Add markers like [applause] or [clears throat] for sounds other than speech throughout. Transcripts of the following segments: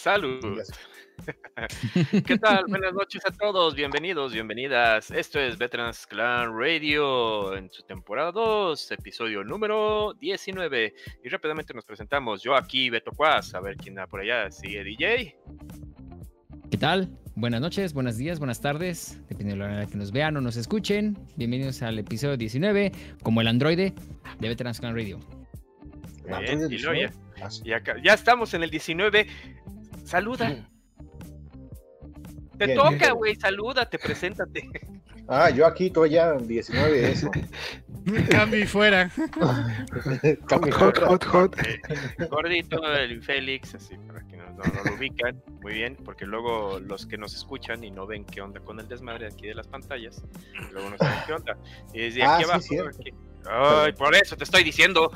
Salud. [laughs] ¿Qué tal? Buenas noches a todos, bienvenidos, bienvenidas. Esto es Veterans Clan Radio en su temporada 2, episodio número 19. Y rápidamente nos presentamos. Yo aquí, Beto Cuas, a ver quién da por allá. Sigue DJ. ¿Qué tal? Buenas noches, buenos días, buenas tardes, dependiendo de la hora que nos vean o nos escuchen. Bienvenidos al episodio 19, como el androide de Veterans Clan Radio. Bien, y luego ya, ya, acá- ya estamos en el 19. Saluda. Te Bien. toca, güey, salúdate, preséntate. [laughs] Ah, yo aquí estoy ya en 19 de eso. [laughs] Cambio y fuera. [laughs] Hot, hot, hot. Gordito, el Félix, así para que no, no- no lo ubican. Muy bien, porque luego los que nos escuchan y no ven qué onda con el desmadre aquí de las pantallas, luego no saben qué onda. Y desde Ah, aquí sí, abajo. cierto. aquí- Ay, por eso te estoy diciendo.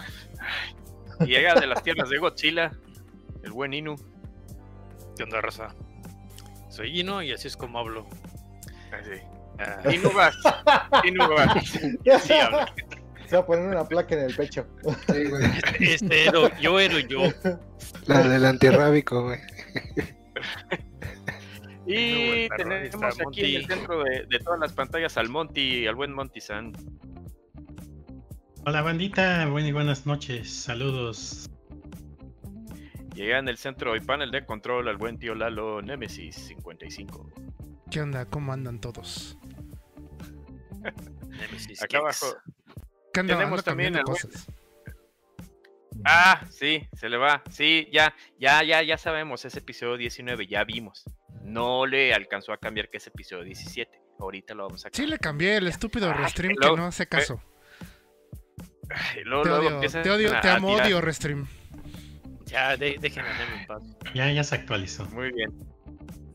Y llega de las tierras de Godzilla, el buen Inu. ¿Qué onda, raza? Soy Gino y así es como hablo. Así. Ah, Inu vas. Inu vas. sí hablo. [laughs] Se va a poner una placa en el pecho. Este ero, yo ero yo. La del antirrábico, güey. Y tenemos aquí en el Monty. centro de, de todas las pantallas al Monty, al buen Monty San. Hola bandita, buenas, buenas noches, saludos. Llega en el centro y panel de control al buen tío Lalo Nemesis 55. ¿Qué onda? ¿Cómo andan todos? [laughs] Nemesis Acá abajo. ¿Qué ando, Tenemos ando también cosas. Ah, sí, se le va. Sí, ya, ya, ya, ya sabemos, es episodio 19, ya vimos. No le alcanzó a cambiar que es episodio 17. Ahorita lo vamos a Sí, cambiar. le cambié el estúpido Ay, restream luego- que no hace caso. Luego, Te luego odio, empiezan te odio, a- te amo, odio restream. Ya, de, déjenme en paz. Ya, ya se actualizó. Muy bien.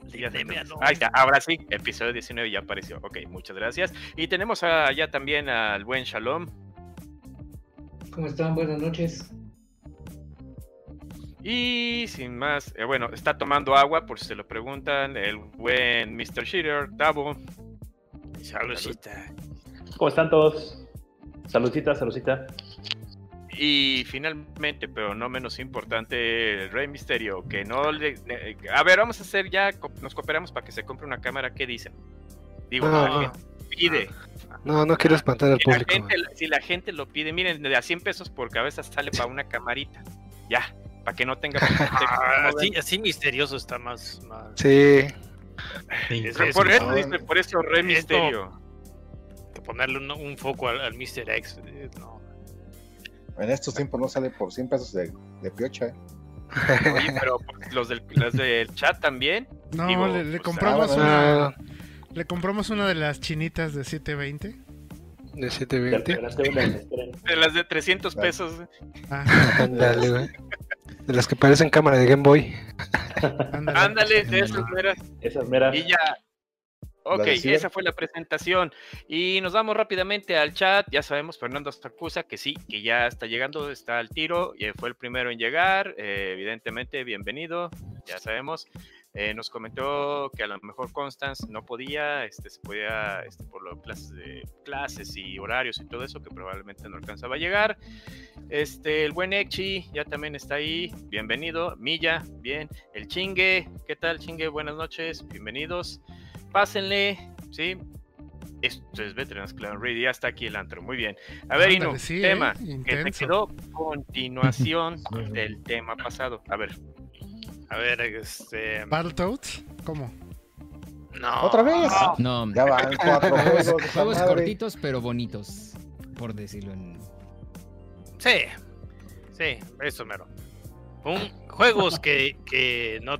Ya Deme a tenemos. no. Ahí está, ahora sí, episodio 19 ya apareció. Ok, muchas gracias. Y tenemos allá también al buen Shalom. ¿Cómo están? Buenas noches. Y sin más, eh, bueno, está tomando agua, por si se lo preguntan, el buen Mr. Sheeter, Tabo. Saludcita. ¿Cómo están todos? Saludcita, saludcita. Y finalmente, pero no menos importante, el Rey Misterio, que no le... le- a ver, vamos a hacer ya, co- nos cooperamos para que se compre una cámara, ¿qué dicen? Digo, No, la no. gente pide. No, no quiero espantar al Si la, público. gente, si la gente lo pide, miren, de a 100 pesos por cabeza sale para una camarita. Ya, para que no tenga... [laughs] Ah, así, así misterioso está más. más... Sí, por eso, dice, por eso Rey Esto- Misterio. Que ponerle un, un foco al, al Mr. X. eh, no. En estos tiempos no sale por 100 pesos de, de piocha. ¿eh? Oye, pero pues, los del, los del chat también. No, Digo, le, le compramos ah, una, le compramos una de las chinitas de 720. de 720. De las de 300 pesos. Ah, Ándale, güey. De las que parecen cámara de Game Boy. ándale. Ándale, de esas meras. Esas meras. Y ya. Ok, esa fue la presentación. Y nos vamos rápidamente al chat. Ya sabemos, Fernando Starcusa, que sí, que ya está llegando, está al tiro. Y fue el primero en llegar. eh, evidentemente, bienvenido. Ya sabemos. Eh, nos comentó que a lo mejor Constance no podía, este, se podía, este, por lo clases de clases y horarios y todo eso, que probablemente no alcanzaba a llegar. Este, el buen Echi ya también está ahí, bienvenido. Milla, bien. El Chingue, ¿qué tal Chingue? Buenas noches, bienvenidos. Pásenle, ¿sí? Esto es Veterans Clan Radio, ya está aquí el antro, muy bien. A ver, Inu, sí, tema, ¿eh? que te quedó continuación [laughs] del tema pasado. A ver, A ver, este. Battletoads, ¿cómo? No. ¿Otra vez? No, Ya van [laughs] cuatro juegos. cortitos pero bonitos, por decirlo en... Sí, sí, eso mero. Un, juegos que, que no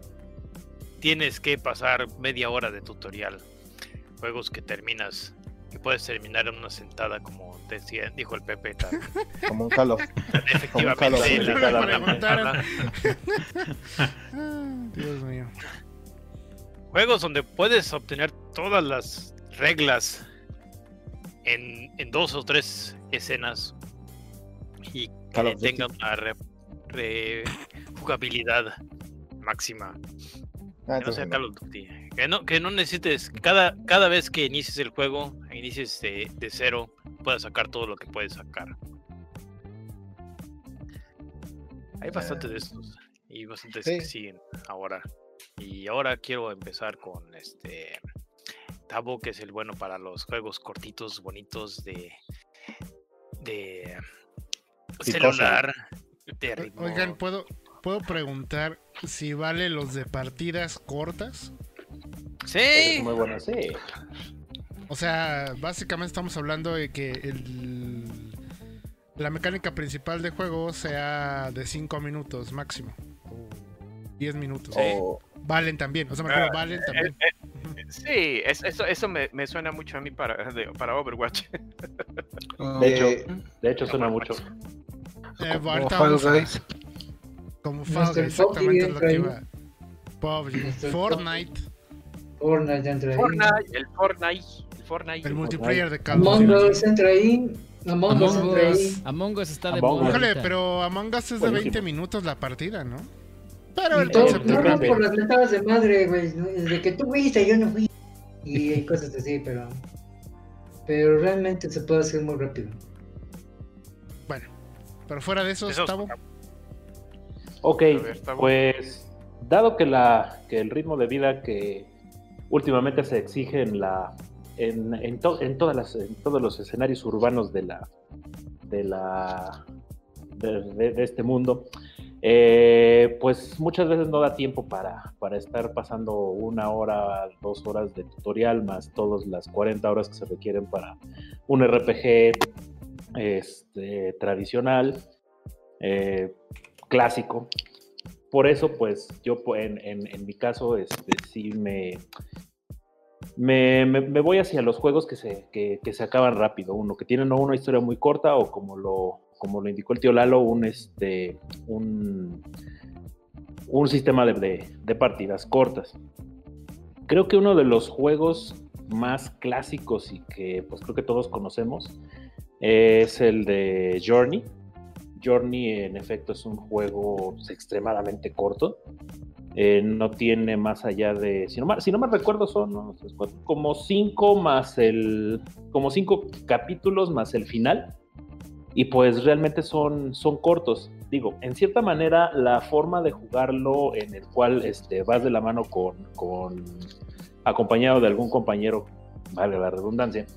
tienes que pasar media hora de tutorial. Juegos que terminas, que puedes terminar en una sentada, como decía, dijo el Pepe. [laughs] Como un calo. tan efectivamente. Como la- un [laughs] Dios mío. Juegos donde puedes obtener todas las reglas en, en dos o tres escenas y que tengan una re- re- jugabilidad máxima. Ah, Que no sea entonces Call of Duty. Que no, que no necesites, cada, cada vez que inicies el juego, inicies de, de cero, puedas sacar todo lo que puedes sacar. Hay bastante de estos. y bastantes Sí. que siguen ahora. Y ahora quiero empezar con este Tabo, que es el bueno para los juegos cortitos, bonitos de, de celular. De ritmo. Oigan, ¿puedo, ¿puedo preguntar si vale los de partidas cortas? Sí, es muy bueno, sí. O sea, básicamente estamos hablando de que el, la mecánica principal de juego sea de 5 minutos máximo. O 10 minutos. O, Valen también. O sea, me refiero, Ah, valen también. Sí, es- eso, eso me, me suena mucho a mí para, de- para Overwatch. De eh, hecho, de hecho suena mucho. Eh, Guys. Como exactamente es lo que iba. PUBG, Nuestro Fortnite, Fortnite entra ahí. Fortnite, el Fortnite, el Fortnite. el multiplayer de Call of Among Duty. Us entra ahí. Among Us Among entra ahí. Us, Among Us está de Among moda. Us. Ahorita. pero Among Us es de 20 Buenísimo. minutos la partida, ¿no? Pero el Todo- concepto no, no, rápido. por las mentadas de madre, güey. De que tú fuiste, yo no fui. Y [laughs] hay cosas así, pero. Pero realmente se puede hacer muy rápido. Bueno, pero fuera de eso, Esos- Tavo, Ok, pues dado que la que el ritmo de vida que últimamente se exige en la en, en, to- en todas las en todos los escenarios urbanos de la de la de, de- de este mundo eh, pues muchas veces no da tiempo para, para estar pasando una hora, dos horas de tutorial, más todas las 40 horas que se requieren para un RPG este, tradicional, eh, clásico. Por eso, pues yo en, mi caso, este, sí me, me, voy hacia los juegos que se, que, se acaban rápido. Uno que tienen una historia muy corta o como lo, como lo indicó el tío Lalo, un, este, un, un sistema de, de- de partidas cortas. Creo que uno de los juegos más clásicos y que pues creo que todos conocemos es el de Journey. Journey en efecto es un juego extremadamente corto. Eh, no tiene más allá de, si no, mal- si recuerdo, son como cinco más el, como cinco capítulos más el final. Y pues realmente son, son cortos. Digo, en cierta manera, la forma de jugarlo en el cual este, vas de la mano con, con acompañado de algún compañero, vale la redundancia,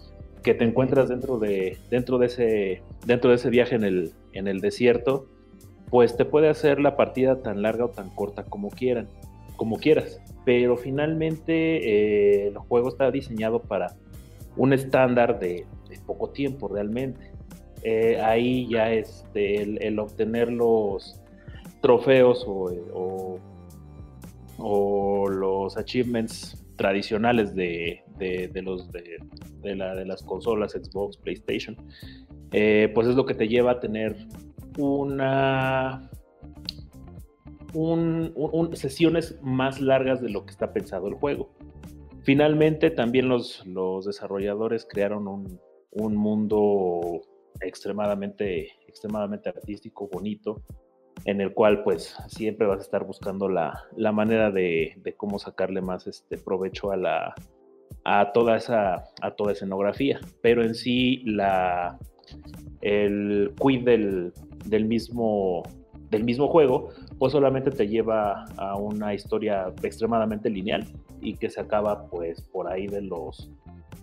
que te encuentras dentro de, dentro de ese, dentro de ese viaje en el, en el desierto, pues te puede hacer la partida tan larga o tan corta como quieran, como quieras. Pero finalmente eh, el juego está diseñado para un estándar de, poco tiempo realmente. Eh, ahí ya este, el, obtener los trofeos o- o los achievements tradicionales de, de- los de, la- de las consolas Xbox, PlayStation, eh, pues es lo que te lleva a tener una un- un- un- sesiones más largas de lo que está pensado el juego. Finalmente, también los, los desarrolladores crearon un, un mundo extremadamente, extremadamente artístico, bonito, en el cual pues siempre vas a estar buscando la, la manera de, de cómo sacarle más este provecho a la a toda esa a toda escenografía pero en sí el quid del, del mismo del mismo juego pues solamente te lleva a una historia extremadamente lineal y que se acaba pues por ahí de los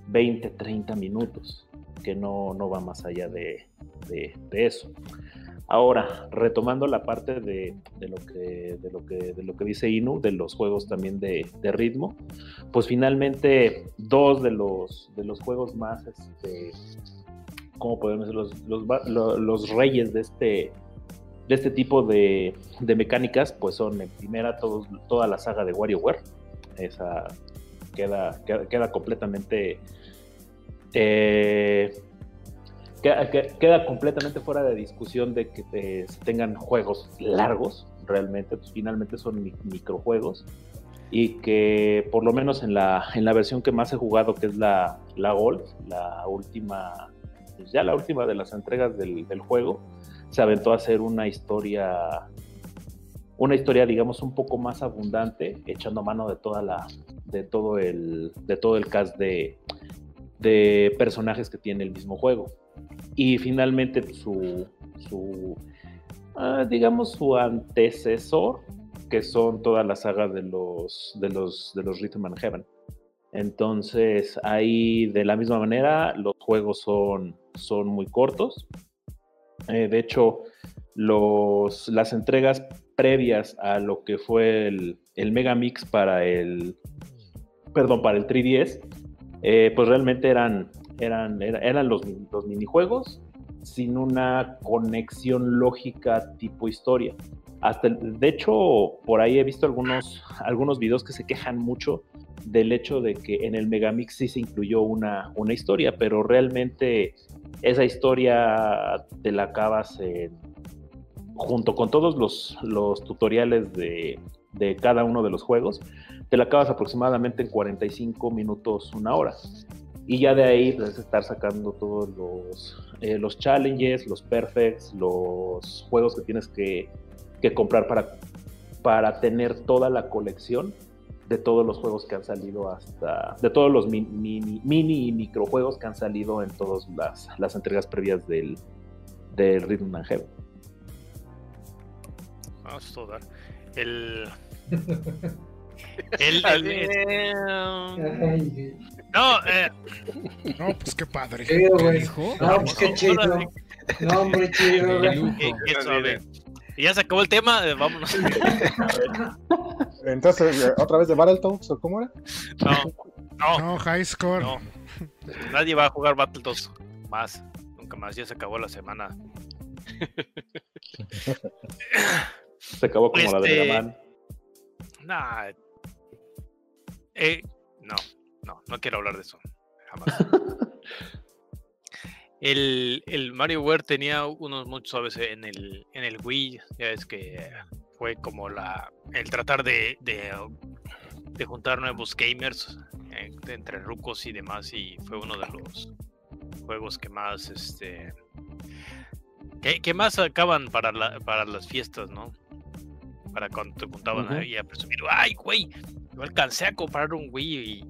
20 30 minutos que no, no va más allá de- de eso Ahora, retomando la parte de, lo, que, dice Inu, de los juegos también de, ritmo, pues finalmente dos de los, juegos más, este, ¿cómo podemos decir? Los, reyes de este, este tipo de, mecánicas, pues son en primera toda la saga de WarioWare. Esa queda, queda, queda completamente... eh, queda, que- queda completamente fuera de discusión de que se tengan juegos largos, realmente, pues finalmente son mi- microjuegos y que por lo menos en la, en la versión que más he jugado, que es la, la Gold, la última, pues ya la última de las entregas del, del juego, se aventó a hacer una historia, una historia, digamos, un poco más abundante, echando mano de toda la, de todo el, de todo el cast de, de personajes que tiene el mismo juego. Y finalmente su, su ah, digamos, su antecesor, que son toda la saga de los, de los, de los Rhythm Heaven. Entonces, ahí de la misma manera, los juegos son, son muy cortos. Eh, de hecho, los, las entregas previas a lo que fue el, el Mega Mix para el, perdón, para el 3DS, eh, pues realmente eran, eran, era- eran los, los minijuegos sin una conexión lógica tipo historia. Hasta de hecho, por ahí he visto algunos, algunos videos que se quejan mucho del hecho de que en el Megamix sí se incluyó una, una historia, pero realmente esa historia te la acabas junto con todos los, los tutoriales de, de cada uno de los juegos, te la acabas aproximadamente en 45 minutos, una hora. Y ya de ahí puedes estar sacando todos los, eh, los challenges, los perfects, los juegos que tienes que, que comprar para, para tener toda la colección de todos los juegos que han salido hasta, de todos los mi- mini, mini y microjuegos que han salido en todas las, las entregas previas del, del Rhythm and Heaven. Vamos a todo dar. [laughs] El. El, el- Eh, Ay, no, eh, No, pues qué padre. No, pues qué chido. No, hombre, chido, qué- qué suave. Y ya se acabó el tema, eh, vámonos. Entonces, eh, ¿otra vez de Battletoads o cómo era? No, no, No, high score. no. Nadie va a jugar Battletoads más. Nunca más, ya se acabó la semana. Se acabó como la de Este- Mega Man. Nah. Eh, no, no, no quiero hablar de eso. Jamás. [laughs] El, el Mario World tenía unos muy suaves en el, en el Wii. Ya es que fue como la el tratar de, de, de juntar nuevos gamers eh, entre rucos y demás. Y fue uno de los juegos que más este que, que más sacaban para, la- para las fiestas, ¿no? Para cuando te juntaban Ujú. ahí a presumir, ay, güey, yo alcancé a comprar un Wii y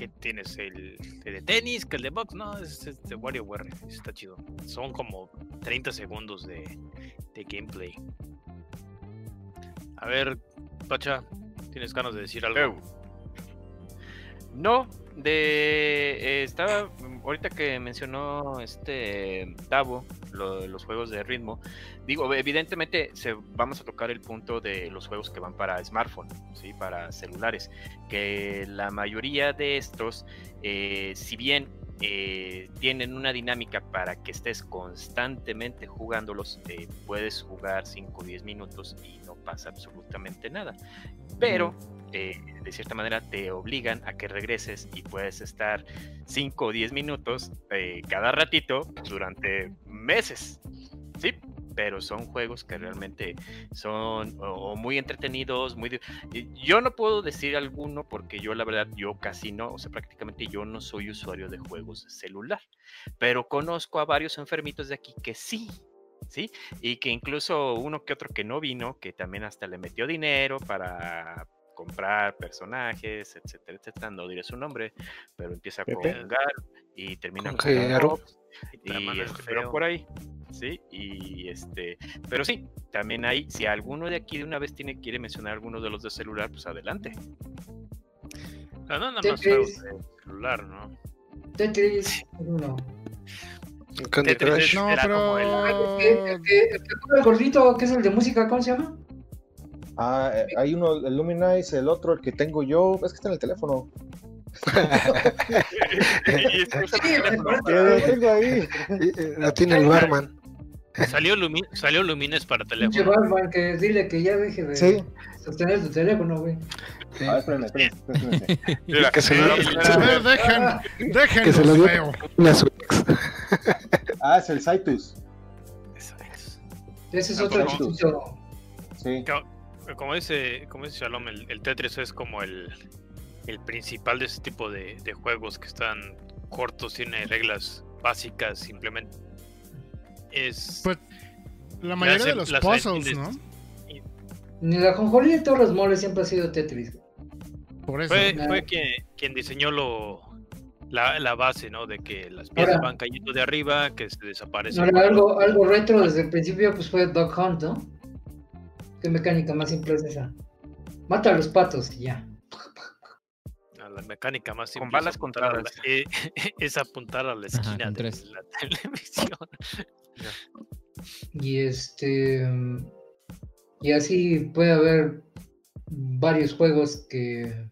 que tienes el, de tenis, que el de box, no, es, de WarioWare, está chido. Son como 30 segundos de, gameplay. A ver, Pacha, ¿tienes ganas de decir algo? No, de eh, estaba ahorita que mencionó este Tavo lo los juegos de ritmo. Digo, evidentemente se, vamos a tocar el punto de los juegos que van para smartphone, sí, para celulares, que la mayoría de estos, eh, si bien eh, tienen una dinámica para que estés constantemente jugándolos, puedes jugar 5 o 10 minutos y pasa absolutamente nada. Pero eh, de cierta manera te obligan a que regreses y puedes estar 5 o 10 minutos eh, cada ratito durante meses. Sí, pero son juegos que realmente son o, o muy entretenidos, muy... Yo no puedo decir alguno porque yo la verdad, yo casi no, o sea, prácticamente yo no soy usuario de juegos de celular, pero conozco a varios enfermitos de aquí que sí. ¿Sí? Y que incluso uno que otro que no vino, que también hasta le metió dinero para comprar personajes, etcétera, etcétera. No diré su nombre, pero empieza con Pepe. Gar y termina Con con La y feo. por ahí, sí, y este, pero sí, también hay, si alguno de aquí de una vez tiene, quiere mencionar alguno de los de celular, pues adelante. No, no, juegos de celular, ¿no? Tetris, uno. Candy Crush. No, pero. El que- el el gordito, que es el de música, ¿cómo se llama? Ah, eh, hay uno, el Luminize, el otro, el que tengo yo, es que está en el teléfono. [laughs] Y el teléfono Que lo tengo ahí. Y, La tiene el barman. Salió, Lumi- salió Lumines para teléfono. Batman, que dile que ya deje de Sí. sostener tu teléfono, güey. A ver, espérenme, espérenme, espérenme. Mira, Que se lo- ver, dejen, Que se lo dio su. Ah, es el Saitus. Ese es Ah, otro. Sí. Co- Como dice, como dice Shalom, el, el Tetris es como el, el principal de ese tipo de, de juegos que están cortos, tiene reglas básicas, simplemente es... Pues, La mayoría de los puzzles, ¿no? Ni la conjolía de todos los moles siempre ha sido Tetris. Por eso. Fue, fue quien, quien diseñó lo, la, la base, ¿no? De que las piezas Ahora- van cayendo de arriba, que se desaparecen. Ahora, algo, algo retro desde el principio pues fue Dog Hunt, ¿no? ¿Qué mecánica más simple es esa? Mata a los patos y ya. La mecánica más Con simple es balas apuntar a la- contadas. eh, [laughs] es apuntar a la esquina con de la [laughs] televisión. Y este. mm, Y así puede haber varios juegos que.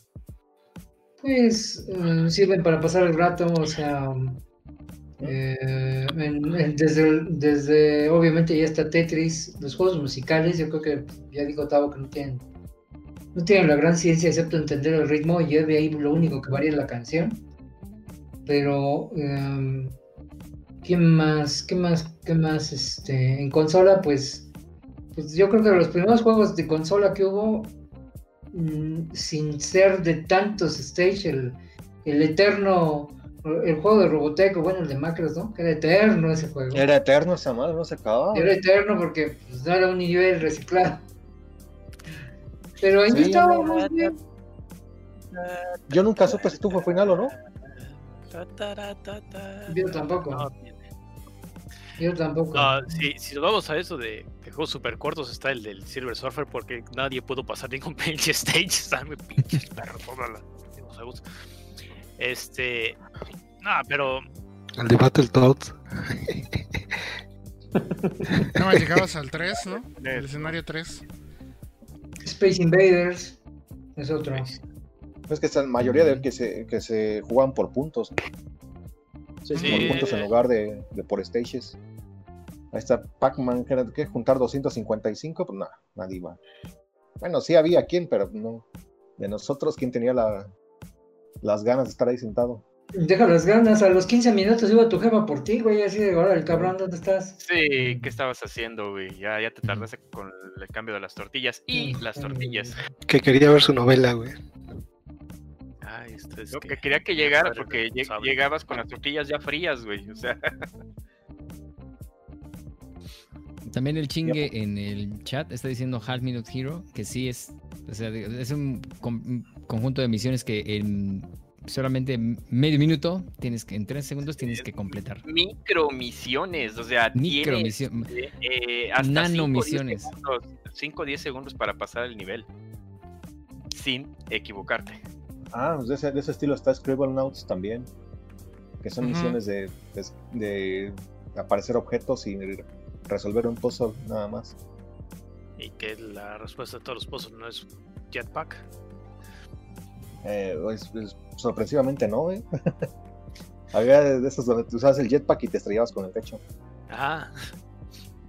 Pues eh, sirven para pasar el rato, o sea. eh, en- en- desde, desde. Obviamente ya está Tetris, los juegos musicales, yo creo que ya dijo Tavo que no tienen. No tienen la gran ciencia excepto entender el ritmo y es de ahí lo único que varía es la canción. Pero. em, ¿Qué más? ¿Qué más? ¿Qué más? Este, en consola, pues, pues yo creo que los primeros juegos de consola que hubo, mm, sin ser de tantos stage, el, el eterno, el juego de Robotech, bueno, el de Macros, ¿no? Que era eterno ese juego. Era eterno esa madre, no se acababa. Era eterno porque pues, no era un nivel reciclado. Pero ahí Sí, estábamos bien. Yo nunca supe si tuvo final o no. Yo tampoco. No. Yo tampoco. No, si, si nos vamos a eso de, de juegos super cortos, está el del Silver Surfer porque nadie pudo pasar ningún [laughs] pinche stage. Están pinches perros todos los juegos. Este. No, pero. El de Battletoads. [laughs] No, llegabas al 3, ¿no? El escenario 3. Space Invaders es otro. Es que es la mayoría de que se, que se jugaban por puntos. Sí, por Sí. puntos en lugar de, de por stages. Ahí está Pac-Man, que juntar 255, pues nada, nadie iba. Bueno, sí había quien, pero no. De nosotros, ¿quién tenía la, las ganas de estar ahí sentado? Deja las ganas, a los 15 minutos iba tu jefa por ti, güey, así de ahora el cabrón, ¿dónde estás? Sí, ¿qué estabas haciendo, güey? Ya, ya te tardaste con el cambio de las tortillas y las tortillas. Que quería ver su novela, güey. Ay, esto es que- que quería que llegara porque lleg- llegabas con las tortillas ya frías, güey. O sea, [laughs] También el chingue en el chat está diciendo Half Minute Hero, que sí es, o sea, es un, con- un conjunto de misiones que en solamente medio minuto tienes que, en tres segundos tienes que completar. micromisiones, o sea, Micro tienes eh, hasta Nanomisiones. 5 o 10 segundos para pasar el nivel sin equivocarte. Ah, pues de ese, de ese estilo está Scribble Notes también. Que son misiones de, de, de aparecer objetos y resolver un puzzle nada más. Y que la respuesta de todos los pozos no es Jetpack. Eh, pues, pues, sorpresivamente no, ¿eh? [laughs] Había de esos donde tú usabas el jetpack y te estrellabas con el techo. Ajá.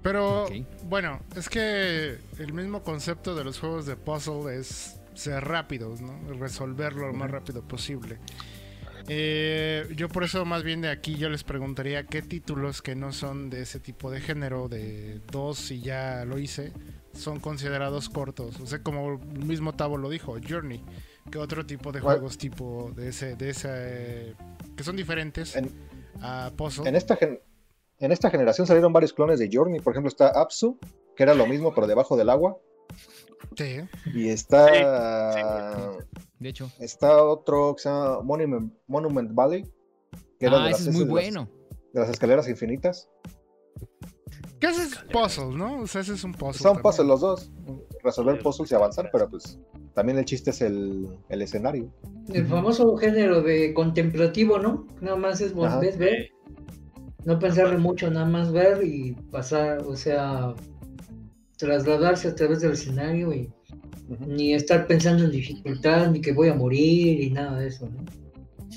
Pero bueno, es que el mismo concepto de los juegos de puzzle es ser rápidos, ¿no? Resolverlo lo más rápido posible. Eh, yo por eso más bien de aquí yo les preguntaría qué títulos que no son de ese tipo de género, de dos y ya lo hice, son considerados cortos. O sea, como el mismo Tavo lo dijo, Journey. ¿Qué otro tipo de Bueno. juegos tipo de ese, de ese, que son diferentes En- a puzzle? En esta, gen- en esta generación salieron varios clones de Journey. Por ejemplo, está Apsu, que era lo mismo, pero debajo del agua. Sí. Y está. De hecho. Está otro que se llama Monument, Monument Valley. Que era Ah, de las- ese es muy de las- bueno. de las escaleras infinitas. ¿Qué haces puzzles, no? O sea, ese es un puzzle. Son puzzles los dos. Resolver puzzles y avanzar, pero pues también el chiste es el, el escenario. El famoso género de contemplativo, ¿no? Nada más es Ajá. ves, ver, no pensarle mucho, nada más ver y pasar, o sea, trasladarse a través del escenario y ni estar pensando en dificultad, ni que voy a morir y nada de eso, ¿no?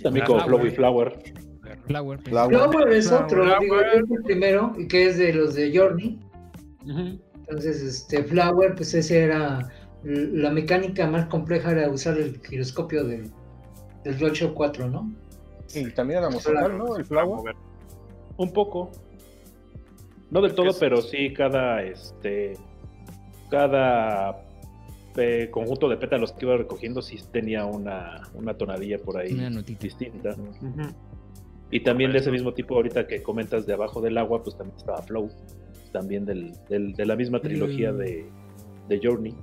También como Flower. Flow y Flower. Flower. pues. Flower. Flower es Flower. otro, digo, el primero, y que es de los de Journey. Entonces, este Flower, pues ese era la mecánica más compleja era usar el giroscopio del, del DualShock 4, ¿no? Y también era musical, ¿no? El Flower. Un poco. No del todo, pero sí cada este cada eh, conjunto de pétalos que iba recogiendo sí tenía una, una tonadilla por ahí Una notita. distinta. Ujú. Y también de ese mismo tipo ahorita que comentas de abajo del agua, pues también estaba Flow, también del, del- de la misma trilogía Mm. de, de Journey.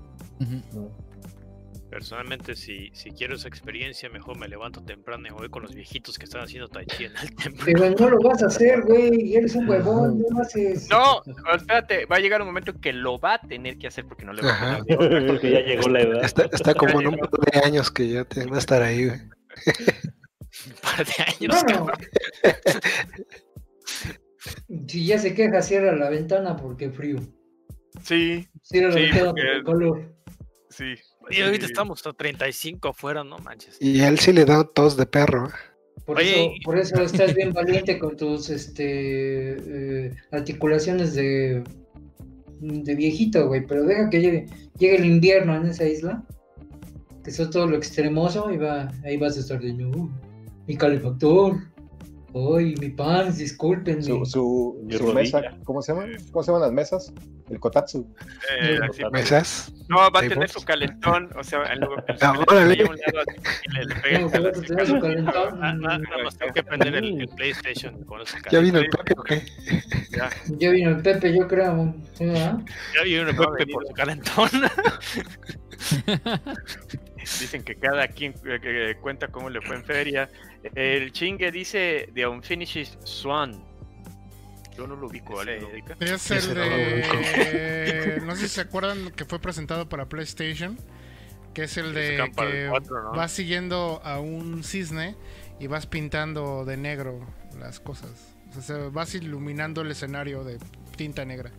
Personalmente, si, si quiero esa experiencia, mejor me levanto temprano y voy con los viejitos que están haciendo tai chi en el [laughs] templo. Pero no lo vas a hacer, güey. Eres un huevón, no haces. No, espérate, va a llegar un momento en que lo va a tener que hacer porque no le va a. [laughs] Porque ya llegó la edad. Está, está como en un [laughs] par de años que ya te va a estar ahí, güey. Un [laughs] par de años. Bueno. [laughs] Si ya se queja, cierra la ventana porque frío. Sí, Cierra la Sí, ventana porque- porque el calor. sí. Y ahorita sí. estamos a 35 afuera, no manches. Y a él sí le da tos de perro. Por, Oye, eso, por eso estás bien valiente con tus este eh, articulaciones de, de viejito, güey. Pero deja que llegue, llegue el invierno en esa isla. Que eso es todo lo extremoso. Y va, ahí vas a estar de no, mi calefactor. Ay, mi pan, discúlpenme. Su, su, su mesa, ¿cómo se llaman? ¿Cómo se llaman las mesas? El kotatsu. Eh, así, ¿Mesas? no, va a tener su calentón, o sea, el [laughs] Ah, su calentón. Ah, ah, Nada más tengo que prender el, el PlayStation con ese ¿Ya vino el Pepe o qué? Ya. Ya vino el Pepe, yo creo. ¿sí? Ya vino el Pepe por su calentón. [laughs] Dicen que cada quien eh, que cuenta cómo le fue en feria. El chingue dice The Unfinished Swan. Yo no lo ubico, ¿alguien lo ubica? Es el de. [laughs] No sé si se acuerdan que fue presentado para PlayStation. Que es el de el que 4, ¿no? vas siguiendo a un cisne y vas pintando de negro las cosas. O sea, se- vas iluminando el escenario de tinta negra.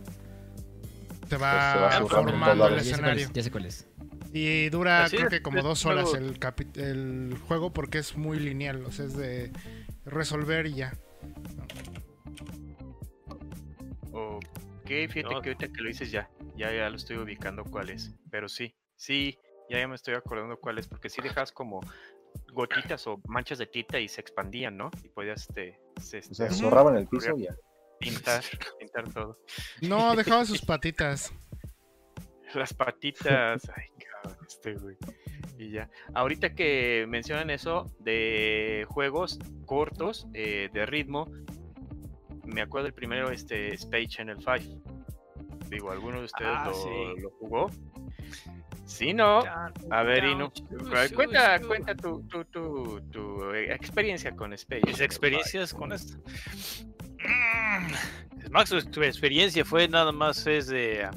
Te va, se va formando el lados. Ya sé cuál escenario. es, ya sé cuál es. Y dura Así creo es, que como es dos horas el, el juego porque es muy lineal. O sea, es de resolver y ya. Ok, fíjate No. que ahorita que lo dices ya, ya, ya lo estoy ubicando cuál es. Pero sí, sí, ya, ya me estoy acordando cuál es, porque sí dejas como gotitas o manchas de tinta y se expandían, ¿no? Y podías este, se- O sea, este, zorraban el piso y ya. pintar, pintar todo. No, [laughs] dejaba sus patitas. Las patitas, ay, cabrón, [laughs] este güey. Y ya. Ahorita que mencionan eso de juegos cortos, eh, de ritmo, me acuerdo el primero, este Space Channel 5. Digo, ¿alguno de ustedes Ah, lo, sí. lo jugó? Sí, no. A ver, Ino, cuenta, cuenta tu, tu, tu, tu eh, experiencia con Space. Mis experiencias con esto. Mm, Max, tu experiencia fue nada más es de,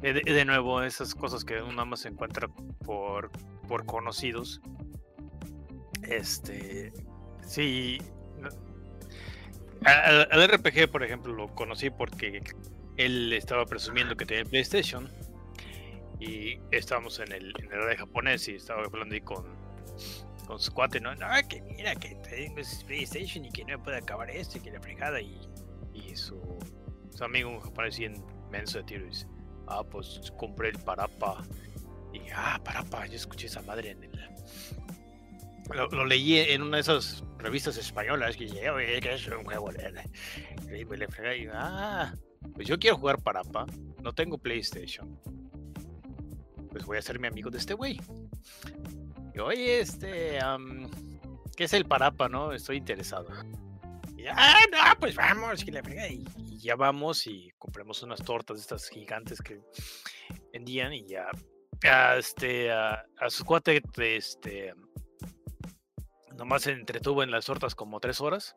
de, de nuevo esas cosas que uno nada más se encuentra por, por conocidos. Este, sí. Al, RPG, por ejemplo, lo conocí porque él estaba presumiendo que tenía PlayStation y estábamos en el, en el área japonés y estaba hablando ahí con, con su cuate, ¿no? No, que mira, que tengo PlayStation y que no puede acabar esto y que la fregada. Y, y su, su amigo un japonés bien menso de tiro dice, ah, pues compré el Parapa. Y ah, Parapa, yo escuché esa madre en el... Lo, leí en una de esas revistas españolas que dije, oye, que es un juego. Y me le fregué ah, pues yo quiero jugar Parapa, no tengo PlayStation. Pues voy a ser mi amigo de este güey. Y oye, este, ¿qué es el Parapa, no? Estoy interesado. Y, ah, no, pues vamos, que la. Y, y ya vamos y compramos unas tortas de estas gigantes que vendían y ya, a, este, a, a su cuate, este, nomás se entretuvo en las tortas como tres horas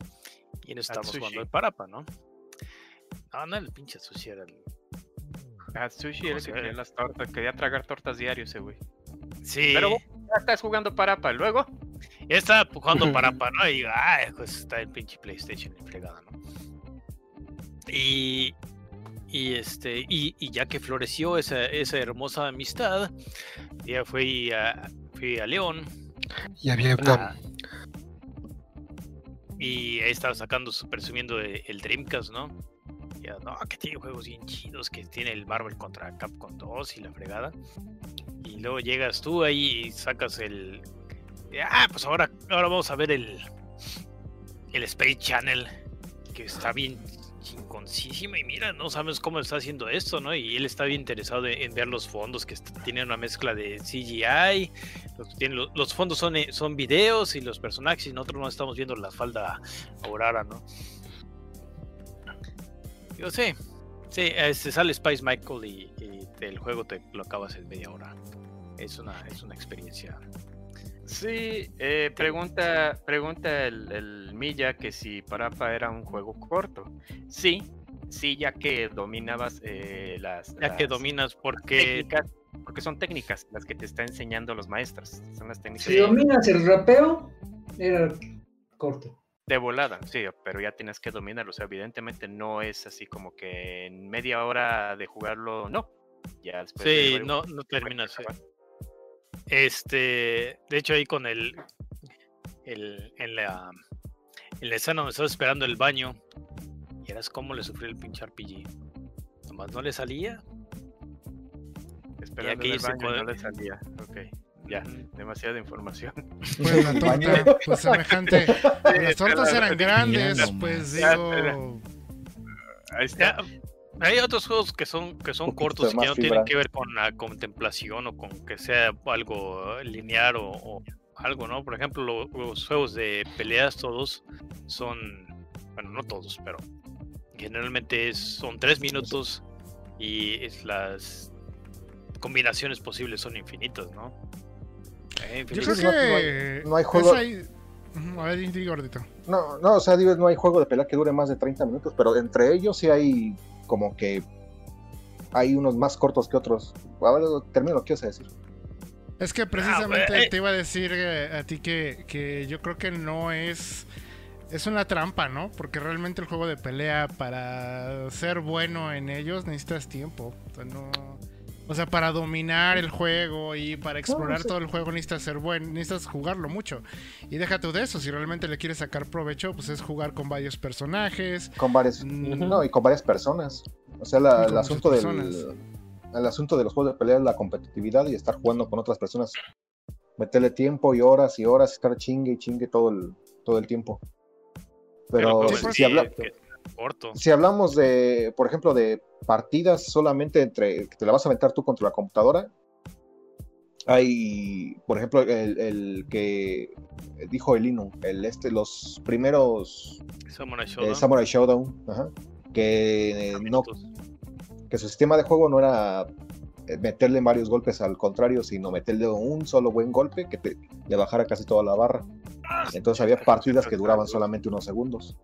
y nos estamos jugando el Parapa, ¿no? No, no, el pinche sushi era el... Ah, Sushi era el que quería las tortas, quería tragar tortas diario ese güey. Sí. Pero ya estás jugando Parapa, luego. Ya estaba jugando Parapa, [laughs] ¿no? Y digo, ay, pues está el pinche PlayStation y fregada, ¿no? Y, y este, y, y ya que floreció esa, esa hermosa amistad, ya fui a, fui a León Y a Vietnam. ah, y ahí estaba sacando, su- presumiendo el Dreamcast, ¿no? Ya, no, que tiene juegos bien chidos, que tiene el Marvel contra Capcom 2 y la fregada. Y luego llegas tú ahí y sacas el. Ah, pues ahora, ahora vamos a ver el. El Space Channel. Que está bien chingoncísimo. Y mira, no sabes cómo está haciendo esto, ¿no? Y él está bien interesado en, ver los fondos, que tienen una mezcla de CGI. Los fondos son, eh, son videos y los personajes, y nosotros no estamos viendo la falda Aurora, ¿no? Yo sé. Sí, este, sale Spice Michael y, y el juego te lo acabas en media hora. es una, es una experiencia. Sí, eh, pregunta, pregunta el, el Milla que si Parapa era un juego corto. Sí, sí, ya que dominabas eh, las, Ya que dominas, porque técnicas, porque son técnicas las que te están enseñando los maestros. Son las técnicas Si dominas el rapeo, era corto. de volada, sí, pero ya tienes que dominarlo. O sea, evidentemente no es así como que en media hora de jugarlo, no. Ya después de sí, no, no terminas. Este, de hecho ahí con el, el en la en la escena donde estaba esperando el baño, y eras como le sufrió el pinche RPG. Nomás no le salía. Esperando el baño y no puede- le salía. Ok, ya, demasiada información. Pues la torta, pues semejante. [laughs] Las tortas eran grandes, pues digo. Ahí está. Ya, hay otros juegos que son que son cortos y que no fibra. tienen que ver con la contemplación o con que sea algo lineal o, o algo, ¿no? Por ejemplo, lo- los juegos de peleas todos son, bueno, no todos, pero generalmente es- son tres minutos y es las combinaciones posibles son infinitas, ¿no? Eh, Yo creo no- no hay- que. no hay juego- ahí- A ver, di gordito. No, no, o sea, digo, no hay juego de pelea que dure más de 30 minutos, pero entre ellos sí hay como que hay unos más cortos que otros. A ver, termino lo que ibas a decir. Es que precisamente güey. te iba a decir eh, a ti que, que yo creo que no es. Es una trampa, ¿no? Porque realmente el juego de pelea, para ser bueno en ellos, necesitas tiempo. O sea, no. O sea, para dominar el juego y para explorar sí. todo el juego necesitas ser bueno, necesitas jugarlo mucho. Y déjate de eso, si realmente le quieres sacar provecho, pues es jugar con varios personajes. Con varias, Mm. no, y con varias personas. O sea, la- el asunto del el asunto de los juegos de pelea es la competitividad y estar jugando con otras personas. Meterle tiempo y horas y horas, estar chingue y chingue todo el, todo el tiempo. Pero, juegos si, que- habla- que- corto. si hablamos de, por ejemplo, de partidas solamente entre que te la vas a aventar tú contra la computadora, hay, por ejemplo, el, el que dijo el Inu, el este, los primeros Samurai eh, Shodown, Samurai Showdown, ajá, que eh, no, que su sistema de juego no era eh, meterle varios golpes al contrario, sino meterle un solo buen golpe que te, le bajara casi toda la barra. Entonces había partidas que duraban [laughs] solamente unos segundos.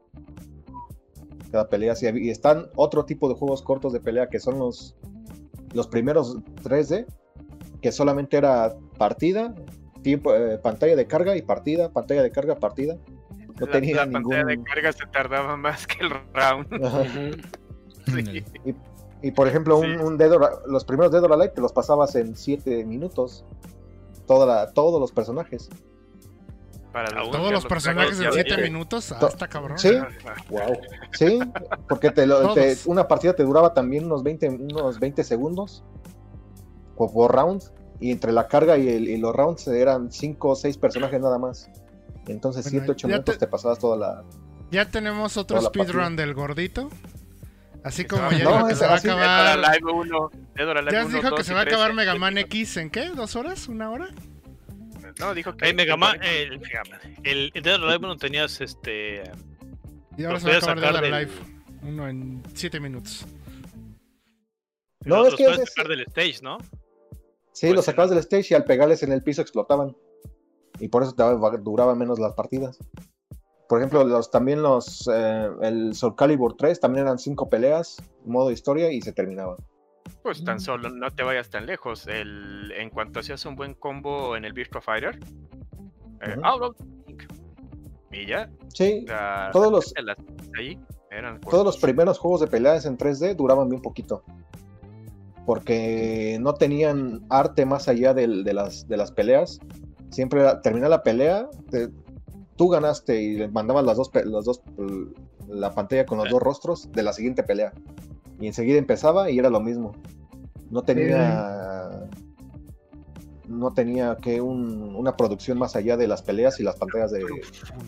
Cada pelea, sí, y están otro tipo de juegos cortos de pelea que son los, los primeros 3D, que solamente era partida, tiempo, eh, pantalla de carga y partida, pantalla de carga, partida. No la, tenía la ningún... pantalla de carga se tardaba más que el round. Sí. Y por ejemplo, un, Sí. un or- los primeros Dead or Alive te los pasabas en 7 minutos. Toda la- todos los personajes. Para Todos los personajes en ya 7 ves. minutos. Ah, To- está cabrón. Sí, Wow. sí, porque te lo- te- una partida te duraba también unos 20, unos 20 segundos por, round. Y entre la carga y, el- y los rounds eran 5 o 6 personajes nada más. Entonces, Bueno, 7, 8 ya minutos te- te... pasabas toda la. Ya tenemos otro speedrun del gordito. Así como ya No, dijo que esa- se va a acabar. Alive 1, Dead or Alive Ya 1, dijo que 2 se y va a 3 acabar Mega 10 Man. X en qué? ¿Dos horas? ¿Una hora? No, dijo que. El, Man, el, el Dead or Alive no tenías este. Y ahora Los se va a acabar sacar Dead or del- Alive. Uno en 7 minutos. No, los es que puedes ese- sacar del stage, ¿no? Sí, Pues los sacabas del stage y al pegarles en el piso explotaban. Y por eso duraban menos las partidas. Por ejemplo, los, también los. eh, el Soul Calibur 3 también eran 5 peleas, modo historia y se terminaban. Pues Mm. tan solo, no te vayas tan lejos. El, en cuanto hacías un buen combo en el Virtua Fighter, eh, sync. y ya, Sí, la- todos los, las- ahí eran todos los primeros juegos de peleas en 3D duraban bien poquito. Porque no tenían arte más allá de, las, de las peleas. Siempre termina la pelea, te- tú ganaste y le mandabas las dos, las dos, la pantalla con los Sí. dos rostros de la siguiente pelea. Y enseguida empezaba y era lo mismo. No tenía. No tenía que un- una producción más allá de las peleas y las pantallas de,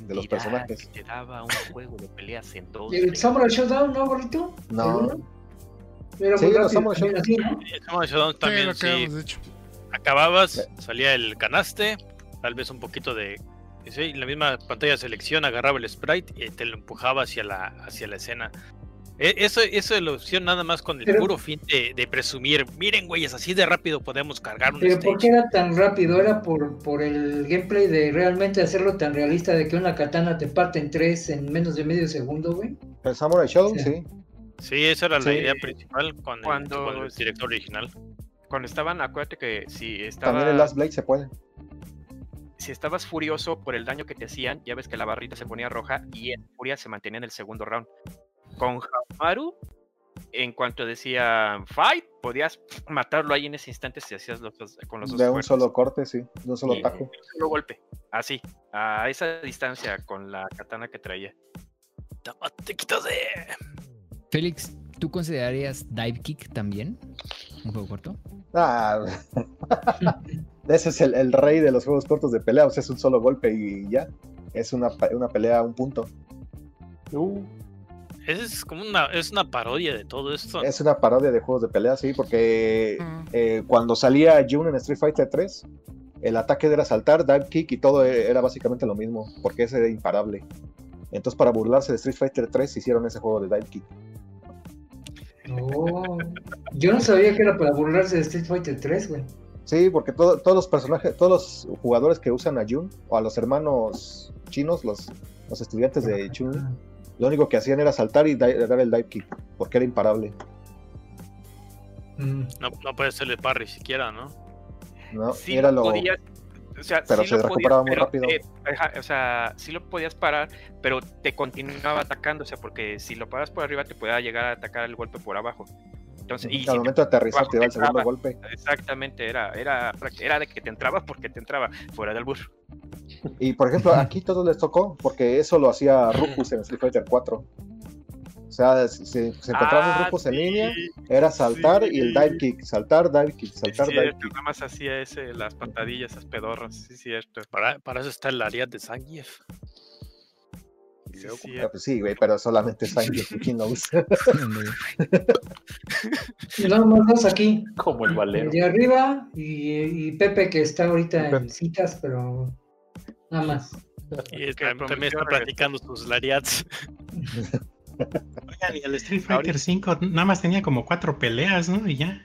de los personajes. que Te daba un juego de peleas en dos. ¿El Samurai Showdown, no, gordito? No. Era Sí. El Samurai Shodown Sí, también, sí, acababas, salía el canaste, tal vez un poquito de. Sí, la misma pantalla de selección agarraba el sprite y te lo empujaba hacia la, hacia la escena. E- Eso, eso es la opción nada más con el Pero- puro fin de, de presumir. Miren, güeyes, así de rápido podemos cargar un Pero ¿por qué era tan rápido? Era por, por el gameplay de realmente hacerlo tan realista de que una katana te parte en tres en menos de medio segundo, güey. El Samurai Shodown, Sí. sí. Sí, esa era la idea principal con el, Cuando- con el director original. Cuando estaban, acuérdate que si estaba, También el Last Blade se puede. si estabas furioso por el daño que te hacían, ya ves que la barrita se ponía roja y en furia se mantenía en el segundo round. Con Hamaru, en cuanto decía fight, podías matarlo ahí en ese instante si hacías los dos- con los dos De un solo corte, sí. De un solo Y- tajo. Un solo golpe, así, a esa distancia con la katana que traía. Te quitas de. Félix, ¿tú considerarías Dive Kick también? ¿Un juego corto? Ah, [laughs] ese es el, el rey de los juegos cortos de pelea. O sea, es un solo golpe y ya. Es una, una pelea a un punto. Uh, Es como una, es una parodia de todo esto. Es una parodia de juegos de pelea, sí, porque Mm. eh, cuando salía Jun en Street Fighter 3, el ataque era saltar, dive kick y todo e- era básicamente lo mismo, porque ese era imparable. Entonces, para burlarse de Street Fighter 3, hicieron ese juego de dive kick. Oh, yo no sabía que era para burlarse de Street Fighter 3, güey. Sí, porque todo- todos los personajes, todos los jugadores que usan a Jun o a los hermanos chinos, los, los estudiantes de Chun, lo único que hacían era saltar y dar el dive kick, porque era imparable. Mm. No, no puede serle parry siquiera, ¿no? ¿no? Sí era lo podías, o sea, pero sí se lo podías, recuperaba muy pero rápido. te- o sea, sí lo podías parar, pero te continuaba atacando, o sea, porque si lo paras por arriba te podía llegar a atacar el golpe por abajo. Entonces, y al si momento de aterrizar te da el segundo golpe. exactamente, era, era, era de que te entraba porque te entraba fuera del burro. Y por ejemplo, aquí [laughs] todos les tocó, porque eso lo hacía Rufus en Street Fighter 4. O sea, si si se encontraban Ah, Rufus en línea, era saltar y el dive kick, saltar, dive kick, Sí, saltar, dive cierto, kick. nada más hacía ese, las patadillas, esas pedorras, sí, cierto. Para, para eso está el Ariad de Zangief. Y Sí, luego, sí, Ah, pues sí, güey, pero solamente Sanji ¿quién lo usa? [laughs] Y nada más dos aquí. como el El valero. de arriba y, y Pepe que está ahorita en citas, pero nada más. y es- que también está regresar. platicando sus Lariats. Oigan, y el Street Fighter 5 nada más tenía como cuatro peleas, ¿no? Y ya.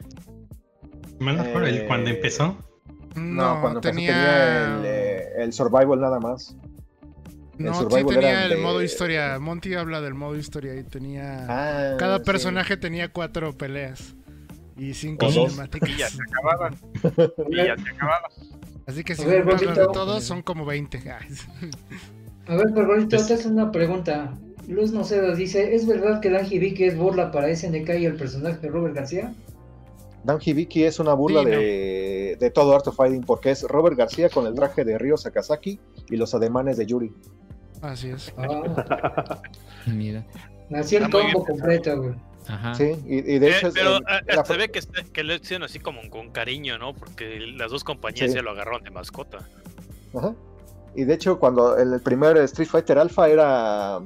Mal no el- cuando Eh, empezó. No, No, cuando empezó tenía. el, eh, el survival nada más. el no, sí tenía era el de- modo historia. Monty habla del modo historia y tenía. Ah, Cada sí. personaje tenía cuatro peleas y cinco cinemáticas. Y ya se acababan. [laughs] y ya se acababan. Así que si ver, de todos son como 20. [laughs] Ay, A ver, Pergolito, Pues- te hace una pregunta. Luz Nocedas dice, ¿es verdad que el Angibiki es burla para SNK y el personaje de Robert García? Dan Hibiki es una burla Sí, no. de, todo Art of Fighting porque es Robert García con el traje de Ryo Sakazaki y los ademanes de Yuri. Así es. Ah, [laughs] Mira. así el combo completo, güey. Ajá. Sí, y, y de Eh, hecho pero el- la- se ve que, que lo hicieron así como con cariño, ¿no? Porque las dos compañías Sí. ya lo agarraron de mascota. Ajá. Y de hecho, cuando el, primer Street Fighter Alpha era,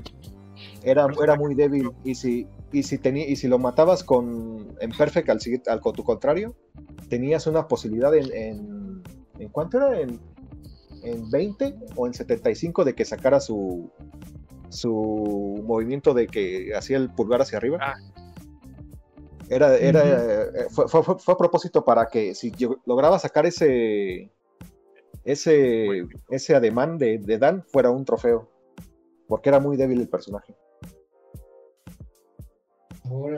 era, era muy débil. Y si, y si tenía, y si lo matabas con en Perfect al, siguiente- al con tu contrario, tenías una posibilidad en, en, ¿en cuánto era? En, en 20 o en 75 de que sacara su su movimiento de que hacía el pulgar hacia arriba. Ah. Era, era, eh, fue, fue- fue- fue a propósito para que si yo lograba sacar ese ese, ese ademán de, de Dan fuera un trofeo. Porque era muy débil el personaje.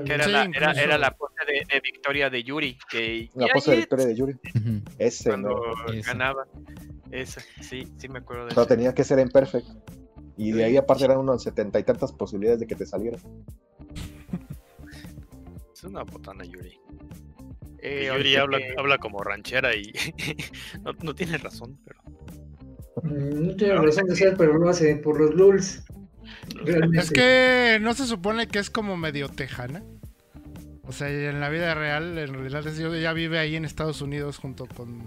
Que era, Sí, la, era, era la pose de, de victoria de Yuri. Que, La pose de victoria de Yuri. Ese, cuando ganaba. Esa, sí, sí me acuerdo de Pero eso. tenía que ser en perfect. Y de ahí aparte eran unas setenta y tantas posibilidades de que te saliera. [laughs] Es una botana Yuri. Eh, Yuri habla, que- habla como ranchera y [laughs] no, no tiene razón, pero Mm, No tiene razón de ser, pero lo hace por los lulz. Realmente. Es que no se supone que es como medio tejana. O sea, en la vida real, en realidad es- ella vive ahí en Estados Unidos junto con...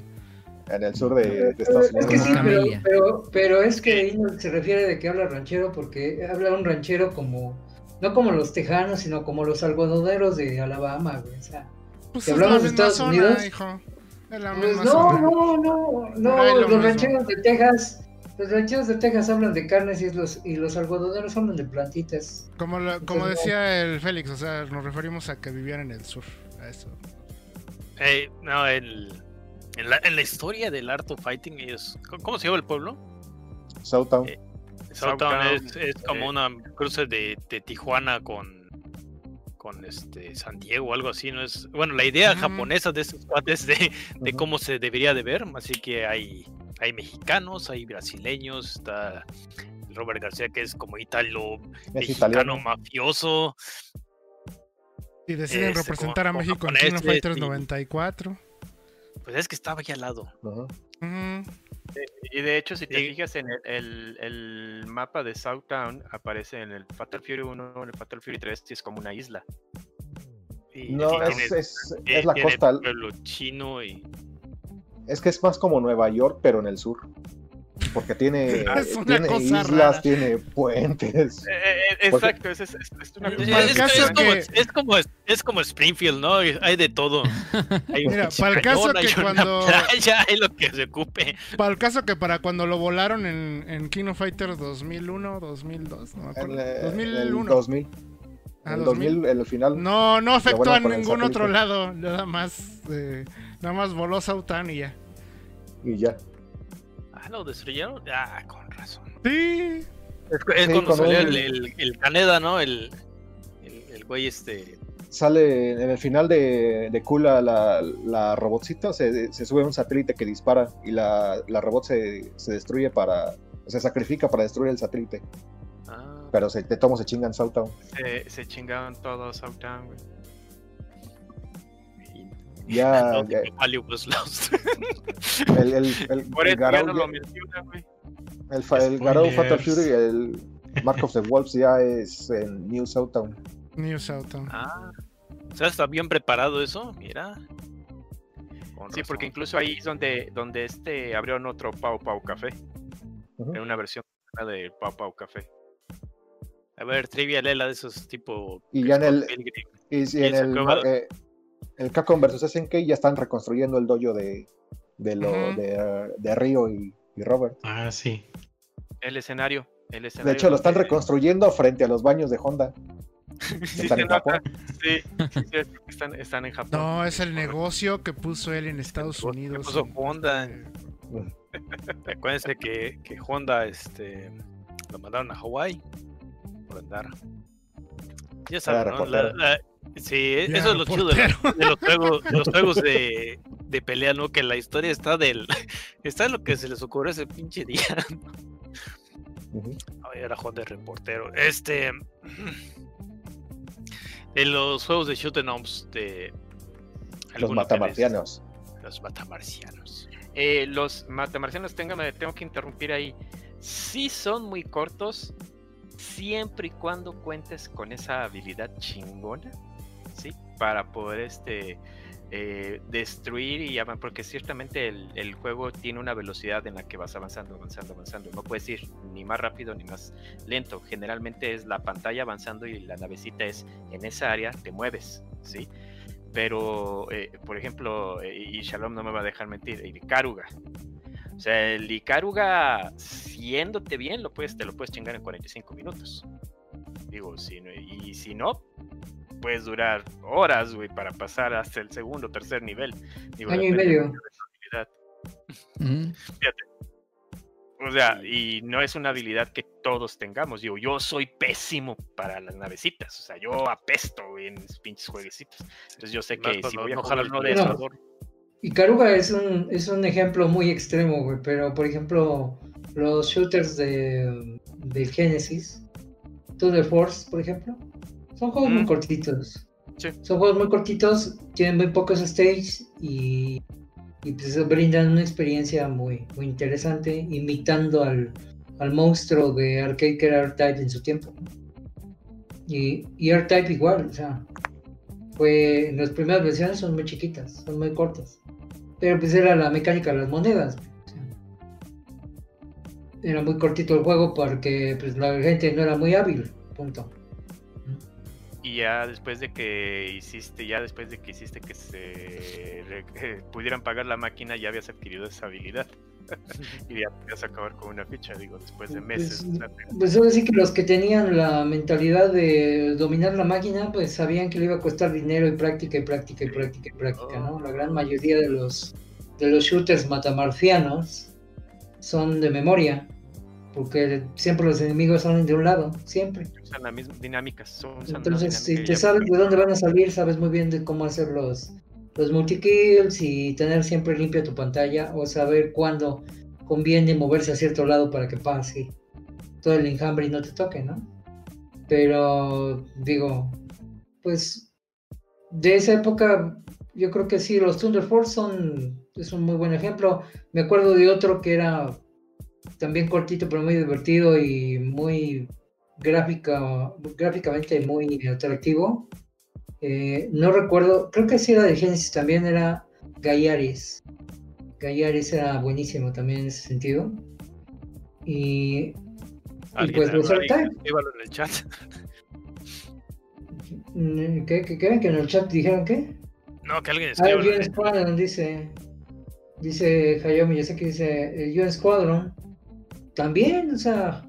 En el sur de, de Estados Es Unidos. que sí, pero, pero, pero es que ahí se refiere de que habla ranchero porque habla un ranchero como, no como los tejanos, sino como los algodoneros de Alabama, güey. O sea, Pues Si hablamos de Estados zona, Unidos, hijo. Es la pues misma no, zona. no, no, no, lo los mismo. rancheros de Texas los rancheros de Texas hablan de carnes y los, y los algodoneros hablan de plantitas. Como, lo- como decía el Félix, o sea, nos referimos a que vivían en el sur. A eso. Eh, no, el, en, la, en la historia del Art of Fighting, ellos, ¿cómo- ¿cómo se llama el pueblo? Southtown. Eh, Southtown es, es como eh. una cruce de, de Tijuana con con este San Diego o algo así, ¿no? Es, bueno, la idea Ujú. japonesa de estos cuates de, de cómo se debería de ver, así que hay, hay mexicanos, hay brasileños, está Robert García que es como italo, Es mexicano italiano. mafioso, Y deciden Este, representar a México en of japoneses Fighters y- 94. pues es que estaba aquí al lado. Ujú. Ujú. Y de hecho, si te Sí. fijas en el, el- el mapa de Southtown, aparece en el Fatal Fury 1, en el Fatal Fury 3, y es como una isla. Y, No, y es, tiene- es, tiene- es la costa. pueblo chino y Es que es más como Nueva York, pero en el sur. Porque tiene, [laughs] Es una tiene cosa islas, rara. tiene puentes. Eh, eh, Porque- exacto, es, es- es- es una cosa- el es, como, es, como, es como Springfield, ¿no? Hay de todo. [laughs] Hay Mira, para el caso cañón, que cuando- playa, hay lo que se ocupe. Para el caso que para cuando lo volaron en, en King of Fighters 2001, 2002, no me acuerdo. El 2001. 2000. Ah, el 2000. 2000, el final. No, no afectó bueno a el ningún otro lado. Nada más, eh, nada más voló Sautan y ya. Y ya. Ah, lo destruyeron. Ah, con razón. Sí. Es, es Sí, cuando salió el, el, el Caneda, ¿no? El, el, el güey este. Sale en el final de, de Kula la, la robotcita, se, se sube un satélite que dispara y la, la robot se, se destruye para. Se sacrifica para destruir el satélite. Ah, Pero se, de tomo se chingan Southtown. se, se chingaron todos Southtown, güey. Ya, [laughs] ya. tipo Value was lost. [laughs] El, el, el, [laughs] Por el Garou, no lo menciona, güey. el, el Garou Fatal. Fury, el Mark of the Wolves ya es en New Southtown. New Southtown. Ah, o sea, está bien preparado eso, mira. Con Sí, porque razón. incluso ahí es donde, donde este abrieron otro Pau Pau Café. Ujú. En una versión de Pau Pau Café. A ver, trivia Lela de esos tipo. Y ya en el-. Y Y en el, eh, el Capcom vs SNK ya están reconstruyendo el dojo de, de, lo, de, de Rio y, y Robert. Ah, sí. El escenario. El De escenario hecho, lo están reconstruyendo frente a los baños de Honda. [laughs] Sí, están se en nota. Japón. Sí, sí, están, están en Japón. No, es el negocio que puso él en Estados Que Unidos. puso Honda. [laughs] Acuérdense que, que Honda este, lo mandaron a Hawái por andar. Ya saben, ¿no? La- la- sí, Ya, eso es lo chido de, [laughs] los- de juegos, de los juegos de, de pelea, ¿no? Que la historia está del. [laughs] Está en lo que se les ocurre ese pinche día. [laughs] Ujú. Ay, era Honda el reportero. Este. [clears throat] En los juegos de shoot 'em ups de. Los matamarcianos. Los matamarcianos. Eh, los matamarcianos, téngame, tengo que interrumpir ahí. Sí son muy cortos, siempre y cuando cuentes con esa habilidad chingona, ¿sí? Para poder este eh, destruir y avanzar, porque ciertamente el, juego tiene una velocidad en la que vas avanzando, avanzando, avanzando. No puedes ir ni más rápido ni más lento. Generalmente es la pantalla avanzando y la navecita es en esa área, te mueves, ¿sí? Pero, eh, por ejemplo, eh, y Shalom no me va a dejar mentir, el Ikaruga. O sea, el Ikaruga, siéndote bien, lo puedes, te lo puedes chingar en 45 minutos. Digo, y si no, puedes durar horas, güey, para pasar hasta el segundo o tercer nivel. Digo, Año y medio. Ujú. O sea, y no es una habilidad que todos tengamos. Digo, yo soy pésimo para las navecitas. O sea, yo apesto güey, en esos pinches jueguecitos. Entonces yo sé que si cuando voy a no jugar jalas uno de esos. Y Karuga es un, es un ejemplo muy extremo, güey, pero por ejemplo, los shooters de, de Genesis, To The Force, por ejemplo, son juegos muy Mm. cortitos. Sí. Son juegos muy cortitos, tienen muy pocos stages y, y pues brindan una experiencia muy, muy interesante, imitando al, al monstruo de arcade que era R-Type en su tiempo. Y, y R-Type igual, o sea, fue en las primeras versiones son muy chiquitas, son muy cortas. Pero pues era la mecánica de las monedas. o sea, era muy cortito el juego porque pues la gente no era muy hábil, punto. Y ya después de que hiciste, ya después de que hiciste que se re- eh, pudieran pagar la máquina, ya habías adquirido esa habilidad. [laughs] y ya podías acabar con una ficha, digo, después de meses. Pues, sea, Pues ahora sí que los que tenían la mentalidad de dominar la máquina, pues sabían que le iba a costar dinero y práctica y práctica y práctica y práctica, ¿no? La gran mayoría de los de los shooters matamarcianos son de memoria, porque siempre los enemigos salen de un lado, siempre. usan la misma dinámica. Son, usan una Entonces, si te sabes de dónde van a salir, sabes muy bien de cómo hacer los, los multikills y tener siempre limpia tu pantalla o saber cuándo conviene moverse a cierto lado para que pase todo el enjambre y no te toque, ¿no? Pero digo, pues de esa época yo creo que sí, los Thunder Force son es un muy buen ejemplo. Me acuerdo de otro que era también cortito pero muy divertido y muy gráfica, gráficamente muy atractivo. Eh, no recuerdo, creo que sí era de Genesis también, era Gallaris. Gallaris era buenísimo también en ese sentido. Y, y Alguien, pues los en el chat. Mm, ¿Qué, qué, qué? ¿Que en el chat dijeron qué? No, que alguien Ah, escriba. el UN Squadron dice. Dice sé que dice el UN Squadron. También, o sea,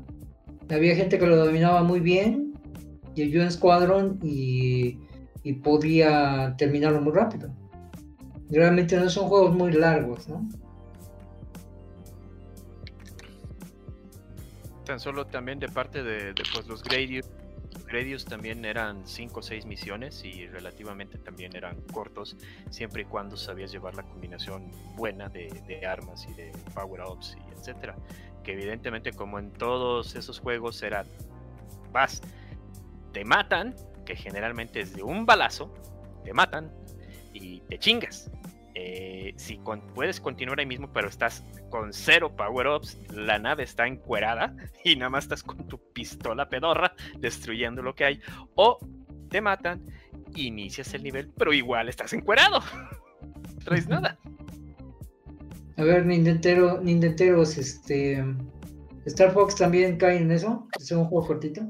había gente que lo dominaba muy bien. Y el UN Squadron y, podía terminarlo muy rápido. Realmente no son juegos muy largos, ¿no? Tan solo también de parte de, de, pues, los Gradius. Gradius también eran 5 o 6 misiones y relativamente también eran cortos, siempre y cuando sabías llevar la combinación buena de, de armas y de power-ups y etcétera. Que evidentemente, como en todos esos juegos, era vas, te matan, que generalmente es de un balazo, te matan y te chingas. Eh, si puedes continuar ahí mismo, pero estás con cero power-ups, la nave está encuerada [laughs] y nada más estás con tu pistola pedorra destruyendo lo que hay. O te matan, inicias el nivel, pero igual estás encuerado. [laughs] Traes nada. A ver, Nintenderos, este. Star Fox también cae en eso. Es un juego cortito.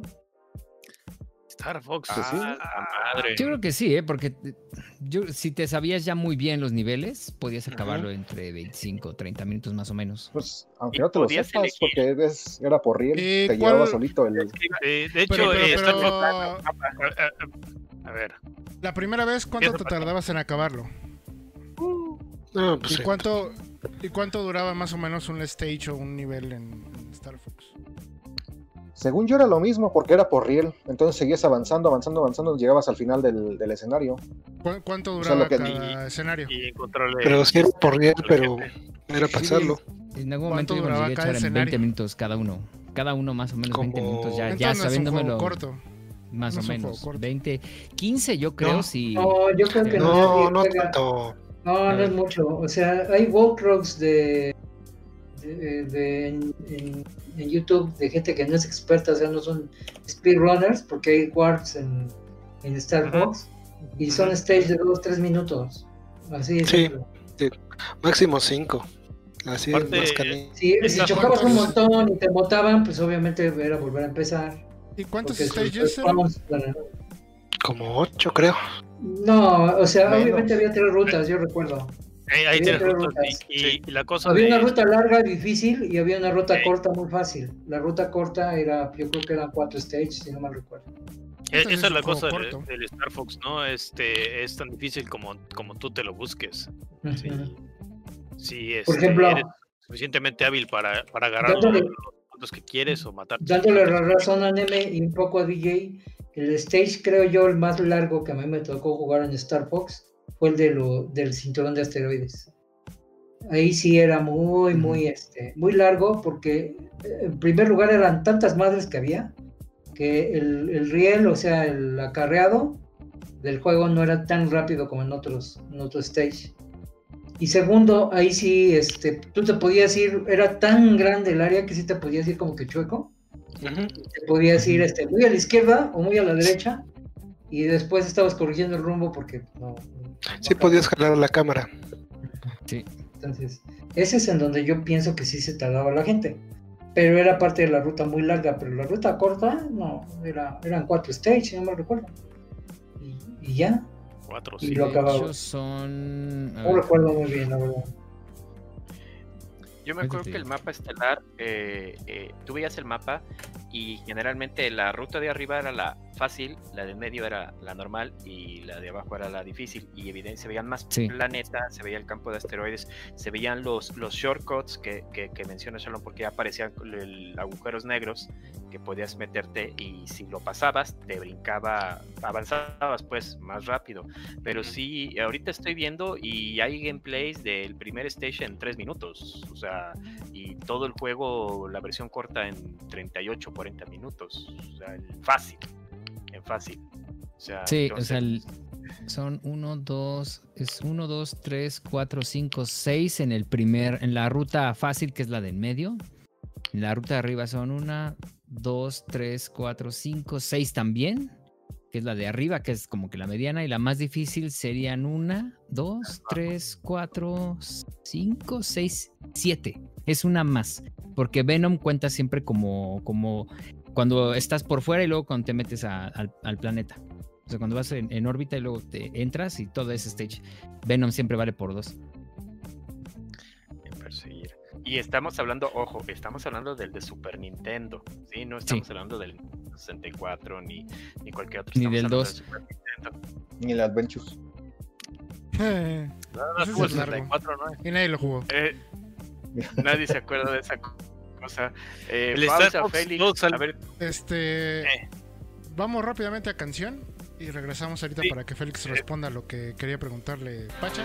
Star Fox. Pues sí. ah, madre. Yo creo que sí, ¿eh? porque yo, si te sabías ya muy bien los niveles, podías acabarlo entre 25 o 30 minutos más o menos. Pues, aunque no te lo sepas, elegir. porque eres- era por riel, Eh, te ¿cuál- llevaba solito el. Eh, de hecho, Pero, pero, eh, Star pero, Fox. A, ver, la primera vez, ¿cuánto te tardabas en acabarlo? No, pues ¿Y cuánto, ¿Y cuánto duraba más o menos un stage o un nivel en, en Star Fox? Según yo era lo mismo, porque era por riel. Entonces seguías avanzando, avanzando, avanzando, llegabas al final del, del escenario. ¿Cu- ¿Cuánto sea, duraba lo que- cada escenario? y encontrarle. Pero sí era por riel, pero era pasarlo. En algún ¿Cuánto momento llegué a cada echar en escenario? 20 minutos cada uno. Cada uno más o menos 20 Como- minutos, ya, Entonces sabiéndomelo. corto. Más no o menos. corto. 20, 15 yo creo, No. si... No, yo creo que no. No, no tanto. No, no es mucho. O sea, hay walkthroughs de, de, de- en, en- en YouTube de gente que no es experta, o sea, no son speedrunners, porque hay warps en, en Star Ujú. Fox y son stage de 2 3 minutos. Así es. Sí. Máximo cinco. Así es más Sí, si chocabas un montón y te botaban, pues obviamente era volver a empezar. ¿Y cuántos stages Como ocho, creo. No, o sea, Menos. obviamente había tres rutas, yo recuerdo. Eh, ahí Sí, tienes tres rutas, rutas. y, y- y la cosa Había de- una ruta larga difícil y había una ruta Sí. corta muy fácil. La ruta corta era, yo creo que eran cuatro stages, si no mal recuerdo. Eh, Entonces Esa es la es cosa del, Star Fox, ¿no? Este, es tan difícil como, como tú te lo busques. Sí. Ujú. Si este, Por ejemplo, eres suficientemente hábil para, para agarrar los, dándole- los puntos que quieres o matar. dándole la razón a Neme y un poco a DJ, el stage creo yo el más largo que a mí me tocó jugar en Star Fox fue el de lo, del cinturón de asteroides. Ahí sí era muy, muy, este, muy largo porque eh, en primer lugar eran tantas madres que había que el, el riel, o sea, el acarreado del juego no era tan rápido como en otros, en otros stage. Y segundo, ahí sí, este, tú te podías ir, era tan grande el área que sí te podías ir como que chueco Te podías ir este, muy a la izquierda o muy a la derecha y después estabas corrigiendo el rumbo porque no. Sí no- podías jalar la cámara. Sí. Entonces, ese es en donde yo pienso que sí se tardaba la gente. Pero era parte de la ruta muy larga, pero la ruta corta, no, era, eran cuatro stages, si no me recuerdo. y ya. Cuatro, Y sí. lo acababa. son. No recuerdo muy bien, la verdad. Yo me acuerdo que el mapa estelar, eh, eh, tú veías el mapa y generalmente la ruta de arriba era la fácil, la del medio era la normal y la de abajo era la difícil. Y evidentemente se veían más Sí. planetas, se veía el campo de asteroides, se veían los, los shortcuts que, que, que menciona Shalom porque ya aparecían el- agujeros negros que podías meterte y si lo pasabas te brincaba, avanzabas pues más rápido. Pero sí, ahorita estoy viendo y hay gameplays del primer stage en 3 minutos. O sea, y todo el juego, la versión corta en 38, 40 minutos. O sea, el fácil. En fácil. O sea, Sí, o sea, el- son uno, dos, es uno, dos, tres, cuatro, cinco, seis en el primer, en la ruta fácil, que es la del medio. En la ruta de arriba son una, dos, tres, cuatro, cinco, seis también, que es la de arriba, que es como que la mediana, y la más difícil serían una, dos, tres, cuatro, cinco, seis, siete. Es una más, porque Venom cuenta siempre como, como cuando estás por fuera y luego cuando te metes a- al, al planeta. O sea, cuando vas en, en órbita y luego te entras y todo ese stage. Venom siempre vale por dos. perseguir. Y estamos hablando, ojo, estamos hablando del de Super Nintendo, ¿sí? No estamos hablando del 64 ni, ni cualquier otro. Ni del hablando 2. Super Nintendo. Ni el Adventures. Eh, es largo. 64, ¿no? y nadie lo jugó. Eh, nadie se acuerda de esa cosa. Eh, El pausa, Félix. 2 al- A ver, Este. Eh. Vamos rápidamente a canción y regresamos ahorita Sí. para que Félix responda a lo que quería preguntarle Pacha.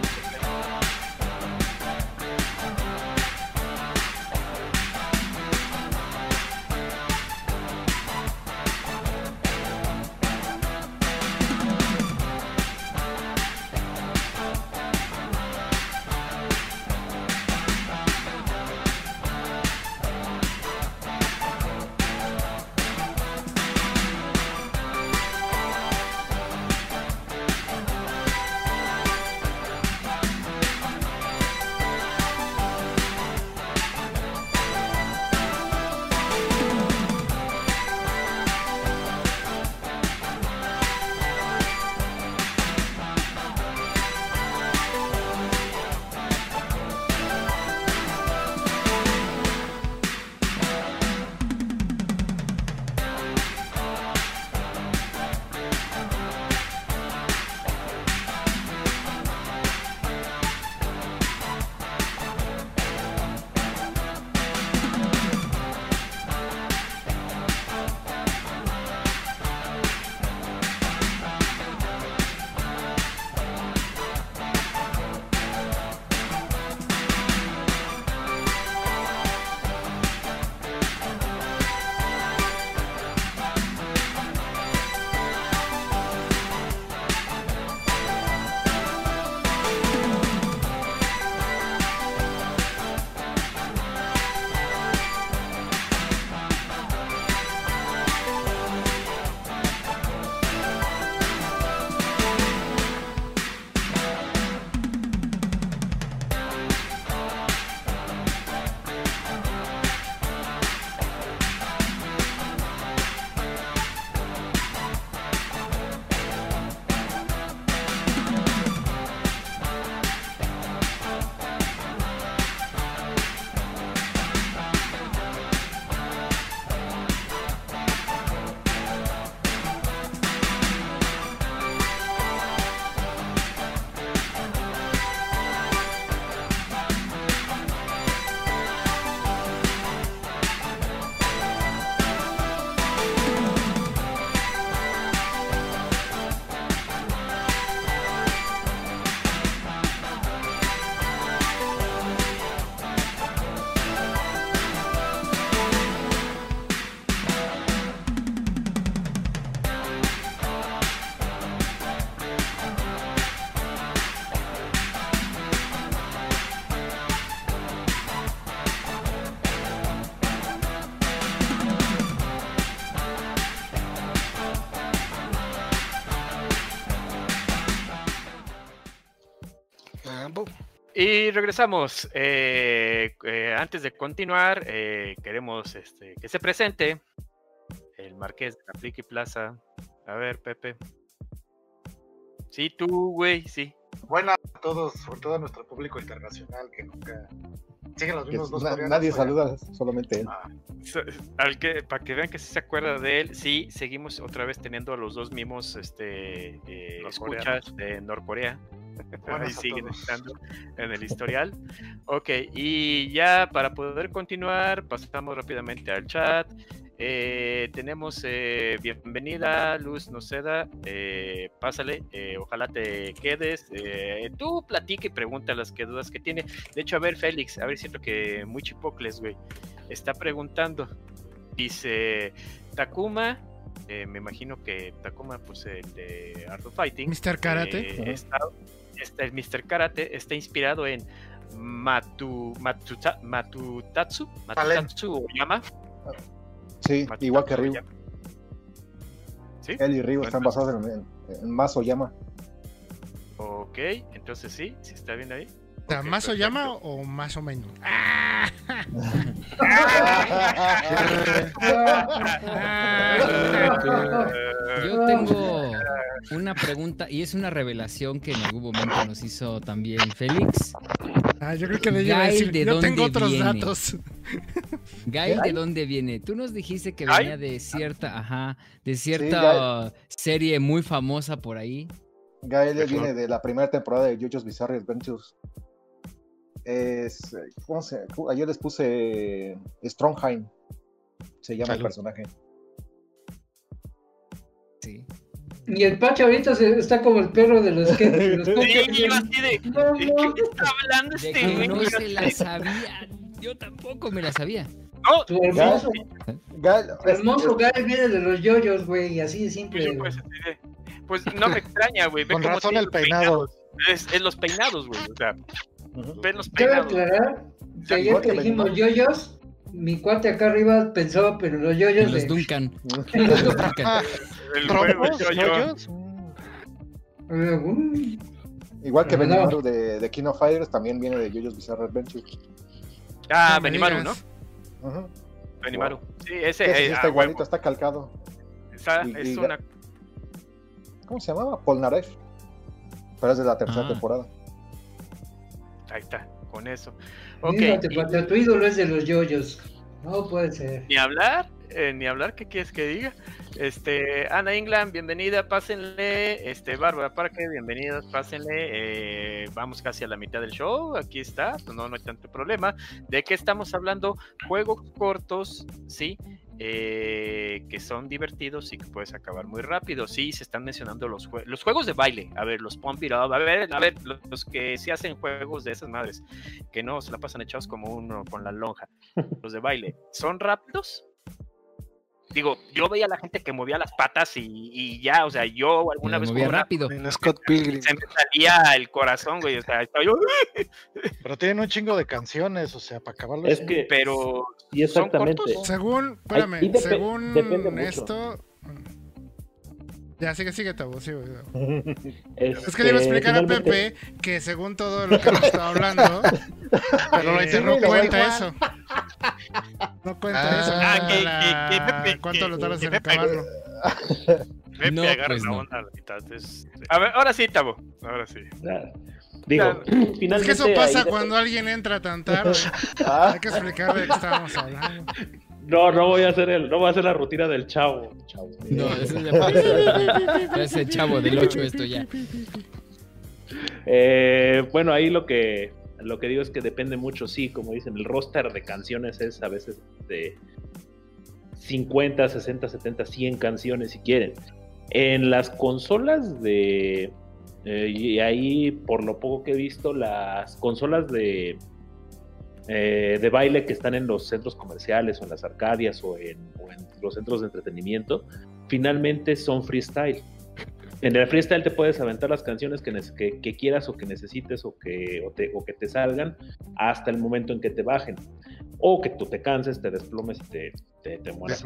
Y regresamos. Eh, eh, antes de continuar, eh, queremos este, que se presente el marqués de la Friki Plaza. A ver, Pepe. Sí, tú, güey, sí. Buenas a todos, sobre todo a nuestro público internacional que nunca siguen los mismos dos na- coreanos, nadie saluda, solamente él. Ah, Al que, para que vean que sí se acuerda de él, sí, seguimos otra vez teniendo a los dos mismos este, eh, escuchas de Norcorea. Ahí siguen todos. estando en el historial. Ok, y ya para poder continuar, pasamos rápidamente al chat. Eh, tenemos eh, bienvenida Luz Noceda, eh, pásale, eh, ojalá te quedes. eh, tú platica y pregunta las que dudas que tiene. De hecho, a ver, Félix, a ver, siento que muy chipocles, güey, está preguntando. Dice Takuma, eh, me imagino que Takuma, pues el de Art of Fighting. Mr. Karate. eh, está, el Mr. Karate está inspirado en Matu, Matuta- Matutatsu, Matutatsu Oyama. Sí, Matutatsu igual que Ryu. Oyama. ¿Sí? Él y Ryu están basados en, en, en Mazo Yama. Ok, entonces sí, sí está bien ahí. O sea, ¿Más o llama o más o menos? Yo tengo una pregunta y es una revelación que en algún momento nos hizo también Félix. Ah, yo creo que de ella iba a Gail, decir, ¿de yo tengo otros viene? datos. Gail, ¿de dónde viene? Tú nos dijiste que ¿Gail? venía de cierta, ajá, de cierta serie muy famosa por ahí. Gael Mejor. viene de la primera temporada de JoJo's Bizarre Adventures. Es, ¿cómo se? Ayer les puse Strongheim. Se llama el personaje. Sí. Y el Pacho ahorita se- está como el perro de los que. de los Sí, Pokémon. yo así de, No, ¿de no. qué está hablando De este que güey? no se la sabía. Yo tampoco me la sabía. No, Tu hermoso, Gael, tu hermoso Gael viene de los yoyos, güey, así de simple. pues, pues, no me extraña, güey. Con cómo razón el peinado. es los peinados, güey. O sea, Ven los peinados. aclarar que ayer que dijimos yoyos, mi cuate acá arriba pensó, pero los yoyos En los de. Duncan. [laughs] Los Duncan. [laughs] El juego, ¿Trompos? yo, yo. ¿Hoyos? Mm. Eh, Igual que No. Benimaru de, de King of Fighters, también viene de JoJo's Bizarre Adventures. Ah, No me Benimaru, ¿no? Benimaru. Sí, ese Ese eh, está a igualito, huevo. está calcado. Esa y- es y- una. ¿Cómo se llamaba? Polnareff. Pero es de la tercera Ah. temporada. Ahí está, con eso. Ok. fíjate, y- Pacho, tu ídolo es de los yoyos. No puede ser. Ni hablar, eh, ni hablar, ¿qué quieres que diga? Este, Ana England, bienvenida, pásenle. Este, Bárbara Parque, bienvenidas, pásenle. eh, vamos casi a la mitad del show, aquí está, pues no, no hay tanto problema. ¿De qué estamos hablando? Juegos cortos, sí, eh, que son divertidos y que puedes acabar muy rápido. Sí, se están mencionando los, jue- los juegos de baile, a ver, los Pump It a ver, a ver, los, los que sí hacen juegos de esas madres, que no se la pasan echados como uno con la lonja los de baile, ¿son rápidos? Digo, yo veía a la gente que movía las patas y, y ya, o sea, yo alguna Me vez movía rápido. En Scott Pilgrim. se me salía el corazón, güey, o sea, estaba yo, [laughs] Pero tienen un chingo de canciones, o sea, para acabarlo. Es que, pero y ¿son exactamente. cortos? Según, espérame, según depende mucho. esto. Ya, sigue, sigue, Tabo, sigue, este, [laughs] Es que le iba a explicar a Pepe que según todo lo que hemos estado hablando, [laughs] Pero lo eh, no cuenta igual. eso. No cuenta Ah, eso. Ah, que- la- que- que Pepe- ¿Cuánto que- lo tardas en Pepe- acabarlo? Pepe No, agarra pues la no. onda a la mitad. Es, A ver, ahora sí, Tabo, ahora sí. Digo, Claro. [clears throat] finalmente. Es que eso pasa cuando alguien entra tan tarde. [laughs] Ah, Hay que explicarle de qué estábamos hablando. No, no voy a hacer el, no voy a hacer la rutina del chavo. chavo. No, [laughs] eso es de es el chavo del 8 esto ya. Eh, bueno, ahí lo que lo que digo es que depende mucho, sí, como dicen, el roster de canciones es a veces de 50, 60, 70, 100 canciones si quieren. En las consolas de eh, y ahí por lo poco que he visto las consolas de eh, de baile que están en los centros comerciales o en las arcadias o en, o en los centros de entretenimiento, finalmente son freestyle. En el freestyle te puedes aventar las canciones que, nes- que- que quieras o que necesites o que, o, te, o que te salgan hasta el momento en que te bajen. O que tú te canses, te desplomes y te, te, te mueras.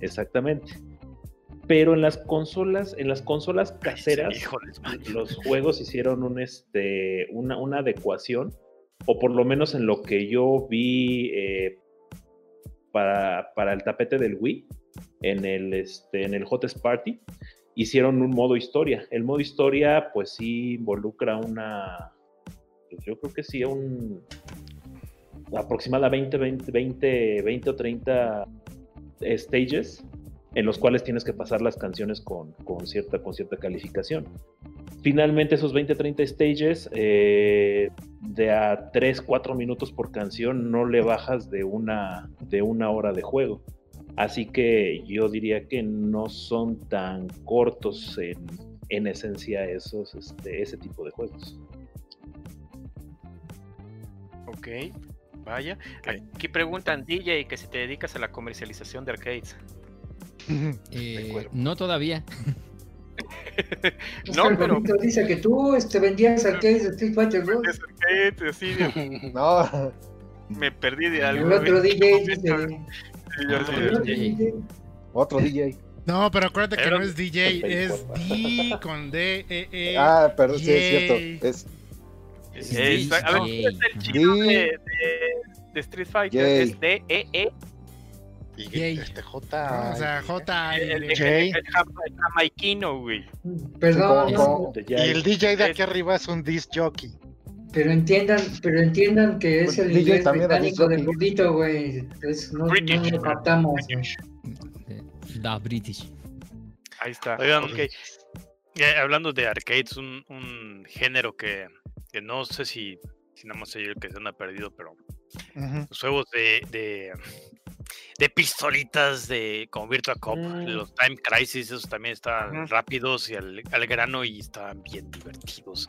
Exactamente. Pero en las consolas, en las consolas caseras, los juegos hicieron un, este, una, una adecuación, o por lo menos en lo que yo vi eh, para, para el tapete del Wii, en el, este, en el Hottest Party, hicieron un modo historia. El modo historia, pues sí involucra una, pues yo creo que sí, un aproximadamente 20, 20, 20 o 30 stages en los cuales tienes que pasar las canciones con, con cierta, con cierta calificación. Finalmente esos 20-30 stages, eh, de a 3-4 minutos por canción, no le bajas de una, de una hora de juego. Así que yo diría que no son tan cortos en, en esencia esos, este, ese tipo de juegos. Ok, vaya. Aquí preguntan, DJ, que si te dedicas a la comercialización de arcades. Eh, no todavía. no, pero dice que tú este, vendías arcades de Street Fighter Bros. Arcades, sí, [laughs] no. Me perdí de algo. El otro DJ dice... Otro DJ. No, pero acuérdate que no es DJ, es D [laughs] con D, E, E. Ah, pero sí, es cierto. Es. es a ver, ¿qué es el chino de, de, de, Street Fighter? Es D, E, E. Y este J. o sea, J. El, el, el, el jamaiquino, güey. Perdón. Y el DJ de aquí arriba es un disc jockey. Pero entiendan, pero entiendan que es el inglés británico del gordito, güey. Entonces no, no lo captamos. Da British. Ahí está. Oigan, okay. eh, hablando de arcades, un, un género que, que, no sé si, si nada más soy el que se han perdido, pero uh -huh. los juegos de, de, de, pistolitas de como Virtua Cop, mm. los Time Crisis, esos también estaban rápidos y al, al grano y estaban bien divertidos.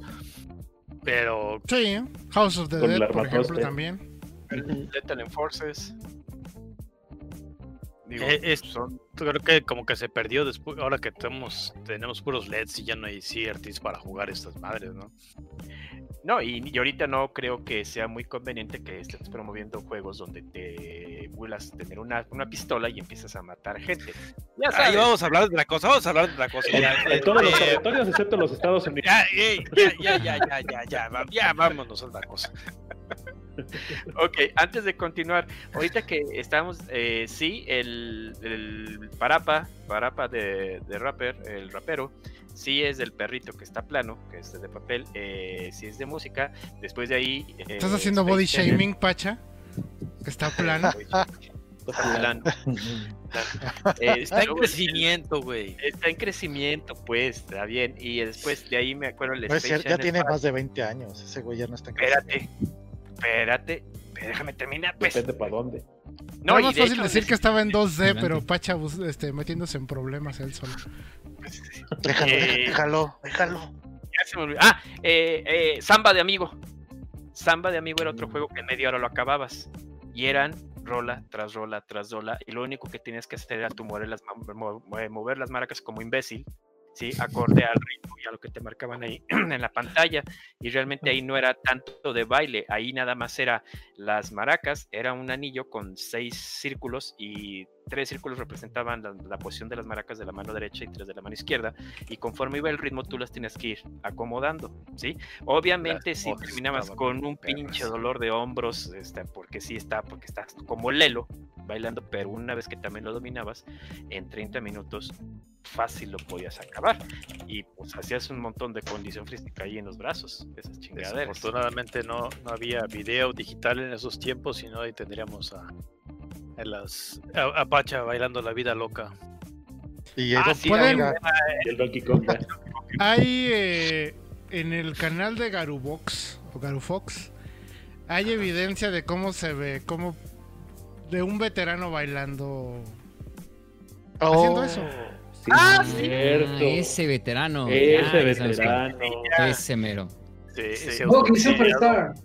Pero. Sí, House of the Dead, por ejemplo, también. Lethal Enforces. Digo, eh, es, son... Creo que como que se perdió después, ahora que tenemos, tenemos puros LEDs y ya no hay CRTs para jugar estas madres, ¿no? no, y, y, ahorita no creo que sea muy conveniente que estés promoviendo juegos donde te emulas tener una, una pistola y empiezas a matar gente. Ya sabes. Ahí vamos a hablar de la cosa, vamos a hablar de la cosa. Eh, en, eh, todos los territorios excepto los Estados Unidos. Ya, ya, ya, ya, ya, ya, ya, ya vámonos a la cosa. [laughs] Ok, antes de continuar, ahorita que estamos, eh, sí, el, el Parapa, Parapa de, de Rapper, el rapero, sí es del perrito que está plano, que es de papel, eh, sí es de música, después de ahí... Eh, ¿Estás haciendo body shaming, Pacha? Que está plano. [laughs] plano. Eh, está en crecimiento, güey. Está en crecimiento, pues, está bien. Y después de ahí me acuerdo el no es cierto, ya tiene más de 20 años. Ese güey ya no está en Espérate, espérate, déjame terminar, pues. Depende para dónde. No, es más fácil decir que estaba en 2D, pero Pacha este, metiéndose en problemas él solo. Déjalo, eh, déjalo, déjalo. Ya se me olvidó. Ah, eh, eh, Samba de Amigo. Samba de Amigo era otro juego que en media hora lo acababas. Y eran rola tras rola tras rola. Y lo único que tenías que hacer era tu mover las, mover las marcas como imbécil. ¿Sí? acorde al ritmo y a lo que te marcaban ahí [clears throat] en la pantalla. Y realmente ahí no era tanto de baile, ahí nada más era las maracas, era un anillo con seis círculos y tres círculos representaban la, la, posición de las maracas de la mano derecha y tres de la mano izquierda. Y conforme iba el ritmo, tú las tenías que ir acomodando, ¿sí? Obviamente, si terminabas con un pinche dolor de hombros, este, porque sí está, porque estás como lelo bailando, pero una vez que también lo dominabas, en 30 minutos fácil lo podías acabar. Y pues hacías un montón de condición física ahí en los brazos, esas chingaderas. Afortunadamente no, no había video digital en esos tiempos, sino ahí tendríamos a, a las a, a, Pacha bailando la vida loca. Y ah, sí, ¿pueden... el Donkey Kong. Hay eh, en el canal de Garubox o Garufox hay evidencia de cómo se ve, cómo de un veterano bailando oh. haciendo eso. Sí, ah, cierto. Ah, ese veterano. Ese ah, veterano. Ese mero. Sí, sí, Boogie Superstar.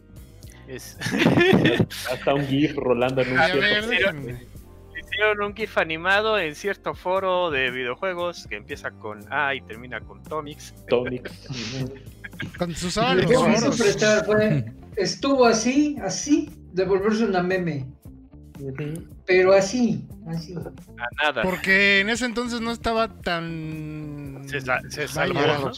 Es... [laughs] Hasta un GIF rolando en un a ver, hicieron, hicieron un GIF animado en cierto foro de videojuegos que empieza con A y termina con Tomix. Tomix. [laughs] con sus estuvo así, así, de volverse una meme. Pero así, así. A nada. Porque en ese entonces no estaba tan. Se, se salvó.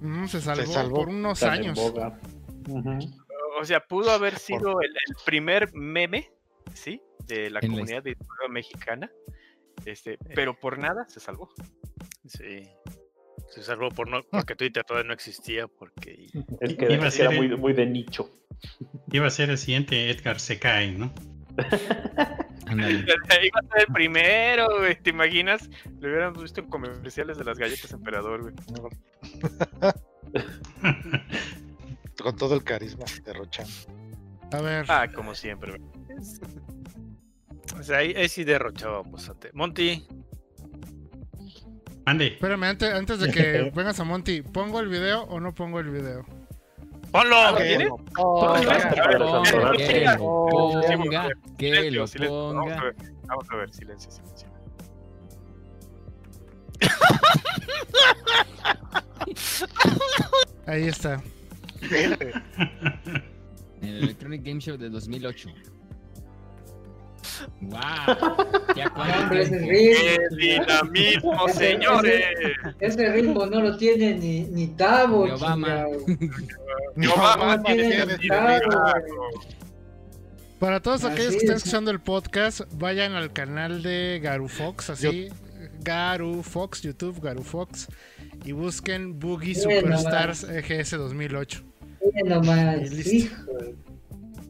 Mm, se, salvó se, salvó por unos años. Uh -huh. O sea, pudo haber sido el, el, primer meme, ¿sí? De la en comunidad la... de mexicana. Este, pero por nada se salvó. Sí. Se salvó por no, porque Twitter todavía no existía, porque Es que Iba a que era ser muy, el- muy de nicho. Iba a ser el siguiente Edgar se cae, ¿no? [laughs] [laughs] Iba a ser el primero, güey. ¿Te imaginas? Lo hubiéramos visto en comerciales de las galletas emperador, güey. [laughs] Con todo el carisma derrochando. A ver, Ah, como siempre, o sea, ahí, ahí sí derrochábamos bastante. Monty, Mande. espérame, antes, antes de que vengas a Monty, ¿pongo el video o no pongo el video? ponlo. Ah, ¿lo? Oh, Ponga, eh, que lo Oh, ponga, vamos a ver, silencio, silencio. Ahí está. En el Electronic Game Show de 2008. ¡Wow! ¿Ya cuánto Hombre, ese ritmo, ¡Qué dinamismo, señores! ese ritmo no lo tiene ni, ni Tabo, Ni Obama. No, [laughs] Obama No tiene ni güey. Para todos aquellos que estén es. escuchando el podcast, vayan al canal de Garu Fox, así. Garu Fox, YouTube, Garu Fox. Y busquen Boogie Superstars EGS 2008. Mira nomás, listo. hijo.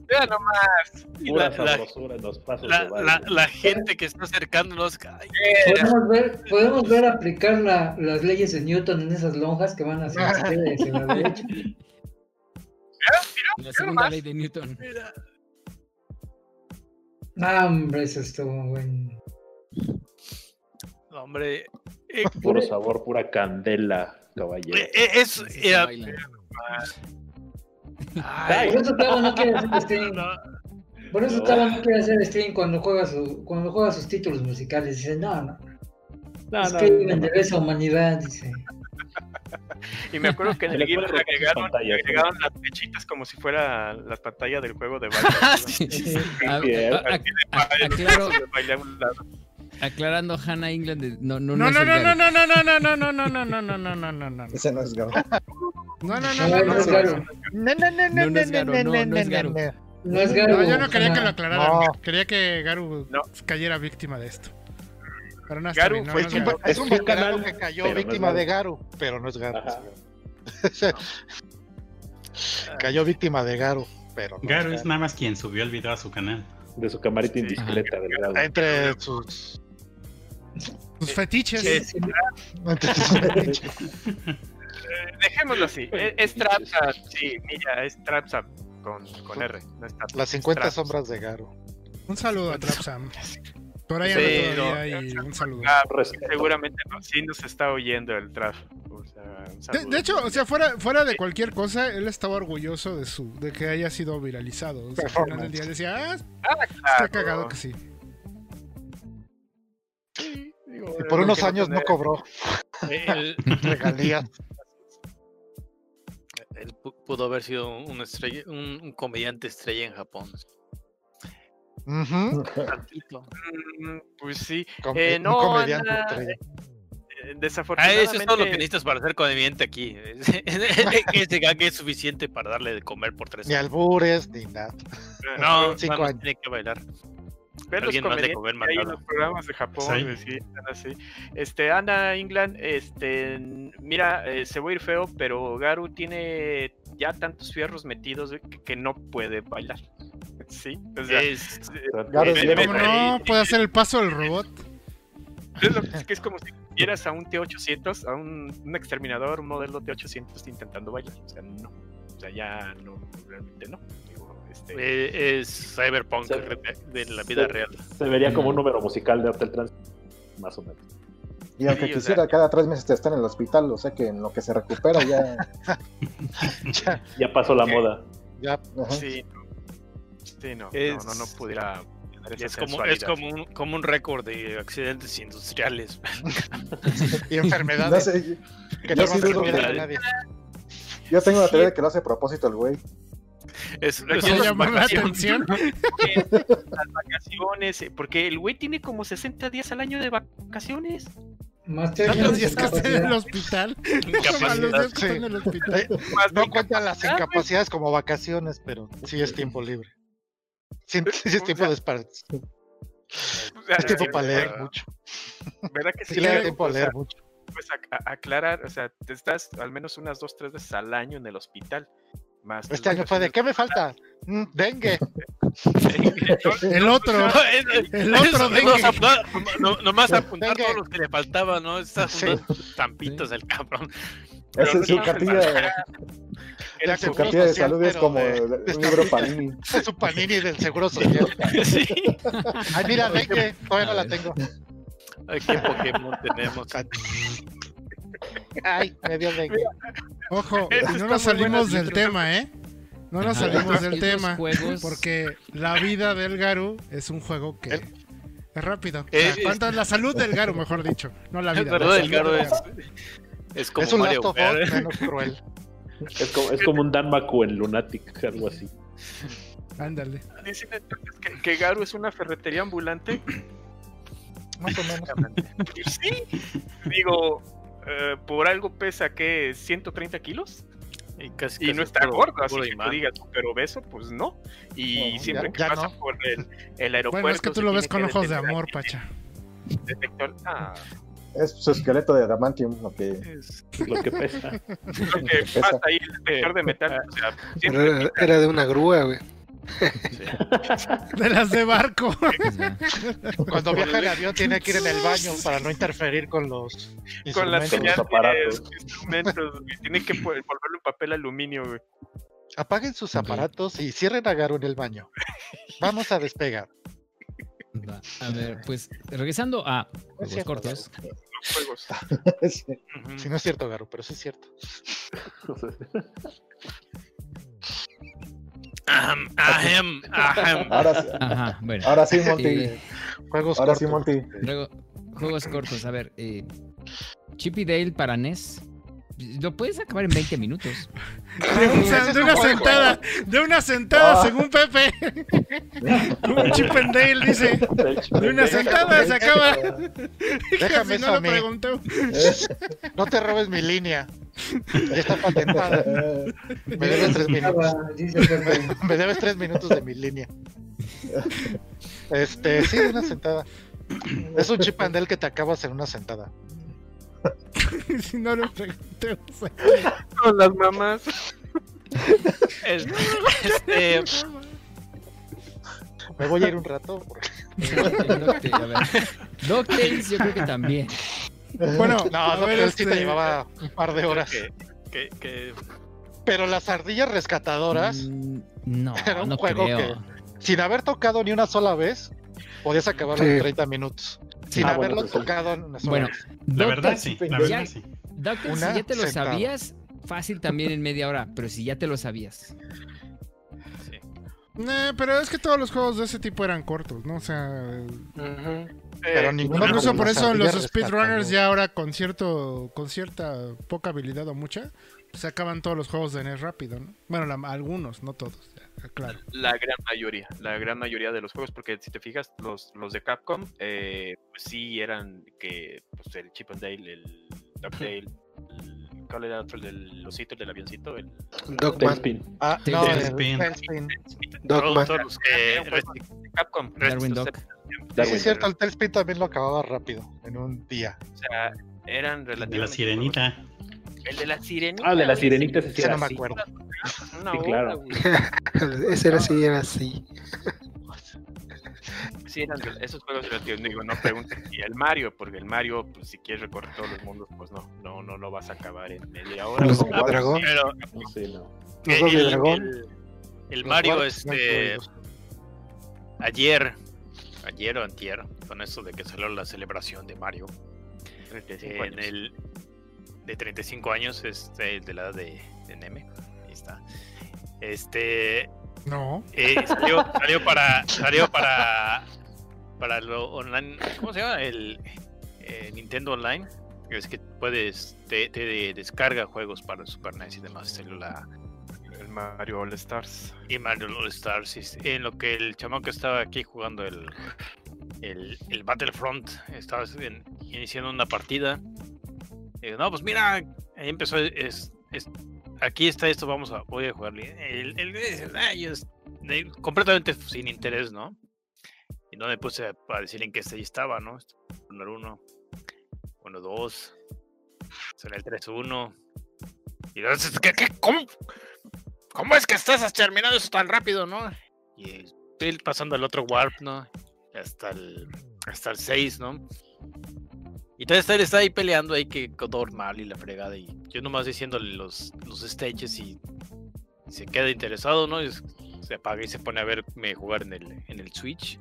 Vean nomás. Pura la, la- sabrosura en los pasos la- de baile. la- la gente que está acercándonos. ay, Podemos ver, podemos ver aplicar la- las leyes de Newton en esas lonjas que van hacia y hacia la derecha. La segunda ley de Newton. Ah, hombre, eso estuvo bueno. no, hombre, eh, Puro sabor, pura candela, caballero. eh, eh, es. Ay, Por eso Tabo no quiere hacer stream. no, Por eso Tabo no quiere hacer stream cuando juega, su, cuando juega sus títulos musicales. Dice, no, no. No, es no, que no, viven no. de esa humanidad, dice. Y me acuerdo que en el romper agregaron, ¿no? agregaron las flechitas como si fuera las pantallas del juego de Ah, baile. [laughs] sí. Bien. a- a- a- aclaro, [laughs] Aclarando Hannah England, de- no, no, No, es no, no, no, no, no, no, no, no, no, no, no, no, no, no, no, no, no. Ese no es Garu. No, no, no, No, no, no no, es no. Garu. No, no, no, No, no es Garu, no, no es Garu. No es Garu. No, yo no quería que lo aclararan. No. Quería que Garu No. cayera víctima de esto. Pero no está Garu bien, no, fue no es Garu. Es un Es canal que cayó es víctima Garu. de Garu, pero no es Garu. Cayó víctima de Garu, pero no Garo es es nada más quien subió el video a su canal. De su camarita indiscreta, Garo. Entre sus. Sus fetiches. Sí. Sí, entre sus- [laughs] Eh, Dejémoslo así. Es, es Trapsa, sí, mira, es Trapsa con, con R. No es Trapsa, Las es 50 Trapsa. sombras de Garu. Un saludo a Trapsam. [laughs] Por ahí Sí, anda no. todavía y un saludo. Ah, Respeto. seguramente no, sí nos está oyendo el Trap. O sea, De, de hecho, o sea, fuera, fuera de cualquier cosa, él estaba orgulloso de su, de que haya sido viralizado. O sea, al final del día decía, ah, Ah, está claro. cagado que sí. Digo, Y por no unos años no cobró Él, regalías. él pu- pudo haber sido un, estrella, un, un comediante estrella en Japón. Ujú. Tantito. Mm, Pues sí, Com- Eh, un no, comediante Ana, estrella. eh, Ah, desafortunadamente. eso es todo lo que necesitas para ser comediante aquí. [laughs] Ese gag es suficiente para darle de comer por tres Ni horas. albures, ni nada. No, cinco años. tiene que bailar. Ver los comediantes comer en programas de Japón, Sí. así. Este, Ana England, este, mira, eh, se va a ir feo, pero Garu tiene ya tantos fierros metidos que, que no puede bailar. [laughs] Sí, o sea, Es, Garu es me- ¿Cómo me- no? Puede hacer el paso del robot. es, lo- es que es como si vieras a un T800, a un, un exterminador, un modelo T800 intentando bailar. O sea, no. O sea, ya no, realmente no. Este, eh, es cyberpunk Se- de, de la vida se- real. Se vería como un número musical de Hotel Trans. Más o menos. Y aunque Sí, o sea- quisiera, cada tres meses te está en el hospital, o sea que en lo que se recupera ya. [laughs] Ya, Ya pasó la moda. ya. ajá. sí, no. Sí, no, Es- no, no, no pudiera. Es como, es como, un, como un récord de accidentes industriales. [laughs] Y No enfermedades sé, que yo no sí nadie. yo tengo la teoría de que lo hace a propósito el güey. Es, Aquí es Para las llamar la vacaciones. atención. [laughs] las vacaciones, eh, porque el güey tiene como 60 días al año de vacaciones. Más años días que está en el capacidad. hospital. [laughs] Más los días que en el hospital. No cuentan las incapacidad, incapacidades como vacaciones, pero sí es tiempo libre. Sí, [laughs] sí es tiempo de espar- güey. O sea, es tiempo para leer ¿verdad? mucho. ¿Verdad que Sí sí? le da Pero, tiempo a leer mucho. pues a- a- aclarar, o sea, te estás al menos unas dos, tres veces al año en el hospital. Más Este año fue de ¿qué me falta? Mm, dengue. [laughs] El otro. El otro dengue. no, nomás apuntar Dengue. todos los que le faltaba, ¿no? Está Sí. tampitos el cabrón. Esa es su cartilla, Era Del su cartilla de salud es como de- el- de un libro Panini. [laughs] Es su panini del seguro social. [laughs] Sí. Ay, mira, dengue. Todavía no la tengo. Ay, qué Pokémon tenemos. Ay, me dio dengue. Ojo, [laughs] Eso no nos salimos del tema, ¿eh? No nos Ajá, salimos del tema. juegos- Porque la vida del Garu es un juego que El- es rápido. O Es- sea, ¿cuánto es la salud del Garu, mejor dicho? No la vida. verdad, la el Garo del es, Garu. es como Es un Mario Last of Kart. Us [laughs] menos cruel. Es como, es como un Danmaku en Lunatic, algo así. Ándale. Dicen entonces que, que Garu es una ferretería ambulante. Más o menos. [laughs] Sí. Digo, eh, por algo pesa que 130 kilos Y, casi, y casi no está puro- gordo, así que tú digas súper obeso, pues no. Y siempre ya- que ya pasa no. por el, el aeropuerto. Bueno, es que tú lo ves con ojos de amor, Pacha. detector- Ah, Es su esqueleto de adamantium, lo que Es- Lo que pesa. lo que [laughs] pasa ahí, el detector de metal. O sea, Era, era de una grúa, güey. [laughs] De las de barco. [laughs] Cuando viaja en avión tiene que ir en el baño para no interferir con los con la instrumentos. señal de aparatos. instrumentos, güey. Tiene que volverlo en papel aluminio, güey. Apaguen sus aparatos y cierren a Garu en el baño. Vamos a despegar. Va. A ver, pues regresando a cierto, cortos. Los juegos. [laughs] Sí. No es cierto, Garu, pero sí es cierto. Ahem, ahem, ahem. Ahora, sí- Ajá, bueno. ahora sí, Monty. Eh, Juegos Ahora sí, cortos. Monty. Luego, juegos cortos. A ver, eh, Chip y Dale para NES. Lo puedes acabar en 20 minutos. [laughs] De, un- una sentada. De una sentada, Ah. según Pepe. [laughs] Un Chip and Dale dice. De una sentada se acaba. Déjame Si no lo mí. pregunté. [laughs] No te robes mi línea. Ya está patentada. Me debes tres minutos. Me debes tres minutos de mi línea. Este, sí, de una sentada. Es un chip and Dale que te acabas en una sentada. [laughs] Si no lo pregunté. Con las mamás. Es- este, Me voy a ir un rato. [laughs] ver. DuckTales yo creo que también. Bueno, No, a no, ver, pero sí te este, llevaba un par de horas. que, que, que- Pero las ardillas rescatadoras, Mm, No, Era un no juego creo. sin haber tocado ni una sola vez, podías acabarlo Sí. en 30 minutos. Sin Ah, haberlo sí. tocado en una sola Bueno, vez. La verdad sí, la ya- verdad sí. DuckTales, si ya te lo sentada. sabías, fácil también en media hora, pero si ya te lo sabías. sí. nah, pero es que todos los juegos de ese tipo eran cortos, ¿no? O sea, Pero Eh, ninguno incluso por eso los speedrunners ya ahora con cierto con cierta poca habilidad o mucha, se acaban todos los juegos de NES rápido, ¿no? Bueno, la- algunos, no todos, ya, claro. La gran mayoría, la gran mayoría de los juegos, porque si te fijas, los, los de Capcom, eh, pues sí eran que pues, el Chip and Dale, el DuckTale, el, ¿cuál era otro? El del osito, el del avioncito, el Dogman. Ah, Sí, no. Todos, Dogman. Capcom. Darwin Duck. Sí, es cierto, el Tailspin también lo acababa rápido, en un día. O sea, eran De relativamente. la sirenita. El de la sirenita. Ah, de la sirenita ese sí era no me acuerdo. Una Sí, claro. güey. [laughs] Ese era así, era así. Sí, eran esos juegos relativos. Digo, no pregunten si el Mario, porque el Mario, pues si quieres recorrer todos los mundos, pues no, no, no lo vas a acabar en media hora. Los o de algo dragón. Pero Sí, no. que Los de el, dragón. el- el Mario, no este, ayer, ayer o antier, con eso de que salió la celebración de Mario, 35 en el de 35 años, este, de la edad de, de Neme, ahí está. Este, No. eh, salió, salió para, salió para, para lo online, ¿cómo se llama? El eh, Nintendo Online. Es que puedes, te, te descarga juegos para el Super NES y demás. Salió la, El Mario All Stars. y Mario All Stars. y En lo que el que estaba aquí jugando el, el, el Battlefront, estaba en- iniciando una partida. No, pues mira, ahí empezó. Es, es- aquí está esto, vamos a, voy a jugar. El, ah, completamente sin interés, ¿no? Y no me puse a, decir en qué stage estaba, ¿no? Poner uno, bueno, dos, Será el 3-1. Y entonces, ¿qué, qué, cómo, ¿cómo es que estás terminando eso tan rápido, no? Y estoy pasando al otro warp, ¿no? Hasta el, hasta el 6, ¿no? Y entonces él está ahí peleando ahí que con normal y la fregada. Y yo nomás diciéndole los, los stages y se queda interesado, ¿no? Y se apaga y se pone a verme jugar en el, en el Switch.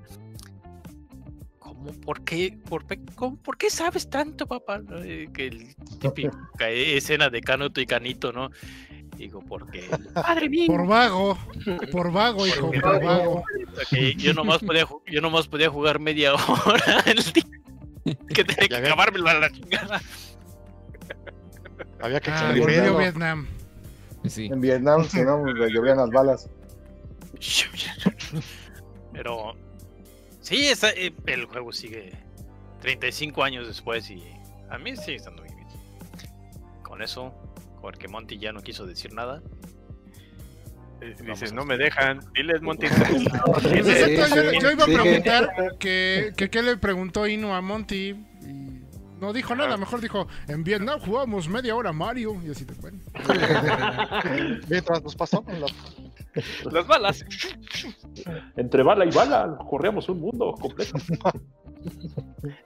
¿Cómo? ¿Por qué? ¿Por, qué- cómo- ¿por qué sabes tanto, papá? ¿No? Eh, Que el típica [laughs] escena de Canuto y Canito, ¿no? Digo, porque el [laughs] padre mío. Por vago. [laughs] Por vago, hijo, por vago. yo nomás podía yo nomás podía jugar media hora el día [laughs] que tenía que acabármelo a la chingada. Había que Ah, volvió Vietnam. Sí. En Vietnam, [laughs] si no, le llovían las balas. [laughs] Pero sí, esa- eh, el juego sigue 35 años después y a mí sigue estando muy bien. Con eso, porque Monty ya no quiso decir nada. Eh, Vamos Dices, no me dejan. Diles, [laughs] Monty. Pues [laughs] exacto, yo, yo iba a preguntar que, que qué le preguntó Inu a Monty y no dijo nada, mejor dijo, en Vietnam jugamos media hora Mario y así te bueno. [laughs] Mientras nos pasamos la... Las balas. Entre bala y bala, corríamos un mundo completo.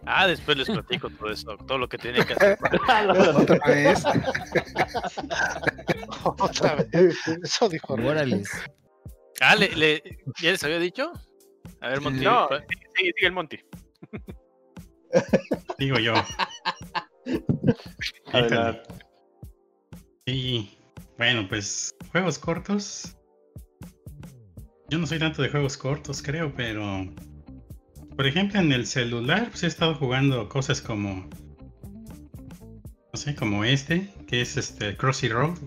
Ah, después les platico todo eso, todo lo que tenía que hacer. Otra vez. Otra vez. Eso dijo. Rick. Órales. Ah, ¿le, le- ¿ya les había dicho? A ver, Monty. No, sí, sigue el Monty. [laughs] Digo yo. [laughs] Y bueno, pues juegos cortos. Yo no soy tanto de juegos cortos, creo, pero por ejemplo en el celular pues he estado jugando cosas como no sé, como este, que es este Crossy Road,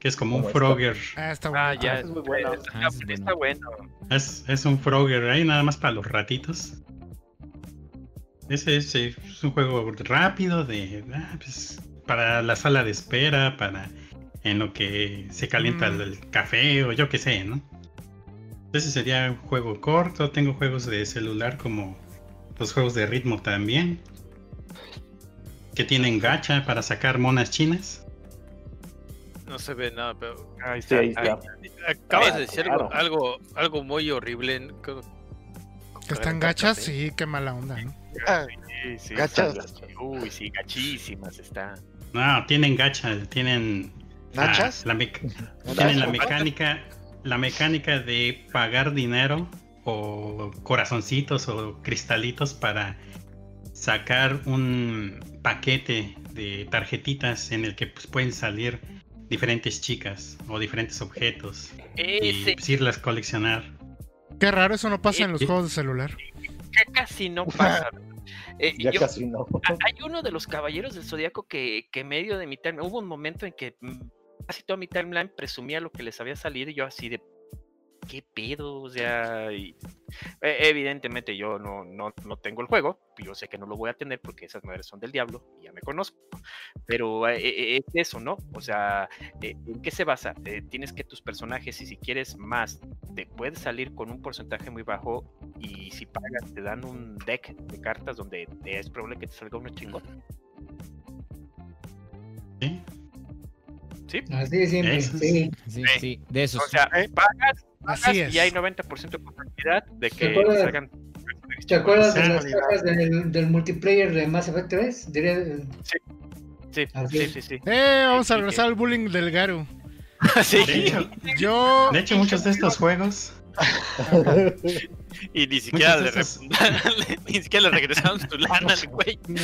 que es como un Como esta. Frogger. Ah, está Ah, bueno. ya. es muy bueno. Está, Ah, es está bueno. Es, es un Frogger ahí nada más para los ratitos. Ese es, es un juego rápido de ah, pues, para la sala de espera, para en lo que se calienta Mm. el, el café o yo qué sé, ¿no? Ese sería un juego corto. Tengo juegos de celular como los juegos de ritmo también. Que tienen gacha para sacar monas chinas. No se ve nada, pero Ahí está. ahí ahí. está. acabas Ah, de decir claro. algo, algo, algo muy horrible. Que están gachas, sí, qué mala onda, ¿no? Ah, Sí, sí, Gachas. Uy, sí, gachísimas está. No, tienen gacha, tienen ah, ¿Nachas? la ¿Nachas? Tienen la mecánica, la mecánica de pagar dinero o corazoncitos o cristalitos para sacar un paquete de tarjetitas en el que pues, pueden salir diferentes chicas o diferentes objetos y pues, irlas a coleccionar. Qué raro, eso no pasa en los Eh, juegos de celular. que casi no pasa. [laughs] Eh, Ya yo- casi no. ha- hay uno de los caballeros del zodiaco que, que medio de mi hubo un momento en que mm, casi toda mi timeline presumía lo que les había salido y yo así de qué pedo, o sea, y, eh, evidentemente yo no, no, no tengo el juego, yo sé que no lo voy a tener porque esas madres son del diablo y ya me conozco, pero eh, eh, es eso, ¿no? O sea, eh, ¿en qué se basa? Eh, tienes que tus personajes, y si quieres más, te puedes salir con un porcentaje muy bajo y si pagas te dan un deck de cartas donde es probable que te salga uno chingón. ¿sí? ¿Sí? Así de siempre, Eso sí. Sí, Sí. sí, de esos. O sea, pagas, pagas Así es. y hay 90% de probabilidad de que acuerdas? salgan. ¿Te acuerdas de las cajas del, del multiplayer de Mass Effect 3? Diré- Sí, sí, es. sí, sí. Eh, vamos a regresar al bullying del Garu. [laughs] Sí, De hecho, Yo. de hecho, muchos de estos juegos [laughs] Y ni siquiera, le, re- [laughs] ni siquiera le regresaron su lana al güey. No.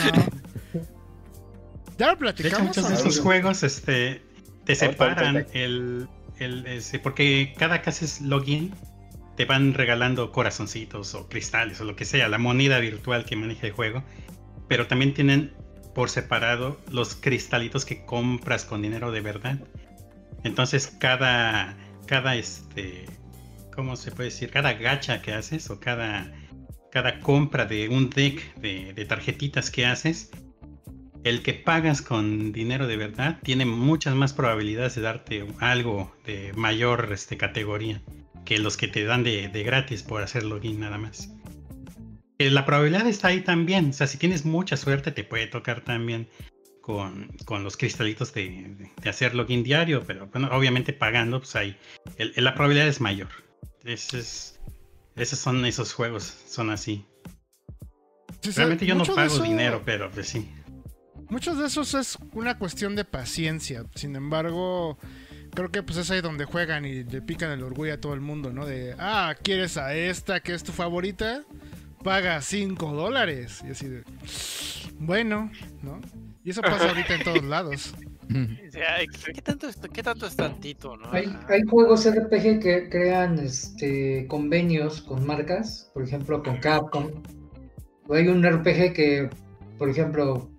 Ya lo De hecho, platicamos. muchos de ¿no? estos juegos este, te separan el, el ese, porque cada que haces login te van regalando corazoncitos o cristales o lo que sea, la moneda virtual que maneja el juego, pero también tienen por separado los cristalitos que compras con dinero de verdad. Entonces cada cada este ¿cómo se puede decir? Cada gacha que haces o cada cada compra de un deck de, de tarjetitas que haces el que pagas con dinero de verdad tiene muchas más probabilidades de darte algo de mayor este, categoría que los que te dan de, de gratis por hacer login nada más. Eh, La probabilidad está ahí también, o sea, si tienes mucha suerte te puede tocar también, con, con los cristalitos de, de- de hacer login diario, pero bueno, obviamente pagando, pues ahí el- el- la probabilidad es mayor. Ese es- esos son esos juegos, son así. Sí, sí, Realmente yo no pago eso- dinero, pero pues sí. Muchos de esos es una cuestión de paciencia. Sin embargo, creo que pues es ahí donde juegan y le pican el orgullo a todo el mundo, ¿no? De, ah, ¿quieres a esta que es tu favorita? Paga 5 dólares. Y así de, bueno, ¿no? Y eso pasa ahorita en todos lados. ¿qué tanto es, qué tanto es tantito, no? Hay, hay juegos RPG que crean este, convenios con marcas, por ejemplo con Capcom. O hay un RPG que, por ejemplo,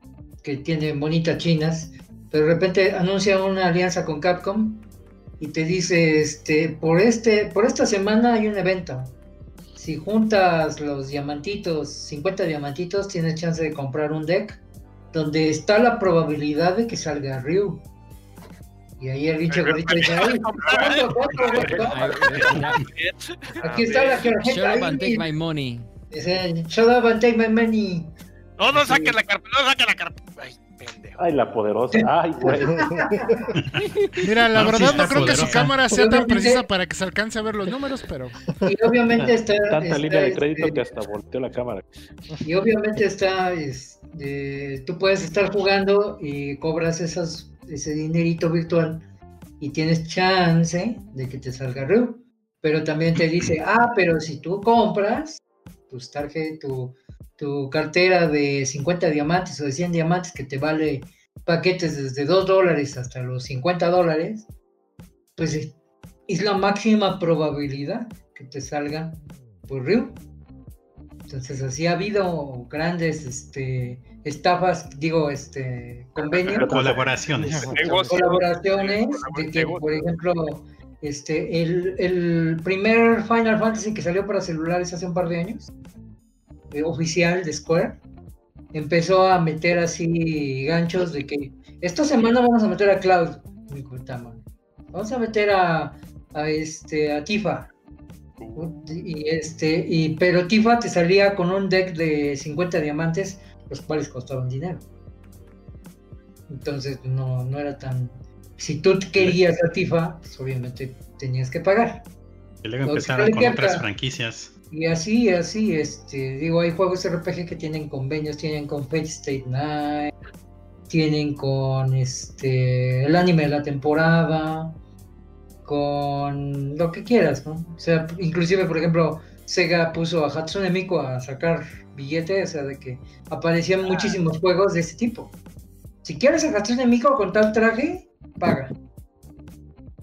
que tiene monitas chinas, pero de repente anuncia una alianza con Capcom y te dice, este, por este, por esta semana hay un evento. Si juntas los diamantitos, 50 diamantitos, tienes chance de comprar un deck donde está la probabilidad de que salga Ryu. Y ahí el bicho gordito dice, "Ay, ¿cuándo, cuándo, cuándo?". Aquí está la Shut tarjeta. up and take my money. Dice, Shut up and take my money. No, no saques la carpeta, no saques la carpeta. Ay, pendejo. Ay, la poderosa. Ay, güey. [laughs] Mira, la No, verdad no creo que su cámara sea tan precisa para que se alcance a ver los números, pero Y obviamente está. Tanta está, línea de este, crédito que hasta volteó la cámara. Y obviamente está, este, tú puedes estar jugando y cobras ese dinerito virtual y tienes chance de que te salga Ryu. Pero también te dice, ah, pero si tú compras tus tarje- tu, tu cartera de 50 diamantes o de 100 diamantes que te vale paquetes desde 2 dólares hasta los 50 dólares, pues es- es la máxima probabilidad que te salga por Ryu. Entonces así ha habido grandes este, estafas, digo, este, convenios, Colaboraciones. Negocio. colaboraciones, de que, por ejemplo, este, el, el primer Final Fantasy que salió para celulares hace un par de años, eh, oficial de Square, empezó a meter así ganchos de que esta semana vamos a meter a Cloud, vamos a meter a, a, este, a Tifa, y este, y, pero Tifa te salía con un deck de 50 diamantes, los cuales costaban dinero. Entonces no, no era tan. Si tú querías a Tifa, pues obviamente tenías que pagar. Y luego empezaron con otras franquicias. Y así, así, este, digo, hay juegos RPG que tienen convenios, tienen con Fate State Night, tienen con este el anime de la temporada, con lo que quieras, ¿no? O sea, inclusive, por ejemplo, Sega puso a Hatsune Miku a sacar billete, o sea, de que aparecían muchísimos juegos de ese tipo. Si quieres a Hatsune Miku con tal traje, paga.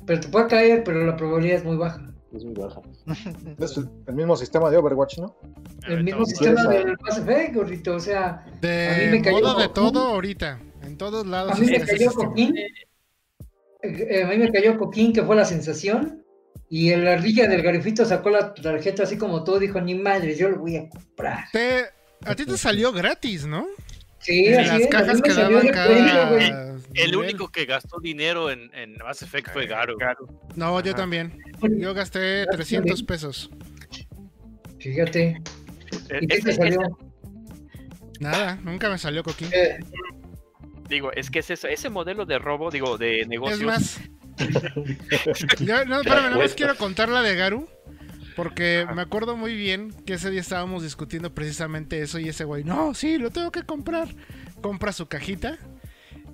Pero te puede caer, pero la probabilidad es muy baja. Es muy [laughs] baja. Es el, el mismo sistema de Overwatch, ¿no? El mismo sistema ¿quieres a- del Mass Effect, gordito, o sea, A mí de me cayó modo de todo ahorita. En todos lados. A mí me cayó. Coquín. Eh, eh, A mí me cayó Coquín, que fue la sensación. Y el ardilla del garifito sacó la tarjeta así como todo, dijo, ni madre, yo lo voy a comprar. Te- a ti te salió gratis, ¿no? Sí, En así las es, cajas que daban cada. El nivel. único que gastó dinero en, en Mass Effect fue Garo. No, yo Ajá. también. Yo gasté 300 pesos. Fíjate. Eh, ¿Y qué es- te es- salió? Nada, nunca me salió Coquín. Eh, digo, es que es eso, ese modelo de robo, digo, de Es negocios. más. [laughs] Yo, no, espérame, nada más quiero contar la de Garu. Porque me acuerdo muy bien que ese día estábamos discutiendo precisamente eso y ese güey, no, sí, lo tengo que comprar. Compra su cajita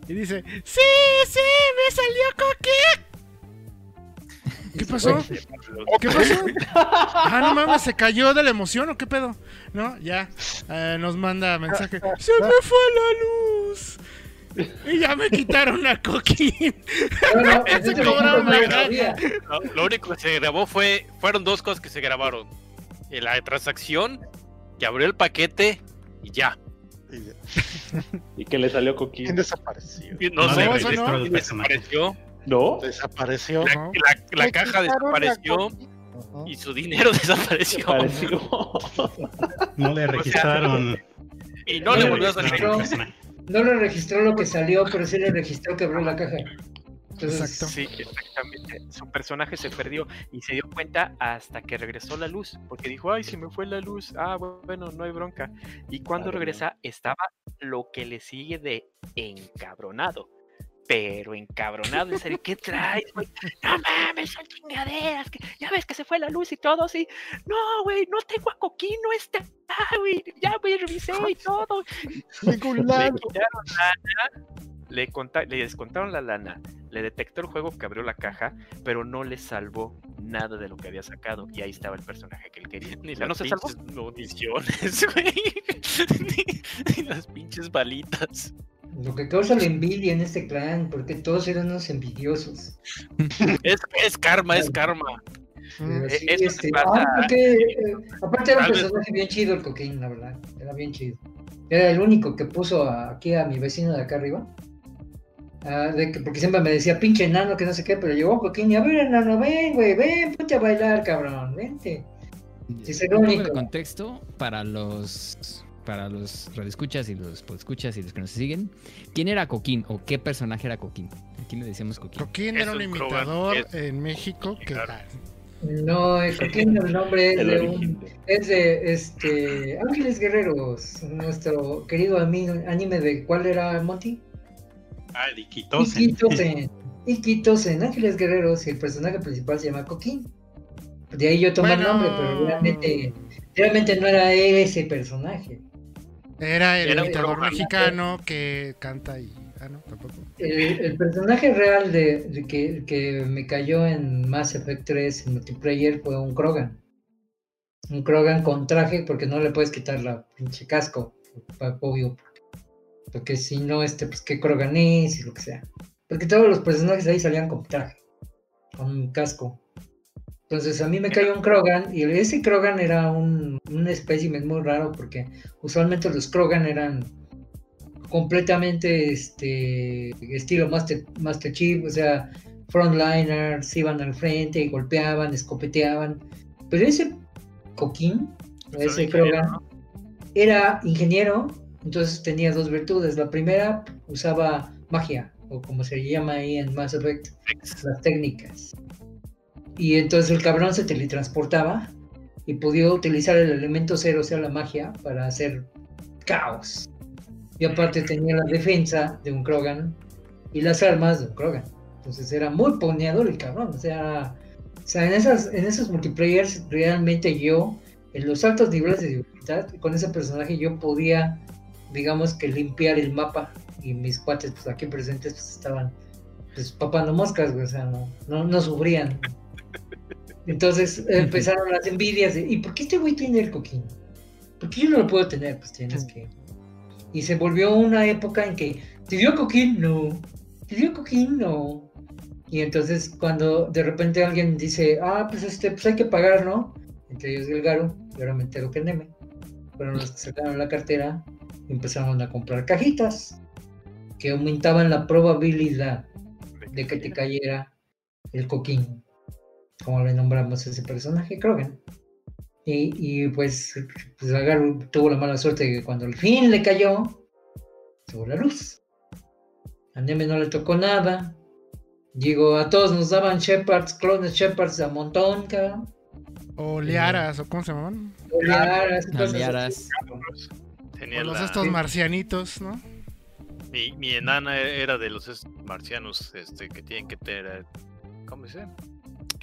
y dice, sí, sí, me salió Coquín. ¿Qué pasó? ¿Qué pasó? Ah, no mames, se cayó de la emoción o qué pedo. No, ya. eh, nos manda mensaje. Se me fue la luz. Y ya me quitaron a Coquín. no, no, [laughs] Se cobraron no la lo único que se grabó fue, fueron dos cosas que se grabaron. Eh, La transacción, que abrió el paquete y ya. ¿Y que le salió ¿Quién Coquín? desapareció? No, No sé, no. desapareció. ¿No? Desapareció. La, No. la- la caja la desapareció y su dinero [laughs] desapareció. Pareció. No le registraron. Y no le volvió a salir. No. le registró lo que salió, pero sí le registró que abrió la caja. Entonces, Exacto. Sí, exactamente. Su personaje se perdió y se dio cuenta hasta que regresó la luz, porque dijo, ay, se me fue la luz, ah, bueno, no hay bronca. Y cuando regresa, estaba lo que le sigue de encabronado. Pero encabronado, en serio, ¿qué traes, güey? No mames, son chingaderas, que ya ves que se fue la luz y todo, así. No, güey, no tengo a Coquín, no está, güey, ya, güey, revisé y [laughs] todo. Ningún Le quitaron lana, le, conta- le descontaron la lana, le detectó el juego que abrió la caja, pero no le salvó nada de lo que había sacado. Y ahí estaba el personaje que él quería. Ni O sea, las no se salvó. pinches municiones, [laughs] güey. ni, ni las pinches balitas. Lo que causa la envidia en este clan, porque todos eran unos envidiosos. Es, es karma, es karma. Eh, sí, eso te este, pasa, ah, porque, eh, aparte era un personaje bien chido el coquín, la verdad. Era bien chido. Era el único que puso a- aquí a mi vecino de acá arriba. Ah, de que, porque siempre me decía, pinche enano, que no sé qué, pero llegó Coquín y a ver, enano, ven, güey, ven, ponte a bailar, cabrón, vente. Sí, es el único. contexto para los para los radioescuchas y los podescuchas y los que nos siguen. ¿Quién era Coquín o qué personaje era Coquín? ¿A quién le decíamos Coquín? Coquín era un imitador es- en México que Claro. No, el Coquín, el nombre es El de origen un, es de este Ángeles Guerreros, nuestro querido ami- anime de ¿cuál era Monty? Ah, de. Ikitosen. Ikitosen, Ángeles Guerreros, y el personaje principal se llama Coquín. De ahí yo tomé el nombre, pero realmente, realmente no era ese personaje. Era el imitador mexicano que canta y. Ah, no, tampoco. El, el personaje real de, de que, que me cayó en Mass Effect 3 en multiplayer fue un Krogan. Un Krogan con traje porque no le puedes quitar la pinche casco, obvio. Porque si no, este, pues qué Krogan es y lo que sea. Porque todos los personajes ahí salían con traje, con un casco. Entonces a mí me cayó un Krogan y ese Krogan era un, un espécimen muy raro porque usualmente los Krogan eran completamente este estilo Master, Master Chief, o sea, frontliners, iban al frente y golpeaban, escopeteaban. Pero ese Coquín, Pues ese Krogan, era ingeniero, entonces tenía dos virtudes. La primera usaba magia, o como se llama ahí en Mass Effect, las técnicas. Y entonces el cabrón se teletransportaba y podía utilizar el elemento cero, o sea, la magia, para hacer caos. Y aparte tenía la defensa de un Krogan y las armas de un Krogan. Entonces era muy poneador el cabrón. O sea, o sea en, esas, en esos multiplayers realmente yo, en los altos niveles de dificultad, con ese personaje yo podía, digamos que limpiar el mapa. Y mis cuates pues aquí presentes pues estaban pues papando moscas, o sea, no, no, no sufrían. Entonces empezaron las envidias de, ¿y por qué este güey tiene el coquín? ¿Por qué yo no lo puedo tener? Pues tienes que... Y se volvió una época en que, ¿te dio coquín? No. ¿Te dio coquín? No. Y entonces cuando de repente alguien dice, ah, pues este, pues hay que pagar, ¿no? Entre ellos el Garo, y ahora me entero que Neme. Fueron los que sacaron la cartera y empezaron a comprar cajitas que aumentaban la probabilidad de que te cayera el coquín, como le nombramos a ese personaje, Krogan. Y, y pues, pues Agaru tuvo la mala suerte de que cuando al fin le cayó, tuvo la luz. A Neme no le tocó nada. Digo, a todos nos daban Shepards, clones Shepards a montón, cabrón. O Liaras, o cómo se llamaban. Olearas, cosas así. Aliaras. Tenía O los la- estos marcianitos, ¿no? mi, mi enana era de los marcianos este, que tienen que tener. ¿Cómo se dice?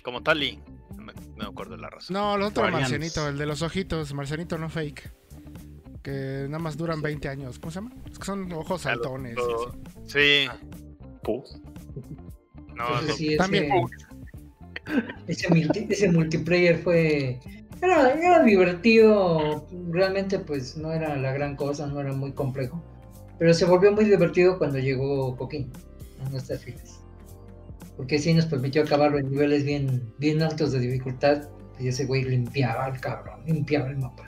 Como Tali. No me, acuerdo la razón. No, el otro Guardianes. marcianito, el de los ojitos, marcianito no fake. Que nada más duran 20 años. ¿Cómo se llama? Es que son ojos saltones. y lo- así. Sí, Pus. no, Entonces, sí, también. ese, ese, multi- ese multiplayer fue. Era, era divertido. Realmente, pues no era la gran cosa, no era muy complejo. Pero se volvió muy divertido cuando llegó Coquín a nuestras filas. Porque sí nos permitió acabarlo en niveles bien, bien altos de dificultad. Y ese güey limpiaba al cabrón, limpiaba el mapa.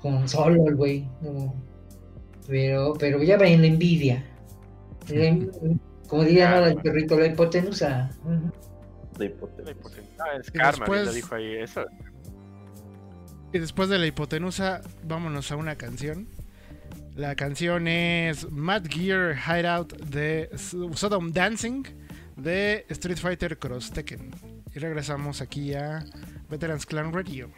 Con solo el güey. no. Pero, pero ya ven la envidia. La- como diría Ah, ¿no? el perrito, la hipotenusa. De hipotenusa. Ah, es Y karma, después- dijo ahí eso. Y después de la hipotenusa, vámonos a una canción. La canción es Mad Gear Hideout de Sodom Dancing de Street Fighter Cross Tekken. Y regresamos aquí a Veterans Clan Radio.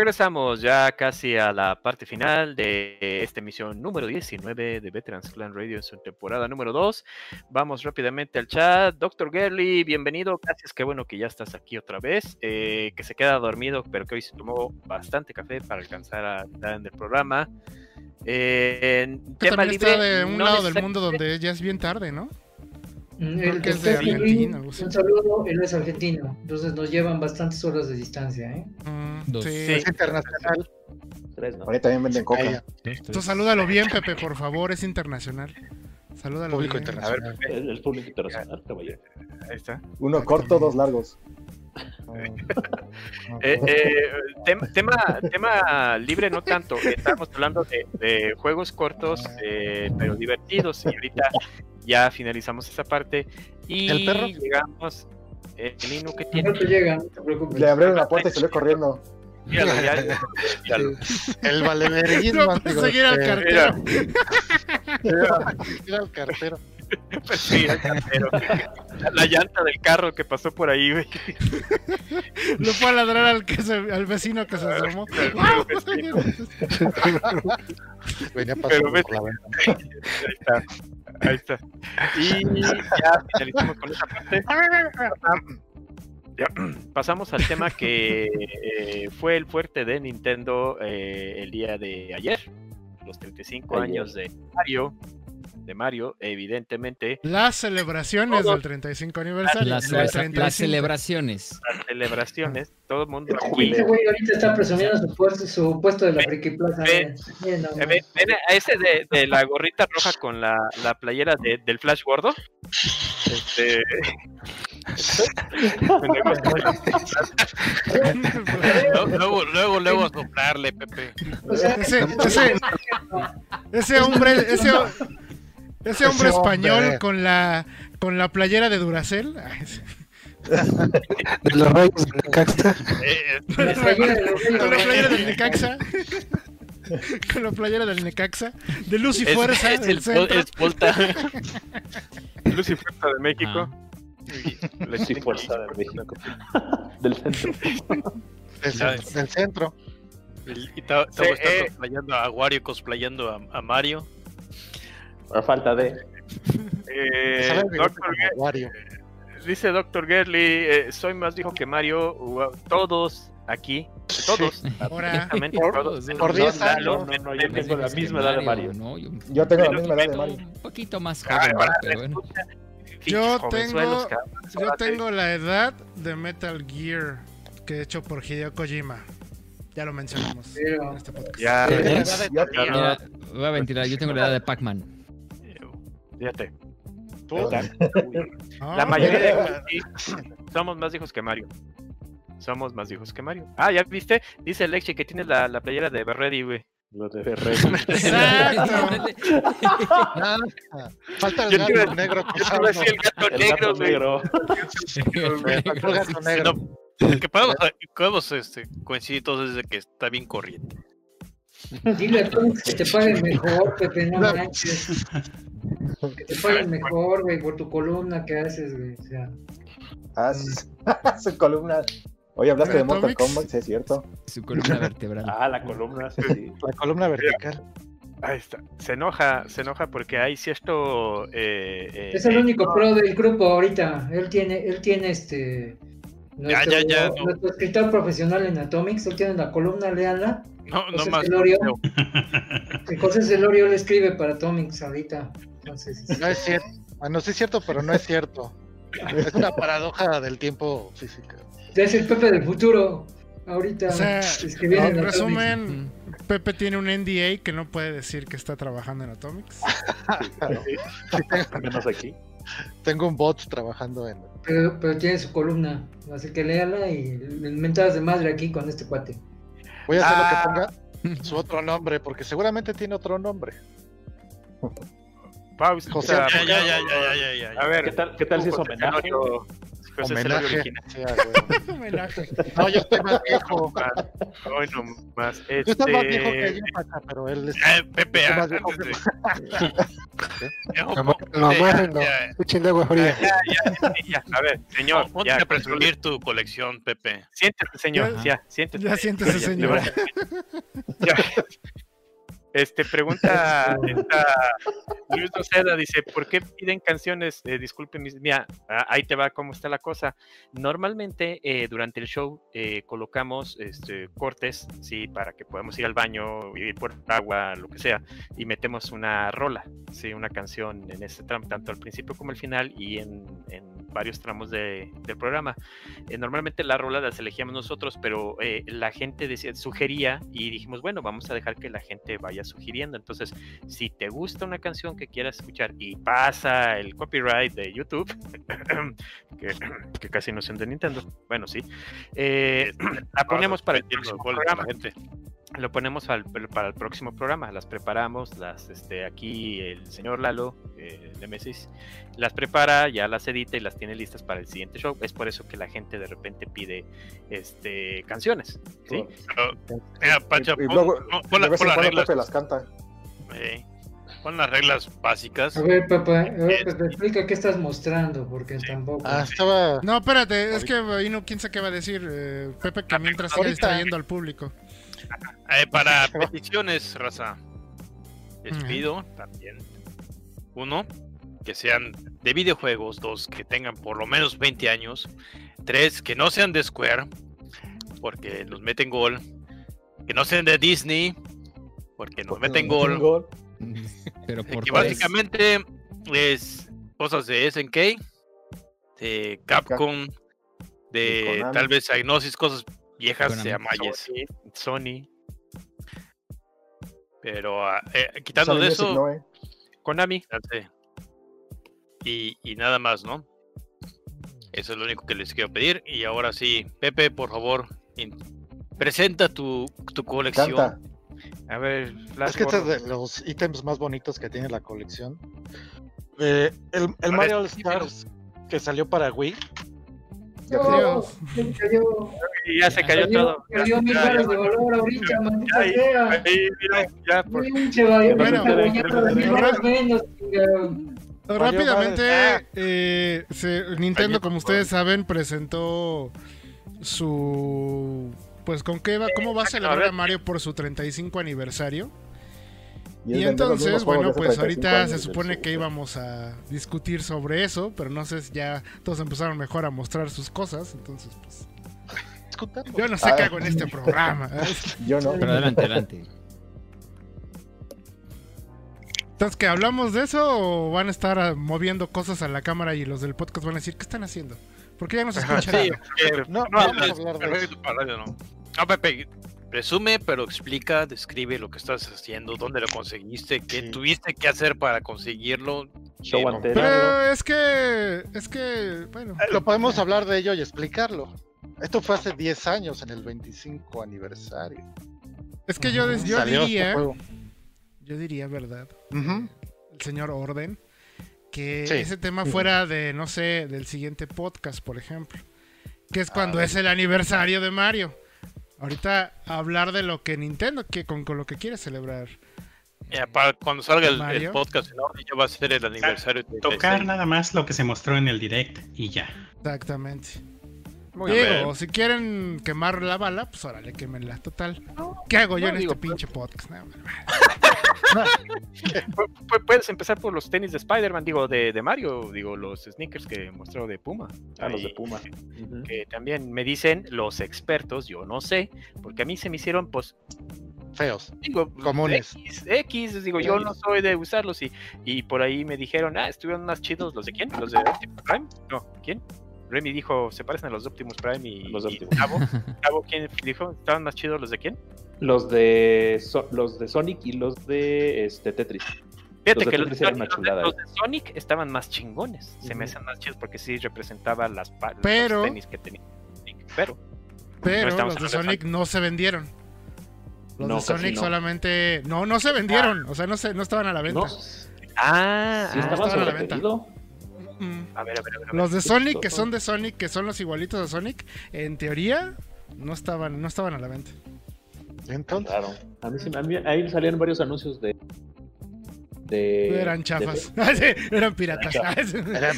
Regresamos ya casi a la parte final de esta emisión número 19 de Veterans Clan Radio en su temporada número 2. Vamos rápidamente al chat. Doctor Gerly, bienvenido. Gracias, qué bueno que ya estás aquí otra vez. Eh, que se queda dormido, pero que hoy se tomó bastante café para alcanzar a estar en el programa. Eh, en tema está de un no lado del mundo donde ya es bien tarde, ¿no? Creo El que que es de Argentina, un saludo, él es argentino, entonces nos llevan bastantes horas de distancia, ¿eh? Mm, Dos. sí. Es internacional. Tres, ¿no? Ahí también venden coca. Entonces salúdalo bien, Pepe, por favor, es internacional. Salúdalo público bien. A ver, internacional. Pepe, El, el público internacional, caballero. ahí está. Uno corto, dos largos. [laughs] Eh, eh, tem- tema, tema libre no tanto, estamos hablando de, de juegos cortos eh, pero divertidos y ahorita ya finalizamos esa parte y ¿El perro? llegamos eh, el Inu que No tiene te llegan, no te preocupes. Le abrieron la puerta y salió corriendo. Míralo, ya- míralo. El valeverguismo, No, amigo. seguir al cartero. seguir al cartero. Pues sí, el cartero. la llanta del carro que pasó por ahí güey. Le fue a ladrar al, que se- al vecino que se asomó. Venía Pero pasando ves- por la ventana. ahí está ahí está. Y ya finalizamos con esa parte. Pasamos al tema que eh, fue el fuerte de Nintendo eh, el día de ayer, los 35 Ayer. años de Mario, de Mario, evidentemente, Las celebraciones del 35 aniversario. Las, las 35. celebraciones. las celebraciones, todo el mundo. Este güey ahorita está presumiendo su puesto, su puesto de la Friki Plaza. Eh. ¿Ven, ven a ese de, de la gorrita roja con la, la playera de- del Flash gordo? Este... Luego, luego, luego, luego a [laughs] soplarle, Pepe. O sea, Ese, ese, ese hombre, ese, ese hombre Ese español hombre. con la con la playera de [laughs] sí. De los rayos de Necaxa. Eh, [laughs] Con la playera de los con la playera del. Necaxa. [laughs] Con la playera del Necaxa. De Luz y es, Fuerza. es del el centro. es Volta. Lucy Fuerza de México. Sí, fuerza de México. Del centro. Del, centro. Y está eh. cosplayando a Wario, cosplayando a, a Mario. A falta de. Eh, Doctor Wario. dice Doctor Gerly, eh, soy más dijo que Mario, wow, todos aquí, todos, Ahora. Por- todos, por no, 10 Lalo, años. No, no, yo tengo la misma edad de Mario. No, yo un Yo tengo la misma edad de Mario. poquito más joven, pero bueno. Yo tengo- Yo tengo la edad de Metal Gear que hecho por Hideo Kojima. Ya lo mencionamos en este podcast. Ya, ya, Ya- voy a ventilar, yo tengo la edad de Pac-Man. Fíjate. Tú, Ah, La mayoría de [laughs] sí, somos más hijos que Mario. Somos más hijos que Mario. Ah, ya viste, dice Lexi que tienes la, la playera de Berretti, güey. Lo de. Ah, [laughs] falta el gato negro. [laughs] El gato negro, el gato negro. Que podemos, podemos este, coincidir todos desde que está bien corriente. Dile a todos que te paguen mejor, Pepe, no manches. Que te paguen mejor, güey, por tu columna que haces, güey. O sea, Ah, su, [laughs] su columna. Oye, hablaste de Mortal. Kombat, sí es cierto. Su columna vertebral. Ah, la columna, sí, sí. [laughs] La columna vertical. Ahí está. Se enoja, se enoja porque hay cierto. Eh, eh, es el eh, único no, pro del grupo ahorita. Él tiene, él tiene este. Nuestro, ya, ya, no. nuestro escritor profesional en Atomics, él tiene la columna, léanla. No, no José más. Celorio. Que José Celorio le escribe para Atomics ahorita. Entonces, No es cierto. Bueno, sí es cierto, pero no es cierto. Es una paradoja del tiempo física. es el Pepe del futuro. Ahorita O sea, escribiendo en en Atomics. resumen, Pepe tiene un NDA que no puede decir que está trabajando en Atomics. [laughs] Menos aquí. Tengo un bot trabajando en. Pero, pero tiene su columna. Así que léala y mentadas de madre aquí con este cuate. Voy a hacer Ah. lo que ponga su otro nombre, porque seguramente tiene otro nombre. [laughs] José, o sea, Ya, ya, ya, ya, ya, ya, ya. A ver, ¿Qué tal, qué tal si es José homenaje? Celorio Homenaje. güey. [laughs] Homenaje. No, yo estoy más viejo. [laughs] Hoy no más. Tú estás más viejo que Este, yo, Paca, pero él es Eh, Pepe, ah, más viejo que- de- ¿eh? Amor, Lo amárrenlo. Échenle agua fría. Ya, a ver, señor. Ponte ya, a presumir tu colección, Pepe. Siéntese, señor. Ya- Ya, siéntese. Ya siéntese, Ya, señor. ya. Este pregunta [laughs] esta Luis Doceda dice, ¿por qué piden canciones? Eh, mira, ah, ahí te va cómo está la cosa. Normalmente eh, durante el show eh, colocamos este, cortes, sí, para que podamos ir al baño, ir por agua, lo que sea, y metemos una rola, sí, una canción en ese tramo, tanto al principio como al final y en, en varios tramos de- del programa. Eh, normalmente las rolas las elegíamos nosotros, pero la gente decía, sugería y dijimos, bueno, vamos a dejar que la gente vaya sugiriendo. Entonces, si te gusta una canción que quieras escuchar y pasa el copyright de YouTube, [clears throat] que, [clears throat] que casi no son de Nintendo, bueno, sí, eh, [clears throat] la ponemos para el próximo programa gente. Lo ponemos al- para el próximo programa, las preparamos, las este aquí el señor Lalo eh, de Mesis las prepara, ya las edita y las tiene listas para el siguiente show. Es por eso que la gente de repente pide este canciones, ¿sí? Pero, mira, Pacha, Y pon, luego, pon- pon la- de vez pon en las reglas. Pepe las canta. eh, pon las reglas básicas. A ver, papá, a ver, Pepe, explica qué estás mostrando, porque tampoco. Ah, estaba. No, espérate, es que ahí no, quién sabe qué va a decir eh, Pepe que mientras sigue ahorita. distrayendo al público. Eh, para [laughs] peticiones, raza. Les pido también. Uno, que sean de videojuegos. Dos, que tengan por lo menos 20 años. Tres, que no sean de Square. Porque nos meten gol. Que no sean de Disney. Porque nos meten gol. Pero [laughs] por que básicamente es cosas de SNK, de Capcom, de tal vez Agnosis, cosas viejas de Amayes. Sony, Sony, Pero ah, eh, quitando Sony de eso, no, ¿eh? Konami. Y, y nada más, ¿no? Eso es lo único que les quiero pedir. Y ahora sí, Pepe, por favor, in- presenta tu, tu colección. Canta. A ver, Flash Es que este es de los ítems más bonitos que tiene la colección. Eh, el el Mario All Stars que salió para Wii. Ya No, se cayó, Y ya se cayó todo. perdió mil Ya, baros ya, de valor ahorita, maldita ya, sea. ahí, mira, ya, por- Pinche valió, Bueno, bueno, mil baros menos. chingado. Rápidamente, madre. eh, se- Nintendo, como ustedes saben, presentó su... Pues con qué va, cómo va a celebrar a Mario por su 35 aniversario. Y entonces, bueno, pues 35 ahorita se supone su- que íbamos a discutir sobre eso, pero no sé si ya todos empezaron mejor a mostrar sus cosas, entonces pues... Discutamos. Yo no sé Ah. qué hago en este programa. Yo no. Pero adelante, adelante. Entonces, ¿que hablamos de eso o van a estar ah, moviendo cosas a la cámara y los del podcast van a decir, ¿qué están haciendo? ¿Por qué ya no se escucha Sí, nada? eh, No, no, hablar de perfecto eso. para radio, ¿no? No, Pepe, presume, pero explica, describe lo que estás haciendo, dónde lo conseguiste, qué Sí. tuviste que hacer para conseguirlo. Pero es que, es que, bueno. Eh, Lo podemos hablar de ello y explicarlo. Esto fue hace 10 años, en el 25 aniversario. Es que yo, yo Salió este diría, yo diría, ¿verdad? El señor Orden, que Sí. ese tema fuera de, no sé, del siguiente podcast, por ejemplo. Que es cuando Ah, es el aniversario de Mario. Ahorita hablar de lo que Nintendo, que con, con lo que quiere celebrar. ya para cuando salga el, el podcast en ya va a ser el aniversario. Tocar 36. nada más lo que se mostró en el direct y ya. Exactamente. Muy Digo, bien. si quieren quemar la bala, pues órale, quémenla. Total. ¿Qué hago yo no, en digo, este pinche podcast? No, [laughs] Puedes empezar por los tenis de Spider-Man, digo, de, de Mario, digo, los sneakers que mostró de Puma. Ah, los de Puma. [laughs] Que también me dicen los expertos, yo no sé, porque a mí se me hicieron, pues, Feos. digo, Comunes. X, X, digo, yo no soy de usarlos y, y por ahí me dijeron, ah, estuvieron más chidos los de quién, los de Prime, no, ¿quién? Remy dijo, se parecen a los de Optimus Prime y, Los de y Optimus. Gabo, Gabo, ¿quién dijo? ¿Estaban más chidos los de quién? Los de So- los de Sonic y los de este Tetris. Fíjate Los de que los, eran los chulada, los eh. de Sonic estaban más chingones, se me hacen más chidos porque sí representaba las, pa- los Pero- tenis que tenía. Pero, Pero los de Sonic no se vendieron. Los No, de Sonic no. solamente. No, no se vendieron. O sea, no, se, no estaban a la venta. No, ah, sí ah, estaba estaban a la venta. Mm. a ver, a ver, a ver. a ver. Los de Sonic, so- que son de Sonic, que son los igualitos de Sonic, en teoría no estaban, no estaban a la venta. Entonces, Claro. A mí, sí- a mí- ahí salían varios anuncios de, de... Eran de- chafas. [laughs] Sí, eran piratas. Eran-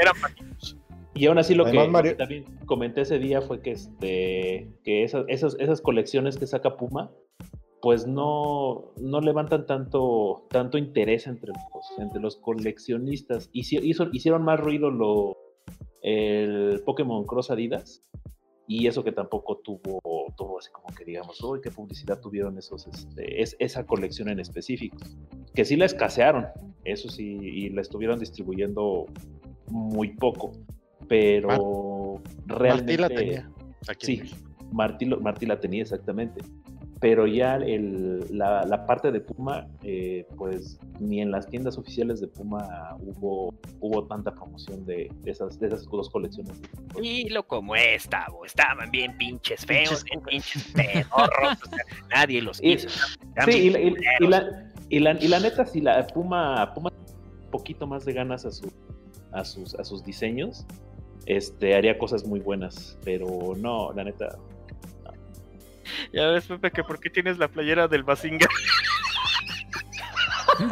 Eran patitos. Y aún así lo Además, Mario- que también comenté ese día fue que este que esas, esas, esas colecciones que saca Puma pues no, no levantan tanto, tanto interés entre los, entre los coleccionistas. Hici- hizo- hicieron más ruido lo, el Pokémon Cross Adidas y eso que tampoco tuvo, tuvo así como que digamos, uy, qué publicidad tuvieron esos, este, es, esa colección en específico. Que sí la escasearon, eso sí, y la estuvieron distribuyendo muy poco, pero realmente... Martí la tenía. Aquí Sí. Martí, Martí la tenía exactamente. Pero ya el- la, la parte de Puma, eh, pues ni en las tiendas oficiales de Puma hubo, hubo tanta promoción de, de esas, de esas dos colecciones. Y lo como estaba, estaban bien pinches feos, bien pinches pedorros, o sea, nadie los Y- quiso. estaban Sí, y y- y la, y la- y la neta, si la Puma, Puma un poquito más de ganas a, su, a, sus, a sus diseños, este, haría cosas muy buenas. Pero no, la neta, Ya ves, Pepe, que por qué tienes la playera del Basinga. [laughs]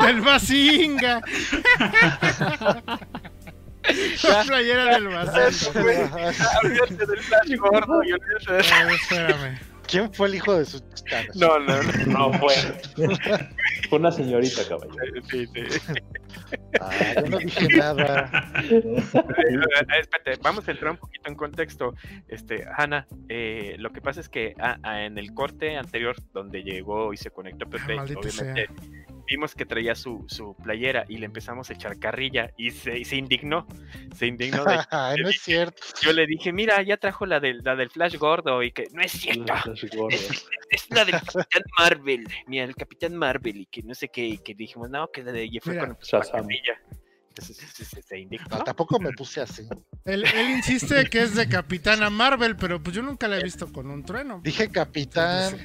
Del Basinga. La playera del Basinga. [laughs] olvídate del flash gordo y olvídate de... Espérame. ¿Quién fue el hijo de su chicana? No, no, no. no fue. fue una señorita, caballero. Sí, sí. Ah, yo no dije [laughs] nada. Eh, Espérate, vamos a entrar un poquito en contexto. Este, Hanna, eh, lo que pasa es que ah, ah, en el corte anterior donde llegó y se conectó Pepe, Ah, obviamente vimos que traía su, su playera y le empezamos a echar carrilla y se, y se indignó. Se indignó de [laughs] no es cierto. yo le dije, mira, ya trajo la del, la del Flash gordo y que no es cierto. Es, es la del Capitán Marvel, mira, el Capitán Marvel y que no sé qué, y que dijimos, no, que la de ella fue Mira, cuando empezó la Shazam. carrilla. Entonces se, se- se indignó. No, tampoco me puse así. Él, él insiste que es de Capitana Marvel, pero pues yo nunca la he visto con un trueno. Dije capitán.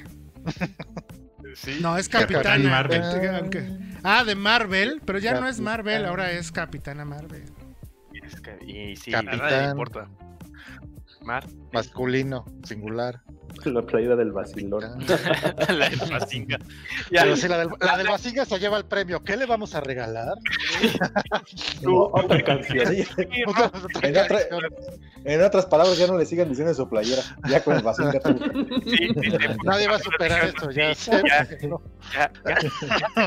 Sí. No, es Capitán Capitana. Marvel. Ah, de Marvel, pero ya no es Marvel, ahora es Capitana Marvel. Es que- y sí, Capitán. Importa. Mar, Masculino, singular. La playera del vacilón. [laughs] La del Basinga. Pero la del, la del Basinga se lleva el premio, ¿qué le vamos a regalar? [laughs] Otra canción. Otra-. En otras palabras, ya no le sigan diciendo su playera. Ya con el tú. sí, sí, sí, [laughs] Nadie va a superar esto, ya sé. ya, ya, [laughs] ya, ya, se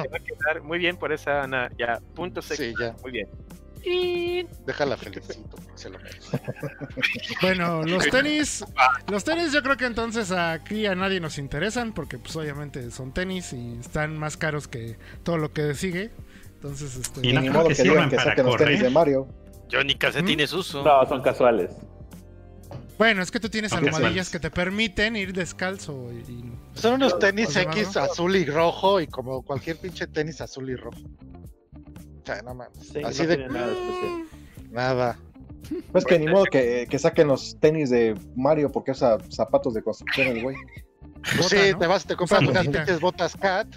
va a quedar muy bien por esa Ana, ya, punto seco, Sí, ya. muy bien. Y Déjala felicito, se lo merece. [laughs] Bueno, los tenis, los tenis yo creo que entonces aquí a nadie nos interesan porque pues obviamente son tenis y están más caros que todo lo que sigue. Entonces, este, Y no Ni creo modo que que sirvan que para saquen los tenis de correr. Mario. Yo ni calcetines uso. No, son casuales. bueno, es que tú tienes Aunque almohadillas que te permiten ir descalzo y, y- Son unos tenis ¿Cómo se llama, X no? azul y rojo y como cualquier pinche tenis azul y rojo. O sea, no mames. Sí, Así no de nada especial. nada. Pues que ni modo que, que saquen los tenis de Mario porque usa zapatos de construcción el güey. Pues Bota, sí, ¿no? te vas, te compras unas pinches botas cat,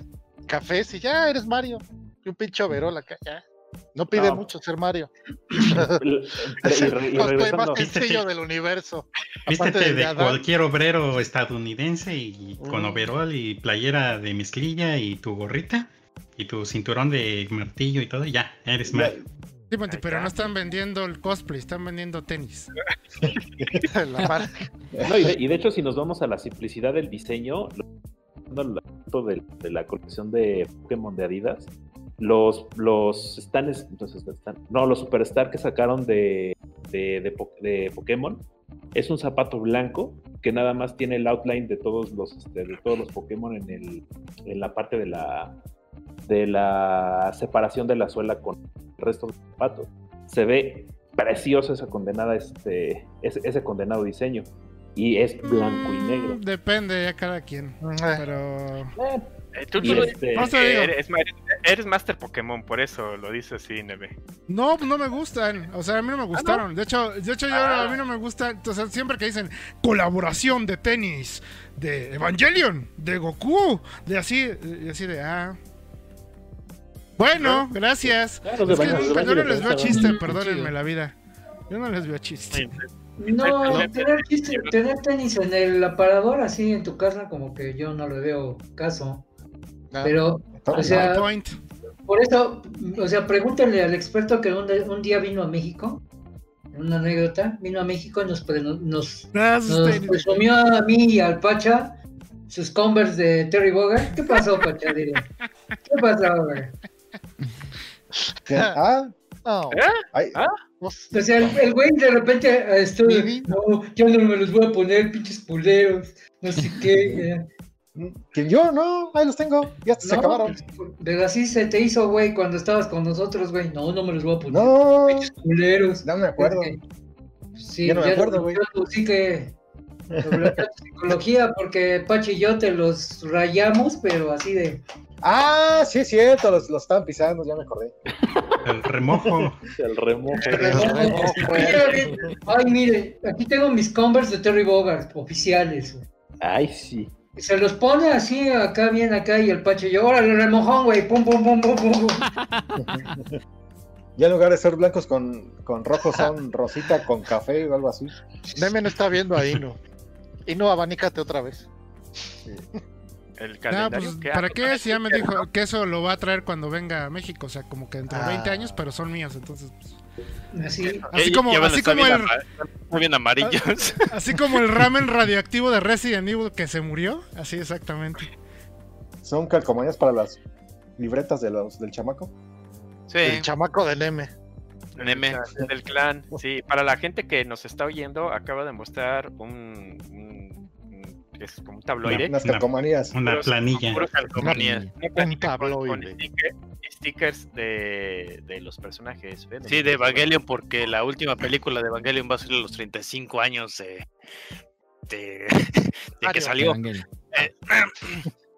cafés y ya eres Mario. Y un pinche overol acá, ya. No pide No. mucho ser Mario. Y, [laughs] y re- y cosplay [laughs] más sencillo del universo. Vístete de cualquier obrero estadounidense y con Mm. overol y playera de mezclilla y tu gorrita y tu cinturón de martillo y todo, ya, eres Mario. Sí, Monty, pero no están vendiendo el cosplay, están vendiendo tenis. [laughs] La marca. No, y, de, y de hecho, si nos vamos a la simplicidad del diseño, lo- lo- lo de, de la colección de Pokémon de Adidas, los, los stands, entonces, stand- no, los Superstar que sacaron de, de, de Po- de Pokémon, es un zapato blanco que nada más tiene el outline de todos los, este, de todos los Pokémon en, el, en la parte de la, de la separación de la suela con el resto del zapato. Se ve precioso esa condenada, este, ese, ese condenado diseño. Y es blanco y negro. Mm, Depende ya cada quien. Pero. eh, tú, Y tú lo este- No eres, eres, eres Master Pokémon, por eso lo dices así, Neve. No, pues no me gustan. O sea, a mí no me gustaron. De hecho, de hecho yo a mí no me gusta. O sea, siempre que dicen colaboración de tenis, de Evangelion, de Goku, de así, y así de ah. Bueno, gracias. Ah, los de Es que Evangelion, nunca- yo no les veo chiste, perdónenme la vida. Yo no les veo chiste. No, tener, chiste- tener tenis en el aparador así en tu casa, como que yo no le veo caso. Ah, Pero, o sea, point. por eso, o sea, pregúntale al experto que un, un día vino a México, una anécdota, vino a México y nos, nos, Ah, nos presumió a mí y al Pacha sus Converse de Terry Bogard. ¿Qué pasó, Pacha? Dile. ¿Qué pasó, güey? ¿Qué? Ah, No, ay, pues, O sea, el, el güey de repente eh, estuvo, no, ya no me los voy a poner, pinches culeros, no sé qué. Eh". ¿quién yo? No, ahí los tengo. Ya se acabaron. Pero así se te hizo, güey, cuando estabas con nosotros, güey. No, no me los voy a poner. No, Pinches culeros. no me acuerdo. Es que- Sí, Ya no me acuerdo, güey. Sí que psicología porque Pachi y yo te los rayamos, pero así de... Ah, sí es cierto, los, los estaban pisando, ya me acordé. El remojo. [laughs] El remojo. Mira, bien. Ay, mire, aquí tengo mis Converse de Terry Bogard, oficiales. Ay, sí. Y Se los pone así, acá, bien acá, y el Pachi y yo, órale, remojón, güey, pum, pum, pum, pum, pum. [laughs] Ya en lugar de ser blancos con, con rojos son rosita con café o algo así. Nemen está viendo ahí, ¿no? Y no, abanícate otra vez. El No, calendario pues, que ¿para qué? Si ya me dijo que eso lo va a traer cuando venga a México, o sea, como que dentro de 20 Ah. años, pero son míos, entonces. pues, Así, Así como- así como bien el- bien amarillos. [laughs] Así como el ramen radioactivo de Resident Evil que se murió, así exactamente. Son calcomanías para las libretas de los, del chamaco. Sí, El chamaco de Neme. Neme. del clan. Sí, para la gente que nos está oyendo, acaba de mostrar un- que es como un tabloide. Unas Una- calcomanías. Una Puros- planilla. puros calcomanías. Una Un planilla con- con sticker- stickers de, de los personajes. ¿ves? Sí, de Evangelion, porque la última película de Evangelion va a ser a los 35 años de, de, de que salió. Evangelion.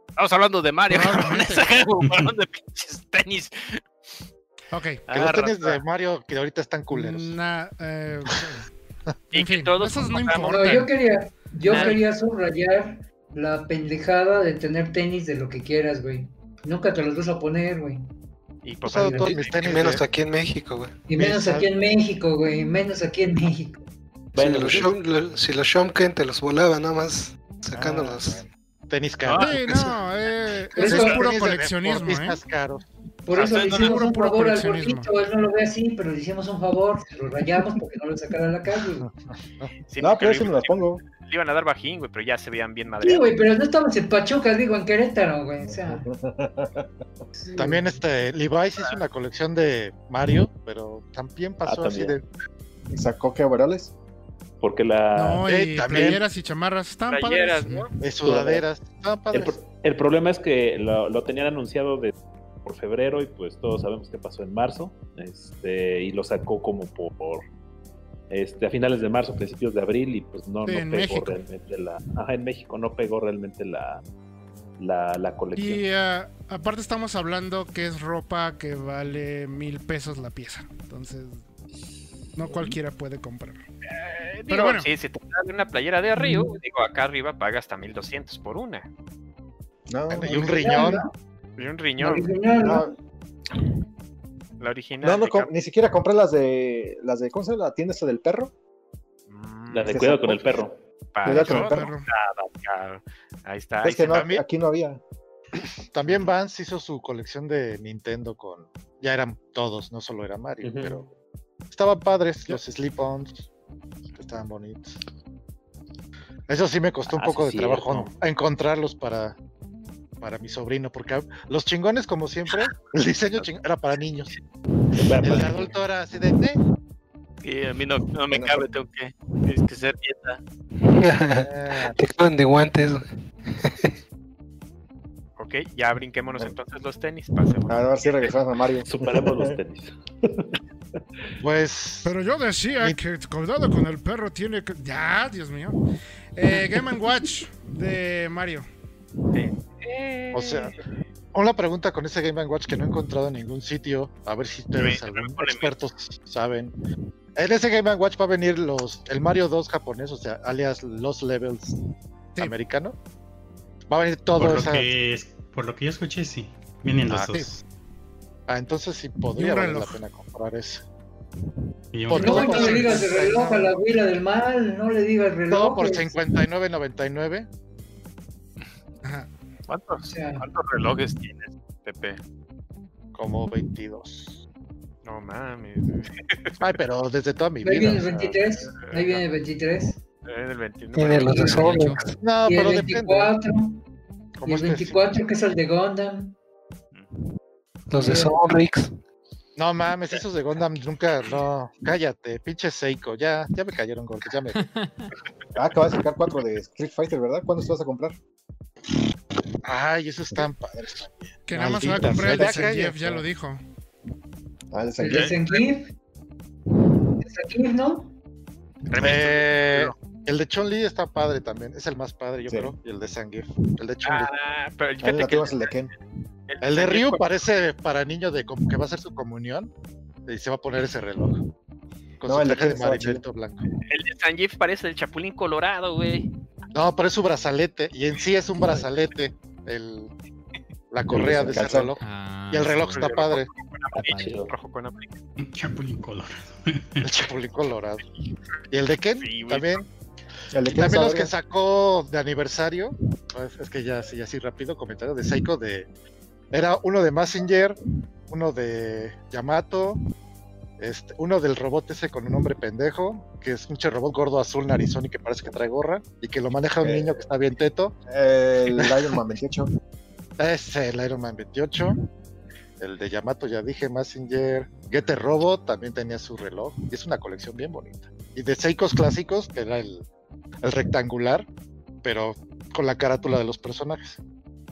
Estamos hablando de Mario, balón [laughs] de pinches tenis. Ok. Que Ah, los tenis de Mario que ahorita están culeros. Na- eh, Y en que fin, todos esos No, importan. yo quería, yo Nadie. quería subrayar la pendejada de tener tenis de lo que quieras, güey. Nunca te los vas a poner, güey. Y favor, todos mis tenis Menos aquí en México, güey. Y menos aquí en México, güey. Menos aquí en México. Bueno, si, los pues, Shom- lo- si los Shomken te los volaba nada más sacándolos. Ah, tenis caros. Sí, no, eh, eso es puro coleccionismo, ¿eh? caros. Por Ah, eso le sí, hicimos un favor al gordito. Él no lo ve así, pero le hicimos un favor. Se lo rayamos porque no lo sacara a la calle, [laughs] sí, No, pero eso me las pongo. le iban a dar bajín, güey, pero ya se veían bien Sí, madreados. güey, pero no estamos en Pachuca, digo, en Querétaro, güey. O sea, sí, También este Levi's hizo una colección de Mario, pero también pasó Ah, así también. de. ¿Sacó qué overoles? porque la, No, Eh, y también. playeras y chamarras están Playeras, padres. ¿no? de sudaderas. Estaban el, padres. pro- el problema es que lo, lo tenían anunciado de, por febrero y pues todos sabemos qué pasó en marzo. Este, y lo sacó como por, por, este, a finales de marzo, principios de abril y pues no, Sí, no en pegó México. realmente la... Ajá, en México no pegó realmente la, la, la colección. Y eh, aparte estamos hablando que es ropa que vale mil pesos la pieza. Entonces, no cualquiera puede comprarlo. Eh, Pero digo, bueno. sí, si te das una playera de Río, digo, acá arriba paga hasta 1200 por una. No, y un riñón. Y un la riñón, original, ¿no? no, la original. no, no, ni siquiera compré las de las de ¿cómo se llama la tienda esta del perro? Mm, La de cuidado con el perro. para Cuidado con el perro. nada, Ahí está. ahí Es que no, aquí no había. [coughs] También Vance hizo su colección de Nintendo con. Ya eran todos, no solo era Mario, pero estaban padres los slip-ons, estaban bonitos. Eso sí me costó un Ah, poco de trabajo encontrarlos para, para mi sobrino, porque los chingones, como siempre, [laughs] el diseño chingón era para niños. El adulto era así de. "Eh, Y a mí no, no me cabe, tengo que, tienes que ser dieta. eh, Te quedan de guantes. Ok, ya brinquémonos entonces los tenis. Pasemos. A ver si regresamos a Mario. Superemos los [laughs] tenis. Pues. Pero yo decía que cuidado con el perro tiene que. Ya, Dios mío. Eh, Game Watch de Mario. Sí. O sea, una pregunta con ese Game Watch que no he encontrado en ningún sitio. A ver si ustedes, algún expertos, saben. En ese Game Watch va a venir los el Mario 2 japonés, o sea, alias Los Levels Sí. americano. Va a venir todo Por lo, esa. que, por lo que yo escuché, sí. Vienen los Ah, dos. Ah, entonces sí podría valer la pena comprar ese. Por No, no le digas de reloj a la huila del mal, no le digas reloj. Todo por es- 59.99. Ajá. ¿Cuántos, O sea- cuántos relojes tienes, Pepe? Como 22. No mames. [laughs] Ay, pero desde toda mi Ahí vida. viene el o sea, 23. Ahí viene el 23. En el 21. Tiene los de. Sonic. No, Y el pero depende. 24. Y Como el este- 24 que es el de Gundam. Los de Sonrix. No mames, esos de Gundam nunca, no. Cállate, pinche Seiko. Ya, ya me cayeron golpes, ya me. [laughs] Ah, acabas de sacar cuatro de Street Fighter, ¿verdad? ¿Cuándo se vas a comprar? Ay, esos están padres también. Que nada más se va a comprar el de Zangief, cállate. ya lo dijo. Ah, el El Zangief. de. ¿El Zangief, no? Eh, el de Chun-Li está padre también. Es el más padre, yo Sí. creo. Y el de Zangief. El de Chun-Li. Ah, pero fíjate que el de Ken. el de Zangief Ryu fue- parece para niño de como que va a hacer su comunión. Y se va a poner ese reloj. Con No, su el de traje de blanco. El de Zangief parece el Chapulín Colorado, güey. No, pero es su brazalete. Y en sí es un brazalete. El, la correa de ese calzón. reloj. Ah, Y el reloj está padre. Rojo con amarillo. Un chapulín colorado. El chapulín colorado. Y el de Ken Sí, también. El de Ken También los que sacó de aniversario, pues, es que ya sí, así rápido, comentario de Seiko de era uno de Messenger, uno de Yamato, este, uno del robot ese con un nombre pendejo, que es un che robot gordo azul narizón y que parece que trae gorra, y que lo maneja un Eh. niño que está bien teto. El Iron Man 28. [laughs] Es el Iron Man 28. El de Yamato ya dije, Messenger. Getter Robot también tenía su reloj. Y es una colección bien bonita. Y de Seikos clásicos, que era el, el rectangular, pero con la carátula de los personajes.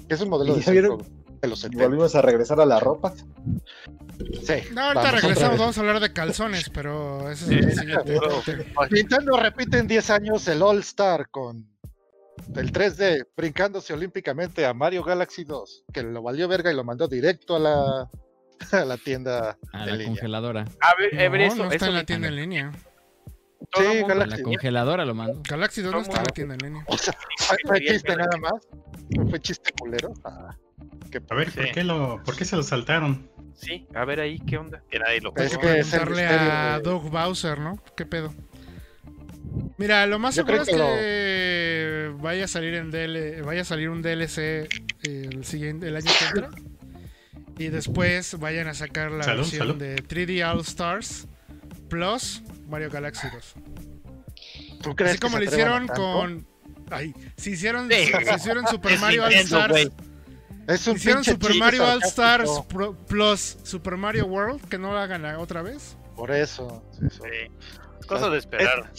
Es un modelo ¿Y de vieron? De los 70. Volvimos a regresar a la ropa. Sí, No, ahorita regresamos, vamos a hablar de calzones, pero ese es el siguiente. Nintendo repite en 10 años el All Star con el 3D brincándose olímpicamente a Mario Galaxy 2, que lo valió verga y lo mandó directo a la, [laughs] a la tienda A en la línea. congeladora. A ver, a ver, No, eso, no está eso en la tienda en línea. todo Sí, mundo- A la Galaxy. congeladora lo mando. Galaxy 2 no está en la tienda en línea. O sea, fue, chiste nada más. No fue chiste culero. Ah, A ver, ¿por qué, lo, ¿por qué se lo saltaron? Sí, a ver ahí, ¿qué onda? Que nadie lo Es que es el misterio a de- Doug Bowser, ¿no? ¿Qué pedo? Mira, lo más seguro es que, vaya a salir en DL, vaya a salir un DLC el siguiente el año que entra y después vayan a sacar la Salud, versión salud. de 3D All Stars Plus Mario Galaxy 2. ¿Tú crees Así como se lo hicieron con ay, si hicieron Sí. si hicieron Super Mario All Stars. Es un Hicieron Super Mario All Stars. Pro- Plus Super Mario World, que no lo hagan otra vez. Por eso. sí, eso. Sí. Es cosa de esperar.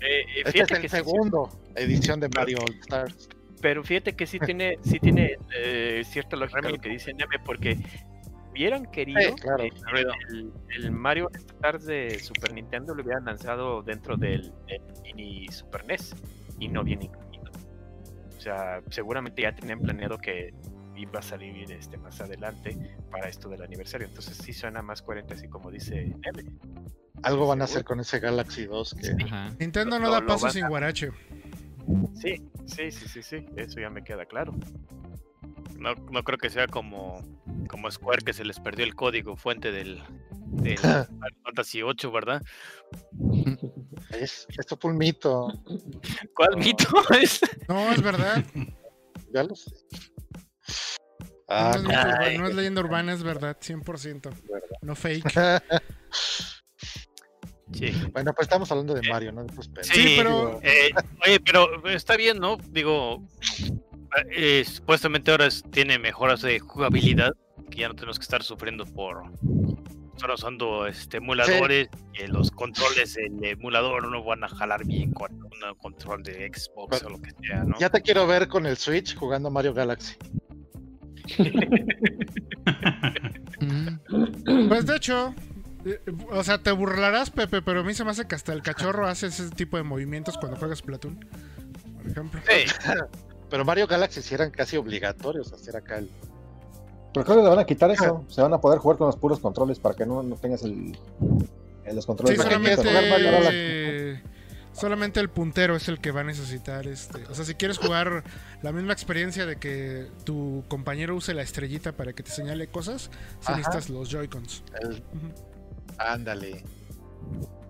Eh, eh, Este es el que sí, segundo edición de Mario All Stars. pero fíjate que sí tiene, sí tiene eh, cierta lógica lo que dice Neme, porque hubieran querido Sí, claro. que el, el Mario Stars de Super Nintendo lo hubieran lanzado dentro del, del mini Super NES y no viene incluido. O sea, seguramente ya tenían planeado que iba a salir este más adelante para esto del aniversario. Entonces sí suena más coherente así como dice. Algo van a hacer con ese Galaxy 2 que Ajá. Nintendo no Lo- da paso sin a- guarache. Sí, sí, sí, sí, sí, eso ya me queda claro. No, no creo que sea como, como Square que se les perdió el código fuente del, del [laughs] Final Fantasy 8, ¿verdad? [laughs] es, esto fue un mito. ¿Cuál No. mito [laughs] es? No, es verdad. Ya lo sé. No Ah, es, no es leyenda urbana, es verdad, 100%. No fake. [laughs] Sí. bueno, pues estamos hablando de Mario, ¿no? Pues, pero- Sí, pero- eh, oye, pero está bien, ¿no? Digo, eh, supuestamente ahora es- tiene mejoras de jugabilidad, que ya no tenemos que estar sufriendo por estar usando este, emuladores, que los controles del emulador no van a jalar bien con un control de Xbox o lo que sea, ¿no? Ya te quiero ver con el Switch jugando Mario Galaxy. [laughs] Pues de hecho, eh, o sea, te burlarás, Pepe, pero a mí se me hace que hasta el cachorro hace ese tipo de movimientos cuando juegas Platoon. Por ejemplo. Sí, [laughs] Pero Mario Galaxy sí eran casi obligatorios hacer acá el. Pero creo que le van a quitar eso. Se van a poder jugar con los puros controles para que no, no tengas el, el- los controles. Sí, ¿para qué de quieres jugar Mario solamente, solamente el puntero es el que va a necesitar. este O sea, si quieres jugar la misma experiencia de que tu compañero use la estrellita para que te señale cosas, si necesitas los Joy-Cons. el-. Ándale.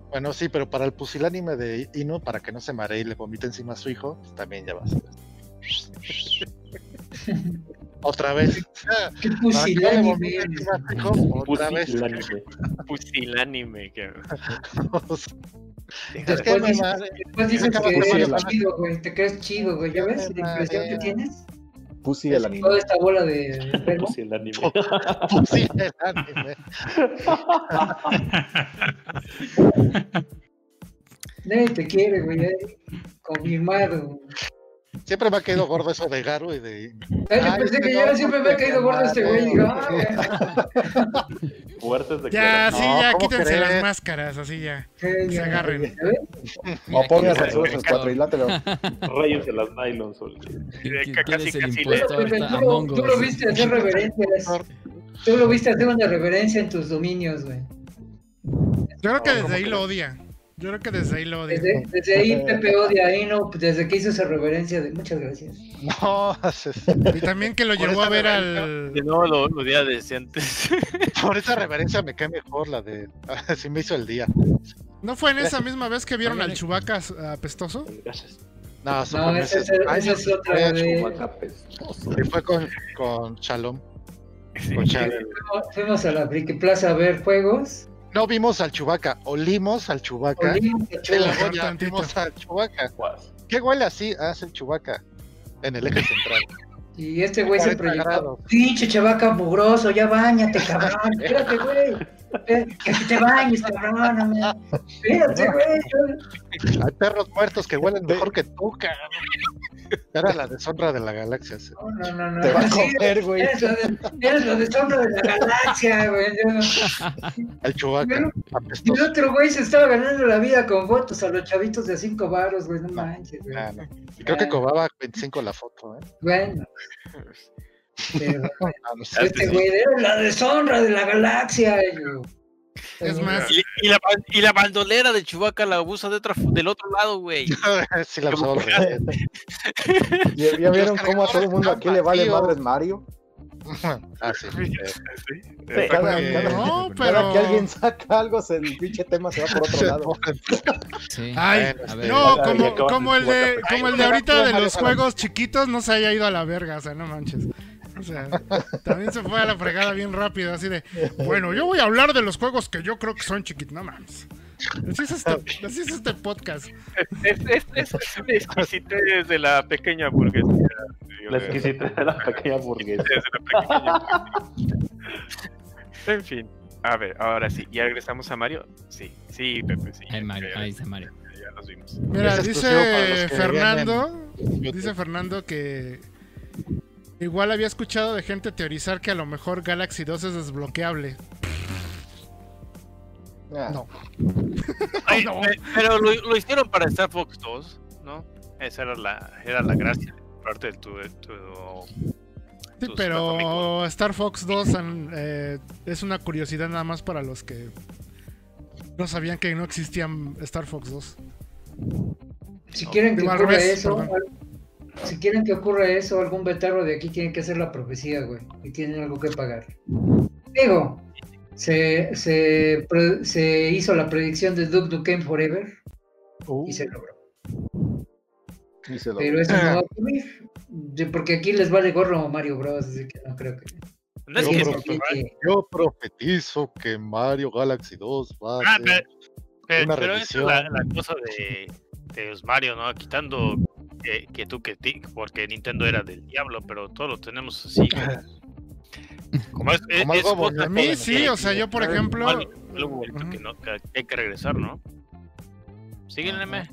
Bueno, sí, pero para el pusilánime de Ino, para que no se maree y le vomite encima a su hijo, pues también ya va a ser. [laughs] Otra vez. Qué que pusilánime Otra vez. Pusilánime. Pusilánime. que- [laughs] Es que Después me dices, madre. después dices que eres chido, güey. Te crees chido, güey. ¿Ya ves la impresión que tienes? Pussy el anime. Toda esta bola de [laughs] enfermo. Pusilánime. Sí, el anime. [laughs] Nadie te quiere, güey. Confirmado. Siempre me ha caído gordo eso de Garu y de. Ay, yo Ay, pensé es que ya siempre me ha te caído gordo este güey. Digo, ah, [laughs] Fuertes de Ya, sí, ya ¿cómo quítense las máscaras, así ya. que Se agarren. O pongas a sus. Rayos en las nylons. Eh, ¿Quién casi, casi ahorita? tú, lo, viste hacer reverencias. Tú lo viste hacer una reverencia en tus dominios, güey. Yo creo que desde ¿cómo ahí lo odia. Yo creo que desde ahí lo odia. Desde, desde ahí Pepe odia ahí, ¿no? Desde que hizo esa reverencia de muchas gracias. No, [laughs] Y también que lo llevó a esa ver al. De nuevo lo, lo día desde antes. [laughs] por esa reverencia me cae mejor la de. [laughs] Así me hizo el día. ¿No fue en esa misma vez que vieron al Oigan, Chubaca apestoso? Gracias. No, son No, esa, esa- Ay, esa es no, otra pestoso. Sí, fue con, con Shalom. Sí. Con Shalom. Fuimos- Fuimos a la Friki Plaza a ver juegos. No vimos al Chubaca, olimos al Chubaca. Chubaca. vimos al Chubaca. ¿Qué huele así? Ah, es el Chubaca. En el eje central. Y este güey se 40 proyectó. Pinche chavaca mugroso, ya bañate, cabrón. [laughs] Espérate, güey. Que te bañes, cabrón. Espérate, güey. Hay perros muertos que huelen mejor que tú, cabrón. Era la deshonra de la galaxia. sí. No, no, no, no. Te va a comer, güey. Eres lo de, eres lo de la galaxia, güey. El [laughs] Chubaca. Y el otro güey se estaba ganando la vida con fotos a los chavitos de cinco varos, güey. No manches, güey. Ah, no. Y Creo que cobraba 25 la foto, ¿eh? Bueno. [laughs] Pero Ah, este güey era la deshonra de la galaxia. y yo, Es más, Y, y la, y la bandolera de Chubaca la usa de otra, del otro lado, güey. [laughs] sí la revés. [laughs] ¿Ya, ya vieron cómo a todo el mundo aquí le vale madres Mario? [laughs] Ah, sí. Sí. Cada, cada- no, cada pero. que alguien saca algo, se- el pinche tema se va por otro lado. Sí. Ay, ver, no, como, como el de, como el de ahorita de los juegos chiquitos no se haya ido a la verga, o sea, no manches. O sea, también se fue a la fregada bien rápido, así de, bueno, yo voy a hablar de los juegos que yo creo que son chiquitos, no mames. Así es este, así es este podcast. Es, es, es, es una exquisitez de la pequeña burguesía. La exquisita de la pequeña burguesa. Desde la pequeña burguesía. En fin. A ver, ahora sí. ¿Ya regresamos a Mario? Sí, sí, Pepe, sí. Ahí, Mario, ahí está Mario. Ya los vimos. Mira, dice Fernando, dice Fernando que igual había escuchado de gente teorizar que a lo mejor Galaxy 2 es desbloqueable. Ah, No. [laughs] Ay, [laughs] No. pe- Pero lo, lo hicieron para Star Fox 2, ¿no? Esa era la, era la gracia. Parte de tu, de tu- Sí, pero Star Fox 2 an- eh, es una curiosidad nada más para los que no sabían que no existían Star Fox 2. Si quieren que Digo, al ocurra revés, eso, perdón. Si quieren que ocurra eso, algún betarro de aquí tiene que hacer la profecía, güey. Y tienen algo que pagar. Digo, se, se, se hizo la predicción de Duke Nukem Forever Uh, y se logró. y se lo- Pero eso no va a ocurrir. Porque aquí les vale gorro Mario Bros. Así que no creo que. No es Yo que sí, que- Yo profetizo que Mario Galaxy 2 va a Ah, ser. pero, una pero es la, la cosa de, de los Mario, ¿no? Quitando que, que tú que ti, porque Nintendo era del diablo, pero todos lo tenemos así. [laughs] Como es, es- Como es algo otra bonito A mí sí, o sea, yo por ejemplo... Que, no, que hay que regresar, ¿no? Síguenme.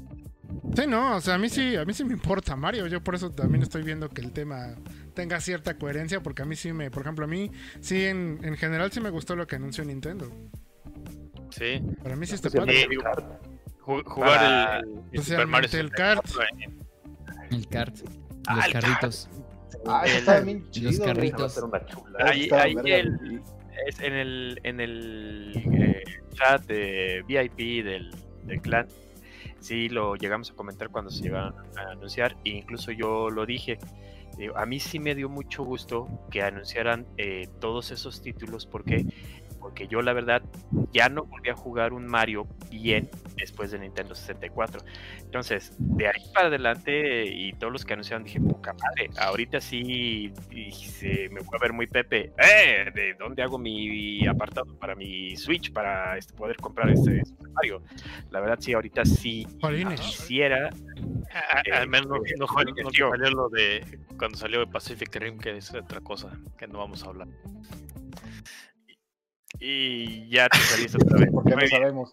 Sí, no, o sea, a mí sí, a mí sí me importa Mario. Yo por eso también estoy viendo que el tema tenga cierta coherencia, porque a mí sí me, por ejemplo, a mí sí en, en general sí me gustó lo que anunció Nintendo. Sí. Para mí sí está padre. Ju- jugar el, el, el Super Mario el kart. 64 en- El kart. Ah, Los el carritos. Ah, está bien los chido. carritos. Ahí, Está ahí el, es en el, en el eh, chat de VIP del, del clan, sí lo llegamos a comentar cuando se llegaron a anunciar, e incluso yo lo dije. a mí sí me dio mucho gusto que anunciaran eh, todos esos títulos porque porque yo la verdad ya no volví a jugar un Mario bien después de Nintendo 64. Entonces, de ahí para adelante y todos los que anunciaron dije, poca madre, ahorita sí y se me fue a ver muy Pepe, ¡eh! ¿De dónde hago mi apartado para mi Switch para este, poder comprar este Super Mario? La verdad sí, ahorita sí Jolines. quisiera Eh, Al menos no, eh, no no salió lo de cuando salió de Pacific Rim, que es otra cosa que no vamos a hablar. Y ya te saliste otra vez. Porque Muy no bien, sabemos.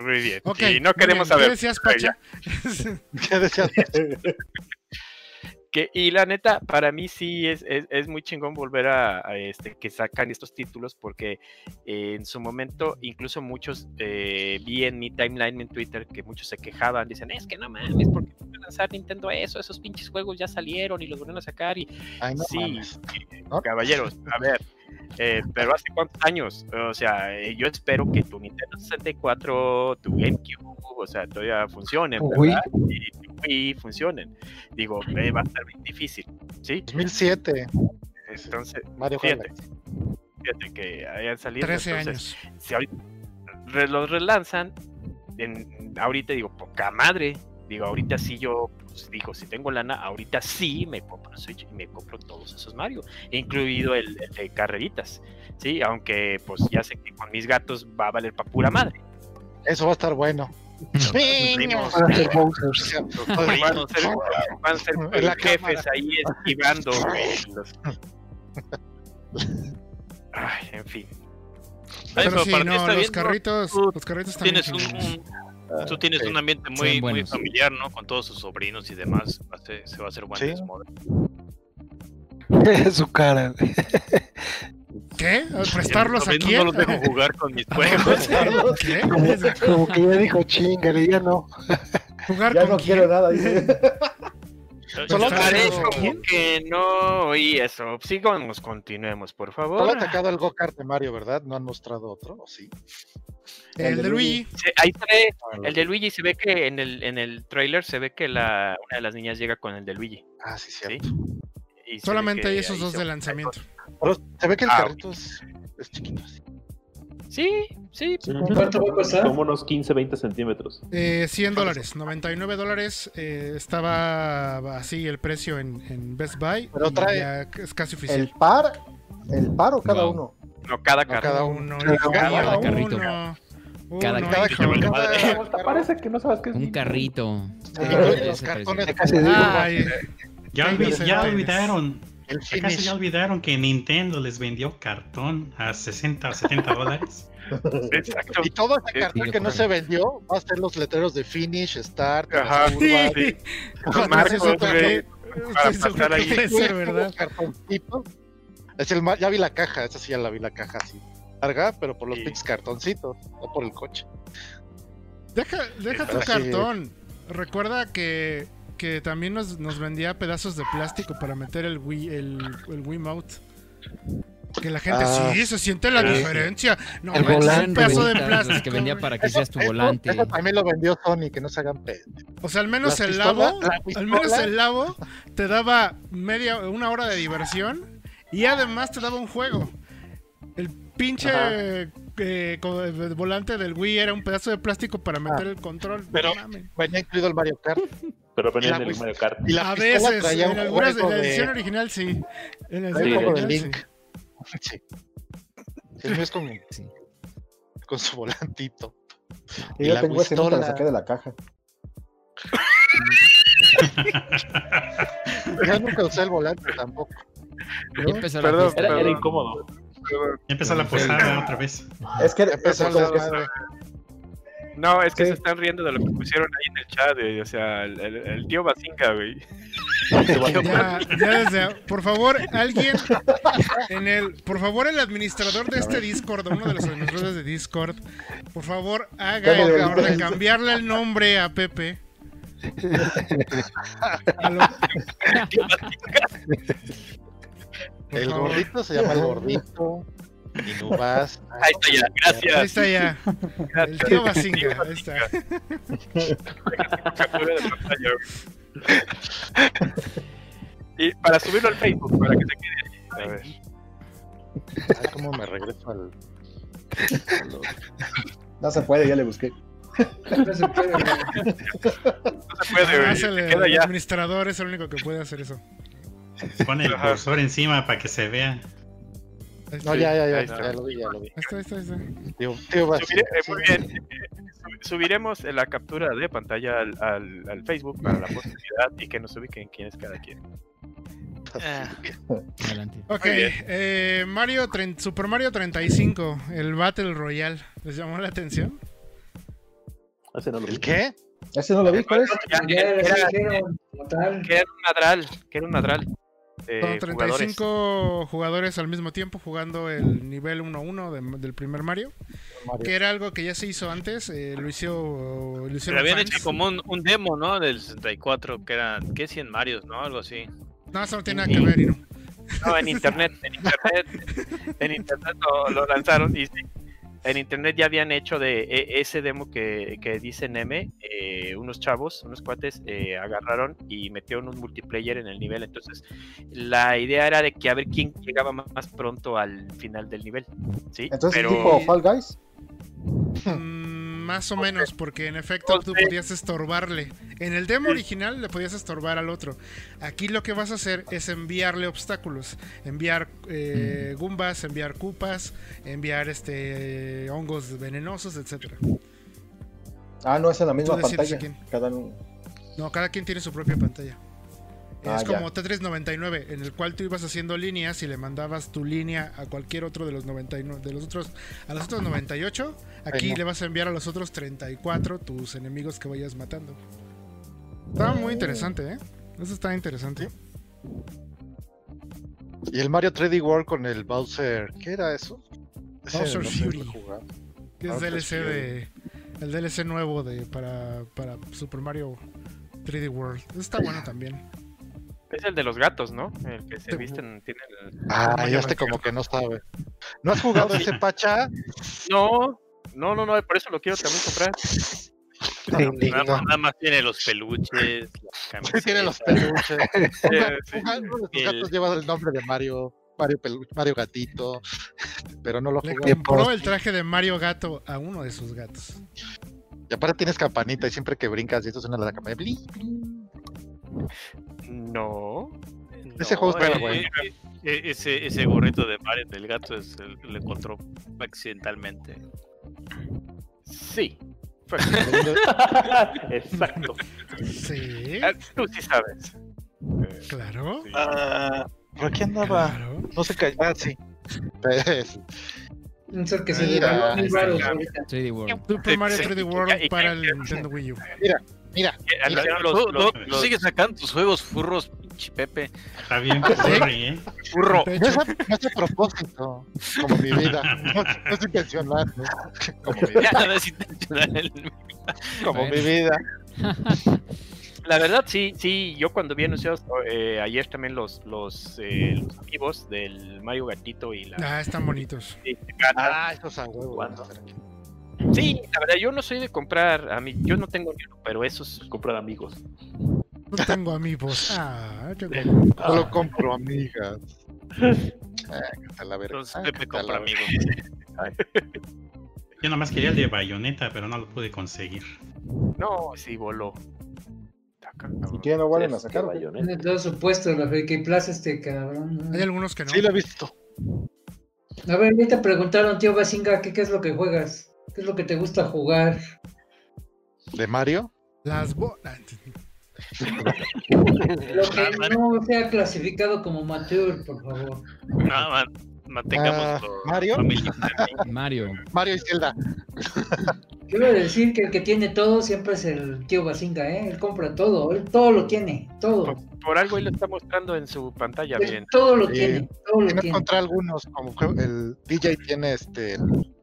muy bien. Y no queremos bien. ¿Qué saber. decías. Pacha? [laughs] ¿Qué decías? [laughs] Que, y la neta, para mí sí es, es, es muy chingón volver a, a este que sacan estos títulos porque eh, en su momento incluso muchos eh, vi en mi timeline en Twitter que muchos se quejaban, dicen, es que no mames, ¿por qué no va a lanzar Nintendo eso? Esos pinches juegos ya salieron y los volvieron a sacar y Ay, no sí, mames. ¿no? caballeros, a ver, eh, pero hace cuántos años, o sea, eh, yo espero que tu Nintendo 64, tu GameCube, o sea, todavía funcionen. Y funcionen. Digo, eh, va a estar bien difícil, ¿sí? 2007, Entonces, Mario fíjate, fíjate que hayan salido. 13 entonces, años. si ahorita los relanzan, en- ahorita digo, poca madre. Digo, ahorita sí yo, pues, digo, si tengo lana, ahorita sí me compro Switch y me compro todos esos Mario, incluido el, el de carreritas, ¿sí? Aunque, pues ya sé que con mis gatos va a valer para pura madre. Eso va a estar bueno. Primos, Van a ser Bowsers. los van a ser, jefes cámara. ahí esquivando. [laughs] los- Ay, en fin. Ay, Pero sí, no, los carritos, Tú los carritos también. Tienes un, chingones. un- tú tienes un ambiente muy, muy familiar, ¿no? Con todos sus sobrinos y demás. Se va a hacer buen Sí. desmadre. [laughs] Su cara. ¿Qué? ¿A ¿Prestarlos Mis a sobrinos quién? No los dejo jugar con mis [laughs] juegos. [laughs] ¿Qué? Como, como que ya dijo chingale, ya no. ¿Jugar Ya con no quién? quiero nada, dice. Solo ¿Prestarlos Parece como que no oí eso. Sigamos, continuemos, por Solo favor. ha atacado el go-kart de Mario, ¿verdad? ¿No han mostrado otro? ¿O sí? El de Luigi. Se- Ahí se ve, el de Luigi se ve que en el, en el trailer se ve que la, una de las niñas llega con el de Luigi. Ah, sí, ¿sí? cierto. Ve Solamente hay esos dos de lanzamiento. Pero se ve que el Ah, carrito es, es chiquito. así. Sí, sí. ¿Cuánto va a costar? Como unos 15, 20 centímetros. Eh, 100 dólares, 99 dólares. eh, estaba así el precio en, en Best Buy. Pero trae- ya es casi oficial. ¿El par? ¿El par o cada Wow. uno? No, cada No, cada uno, uno. hijo, Cada cada carrito. uno. Cada Cada- parece que no sabes qué es. Un carrito. Ah, los cartones. Ya, Pines. olvidaron. ¿Acaso ya olvidaron que Nintendo les vendió cartón a 60 o 70 dólares? Exacto. Y todo ese cartón sí, que no se vendió va a ser los letreros de finish, start, Ajá, sí. Los marcos, para güey, pasar ahí. [laughs] Es el ya vi la caja, esa sí ya la vi la caja así. Larga, pero por los Sí. pinches cartoncitos, no por el coche. Deja, deja tu cartón. Recuerda que, que también nos, nos vendía pedazos de plástico para meter el Wii, el, el Wiimote. Que la gente Ah. sí se siente la Sí. diferencia. No, El volante, un pedazo de plástico. que vendía para que seas tu Eso- volante. Eso también lo vendió Sony, que no se hagan pedo. O sea, al menos el labo, la al menos el labo te daba media, una hora de diversión y además te daba un juego. Pinche eh, el volante del Wii era un pedazo de plástico para meter Ah. el control. No Pero- mames. Venía incluido el Mario Kart. [laughs] Pero venía en la el Mario Kart. Y la A veces, traía en un algunas de la de- edición original sí. En la edición juego de original, Link. sí. [laughs] Sí. El es con, Sí. con su volantito. Y Y yo la tengo ese, nunca pistola. saqué de la caja. [laughs] Yo nunca usé el volante tampoco. La Perdón, fiesta. Era, era incómodo. Ya empezó la posada otra vez. Es que Empezó la madre. No, es que Sí. se están riendo de lo que pusieron ahí en el chat, güey. O sea, el, el- el tío Basinga, güey. [laughs] Ya, ya desde, por favor, alguien en el, por favor, el administrador de este Discord, uno de los administradores de Discord, por favor, haga el favor de cambiarle el nombre a Pepe. [laughs] A lo- [laughs] El gordito se llama el gordito. Y Nubás. Ahí está ya, Ahí gracias. está ya. El tío Basinga, ahí está. [laughs] Y para subirlo al Facebook, para que se quede. A ver. Ah, ¿Cómo me regreso al. No se puede, ya le busqué. No se puede, güey. No se puede, güey. Se el, queda el ya. administrador es el único que puede hacer eso. Pone el cursor encima para que se vea. No, ya, ya, ya, ya, lo vi, ya lo vi. ahí está, ahí está, ahí está. Tío, tío, va, Subiré- eh, muy bien. eh, sub- Subiremos la captura de pantalla al, al- al Facebook para la posteridad y que nos ubiquen quién es cada quien. Ah, Adelante. Ok, eh, Mario, Super Mario 35, el Battle Royale. ¿Les llamó la atención? Ese no lo vi. ¿El qué? Ese no lo vi, ¿cuál es? Era- era- que era un nadral, que era un nadral. De Son jugadores. 35 jugadores. al mismo tiempo jugando el nivel 1-1 de- del primer Mario. Mario. Que era algo que ya se hizo antes. eh, lo, hizo, lo pero hicieron habían fans. hecho como un, un demo, ¿no? Del 64, que era, ¿qué? 100 Marios, ¿no? Algo así. No, eso no tiene nada que ver, Ino. No, en internet, en internet, en internet lo, lo lanzaron y sí, en internet ya habían hecho de e- ese demo que, que dice Neme, eh, unos chavos, unos cuates eh, agarraron y metieron un multiplayer en el nivel, entonces la idea era de que a ver quién llegaba más, más pronto al final del nivel, ¿sí? Entonces, Pero tipo Fall Guys. Mm, más o menos, porque en efecto tú podías estorbarle. En el demo original le podías estorbar al otro. Aquí lo que vas a hacer es enviarle obstáculos. Enviar eh, Goombas, enviar Cupas, enviar este hongos venenosos, etcétera. Ah, no es en la misma pantalla. Cada uno- No, cada quien tiene su propia pantalla. Ah, es ya. como Tetris 99, en el cual tú ibas haciendo líneas y le mandabas tu línea a cualquier otro de los 99, de los otros, a los otros 98. Aquí no. le vas a enviar a los otros 34 tus enemigos que vayas matando. Estaba muy interesante, ¿eh? Eso está interesante. Y el Mario 3D World con el Bowser. ¿Qué era eso? Bowser no Fury. Que es DLC Fury. de. El DLC nuevo de para, para Super Mario 3D World. Eso está bueno también. Es el de los gatos, ¿no? El que se visten, tiene el... Ah, ya este como que no sabe. ¿No has jugado [laughs] ese pacha? No, no, no, no, por eso lo quiero también comprar. Nada, nada más tiene los peluches, las [laughs] Sí, tiene los peluches. [laughs] Sí. Uno de sus El- gatos lleva el nombre de Mario. Mario, Mario Gatito. Pero no lo Le jugué. compró el traje de Mario Gato a uno de sus gatos. Y aparte tienes campanita y siempre que brincas y esto suena la campanita. No. Ese juego está bueno. eh, eh, ese, ese gorrito de Mario del gato es el que lo encontró accidentalmente. Sí. [laughs] Exacto. Sí, Ah, Tú sí sabes. Claro. sí. Ah, ¿Por aquí andaba? Claro. No sé qué. Ah, sí. Un ser que se Mira, develó muy ahí raro está. ahorita. 3D World. Super Mario Sí, 3D y World para el Nintendo Wii U. Mira, Anunciaron los- Tú- los- tú- los- Sigue sacando tus juegos furros, pinche Pepe. Está bien, [laughs] ¿eh? Furro. No es, a, no es a propósito, como mi vida. [laughs] No, no es intencional. ¿no? Como mi, [laughs] Ya, no es intencional. como Bueno. mi vida. La verdad, sí, sí, yo cuando vi anunciados eh, ayer también los, los, eh, los amigos del Mario Gatito y la ah, están bonitos. y. Ah, esos a huevo. Sí, la verdad, yo no soy de comprar a mí, yo no tengo ni uno, pero esos Comprar amigos. No tengo amigos. Ah, yo- Solo compro amigas. [laughs] Ah, que la verga. Entonces Ah, Pepe que compra amigos. Yo nomás quería el de Bayonetta, pero no lo pude conseguir. no, sí voló. ¿Y quién lo vuelven a Es sacar? que qué? Tiene todo su puesto la Friki Plaza este cabrón. Hay algunos que no. Sí, lo he visto. A ver, ahorita preguntaron, tío Basinga, ¿qué, ¿qué es lo que juegas? ¿Qué es lo que te gusta jugar? ¿De Mario? Las bolas. [laughs] Lo que no sea clasificado como mature, por favor. No, man, mantengamos Ah, lo- ¿Mario? Mario. Mario y Zelda. Quiero decir que el que tiene todo siempre es el tío Basinga, ¿eh? Él compra todo, él todo lo tiene, todo. Por, por algo él lo está mostrando en su pantalla, Él miren. todo lo Sí. tiene, todo lo tiene. encontré algunos, como el DJ tiene este el,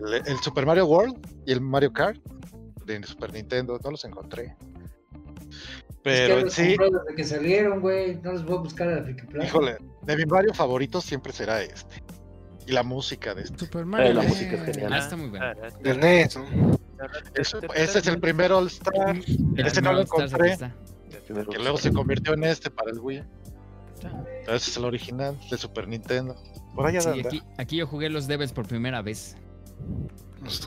el- el Super Mario World y el Mario Kart de Super Nintendo, no los encontré. Es que Pero los sí, desde que salieron, güey. No los voy a buscar a la híjole, de mi Mario favorito siempre será este. Y la música de este. Super Mario. Eh, la música es genial. Ah, está muy bueno. Del NES, ese es el primer All Star, Ese no lo encontré. que luego se convirtió en este para el Wii. Ese es el original de Super Nintendo. Por allá Sí, aquí, aquí yo jugué los Devils por primera vez.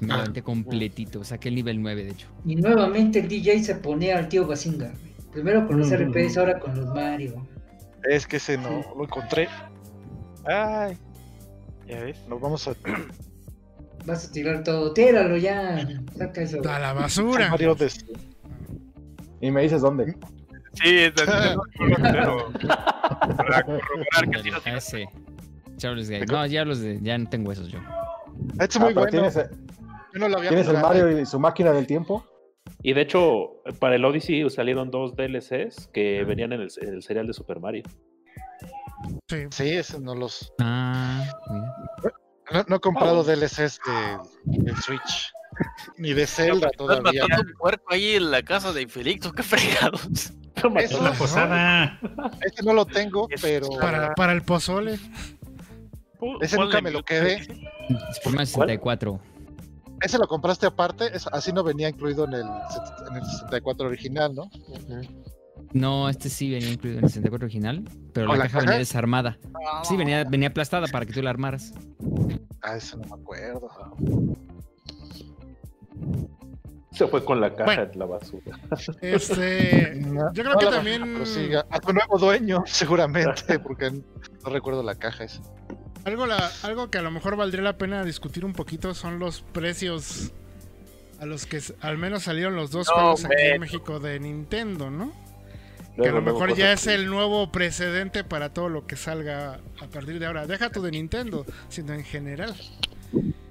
Me lo aventé completito. Saqué el nivel 9, de hecho. Y nuevamente el DJ se ponía al tío Basinga. Primero con los Mm. RPs, ahora con los Mario. Es que ese no lo encontré. Ay, ¿Ya ves? nos vamos a Vas a tirar todo. Tíralo ya. Saca eso. A la basura. Mario de Y me dices dónde. Sí, es de- pero para corroborar que. Ese. Charles Gay. No, ya los de. Ya no tengo esos yo. Es Ah, muy pero bueno. ¿Tienes, Yo no lo había tienes el. Mario y su máquina del tiempo? Y de hecho, para el Odyssey salieron dos DLCs que venían en el, en el serial de Super Mario. Sí. Sí, ese no los. Ah. No, no he comprado DLCs de, Switch. [laughs] Ni de Zelda Estás todavía. matando un puerco ahí en la casa de Infelix, qué fregados. Eso, La posada. Ese no lo tengo, pero. Para, para el pozole. Ese nunca me lo quedé. Super Mario 64. Ese lo compraste aparte. es- así no venía incluido en el, en el 64 original, ¿no? No, este sí venía incluido en el 64 original, pero ¿Con la la caja caja? venía desarmada. Sí, venía, venía aplastada para que tú la armaras. Ah, eso no me acuerdo. Se fue con la caja Bueno. en la basura. Este. [laughs] No, Yo creo no que también- a tu nuevo dueño, seguramente, [laughs] porque no recuerdo la caja esa. Algo, la, algo que a lo mejor valdría la pena discutir un poquito son los precios a los que al menos salieron los dos No, juegos aquí en. México de Nintendo, ¿no? que a lo mejor ya es el nuevo precedente para todo lo que salga a partir de ahora. Deja tú de Nintendo, sino en general.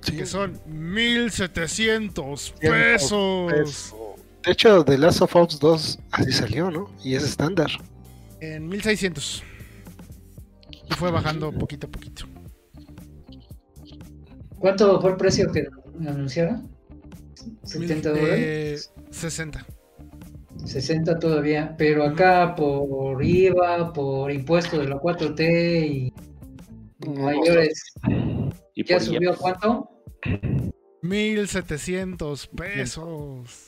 Que son 1700 pesos. Eso. De hecho, The Last of Us 2 así salió, ¿no? Y es estándar. En 1600. Y fue bajando poquito a poquito. ¿Cuánto fue el precio que anunciaron? ¿70 Eh, dólares? 60. 60 todavía, pero acá por IVA, por impuesto de la 4T y mayores, Y ¿ya subió a cuánto? 1700 pesos.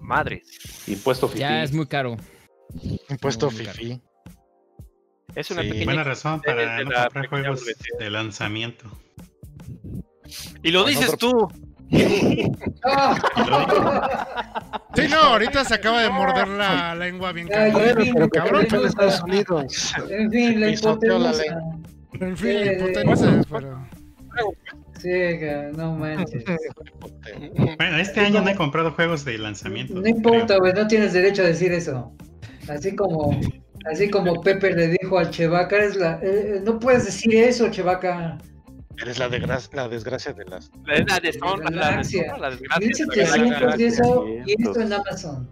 Madre. Impuesto fifí. Ya es muy caro. Impuesto Muy caro. fifi. Es una Sí. pequeña. Buena razón para no comprar juegos de lanzamiento. Y lo dices tú. [laughs] Sí, no, ahorita se acaba de morder la lengua bien Ay, cabrón. en fin, Pero cabrón, en la- Estados Unidos. En fin, la la hipotenusa. En fin, Eh, hipotenusa, pero. Sí, no manches. Bueno, este año no he comprado juegos de lanzamiento. No importa, güey, no tienes derecho a decir eso. Así como, así como Pepe le dijo al Chevaca, eres la, eh, no puedes decir eso, Chevaca. Eres la, desgra- la desgracia de las. Es la deshonra, la Galaxia. deshonra, la desgracia. 1700 y eso, y 1700. esto en Amazon.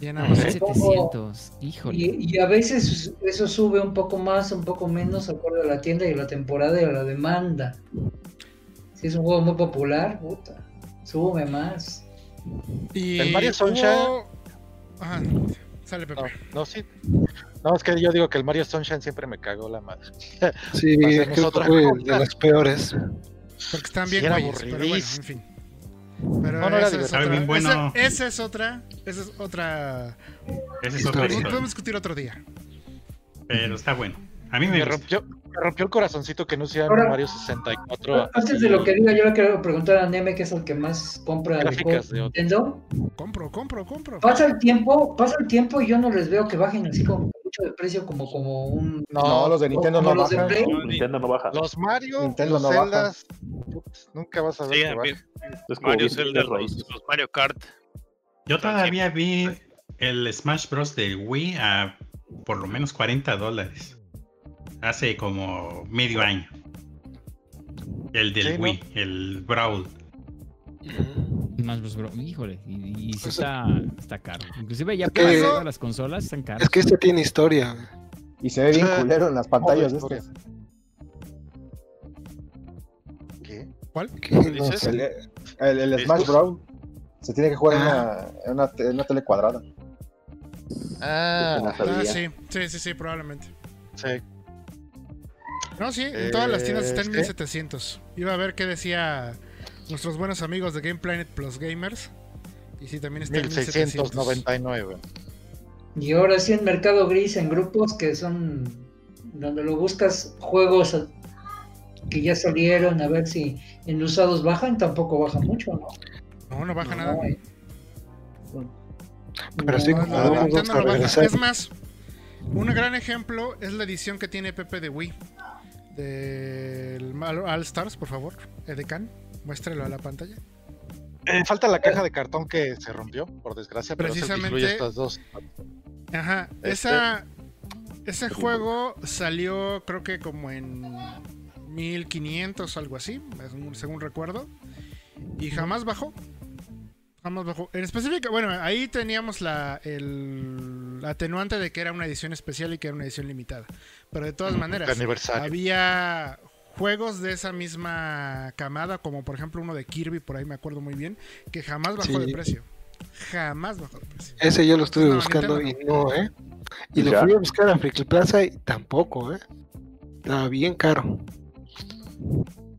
Bien, vamos. 1700. Híjole. Y, y a veces eso sube un poco más, un poco menos, acorde a la tienda y a la temporada y a la demanda. Si es un juego muy popular, puta, sube más. Y El Mario Sunshine- hubo- Ajá, sale Pepe. No, no, sí. No, es que yo digo que el Mario Sunshine siempre me cagó la madre. Sí, [laughs] creo que otra fue cosa. de las peores. Porque están Sí, bien güeyes, pero bueno, en fin. Pero No, no era esa, es otra, bien bueno. esa, esa es otra, esa es otra. Esa es Historia. otra Podemos discutir otro día. Pero está bueno. A mí me Me gusta. rompió, me rompió el corazoncito que no hicieran Ahora- Mario 64. Antes de lo que diga, yo le quiero preguntar a Neme, que es el que más compra de Gráficas. Nintendo. Compro, compro, compro. Pasa el tiempo, pasa el tiempo y yo no les veo que bajen así como mucho de precio, como, como un. No, No, los de Nintendo no los de bajan. Play. Nintendo no baja. Los Mario, Nintendo los no baja. Zeldas, putz, nunca vas a ver Sí, que baja. como Mario Zelda, de los, los Mario Kart. Yo todavía vi el Smash Bros. de Wii a por lo menos 40 dólares. Hace como medio año. El del Sí, ¿no? Wii, el Brawl. Más los bro- Híjole. Y, y sí está, está caro. Inclusive ya Es para que- todas las consolas están caras. Es que este tiene historia. Y se ve bien Ah, culero en las pantallas de historia. estas. ¿Qué? Que no dices? El, el- el ¿Es Smash? Bros. se tiene que jugar en Ah. una, en en una tele cuadrada. Ah, Ah, sí, sí, sí, sí, probablemente. sí. No, sí, en todas las tiendas está en Eh, 1700. Iba a ver qué decía nuestros buenos amigos de Game Planet Plus Gamers. Y sí, también está en 1700. 1699. Y ahora sí en Mercado Gris, en grupos que son donde lo buscas juegos que ya salieron, a ver si en usados bajan, tampoco baja mucho, ¿no? No, no baja No, nada. eh. Pero sí, No, vamos a no baja. Es más, un gran ejemplo es la edición que tiene Pepe de Wii. Del All Stars, por favor. Edecan, muéstrelo a la pantalla. Eh, falta la caja de cartón que se rompió, por desgracia, pero Precisamente- estas dos. Ajá, Este- esa, ese juego salió creo que como en 1500 o algo así, según- según recuerdo, y jamás bajó. Jamás bajó. En específico, bueno, ahí teníamos la, el atenuante de que era una edición especial y que era una edición limitada. Pero de todas maneras, había juegos de esa misma camada, como por ejemplo uno de Kirby, por ahí me acuerdo muy bien, que jamás bajó Sí. de precio. Jamás bajó de precio. Ese yo lo estuve No, buscando y no, ¿eh? Y lo ¿Ya? fui a buscar a Friki Plaza y tampoco, ¿eh? Estaba bien caro.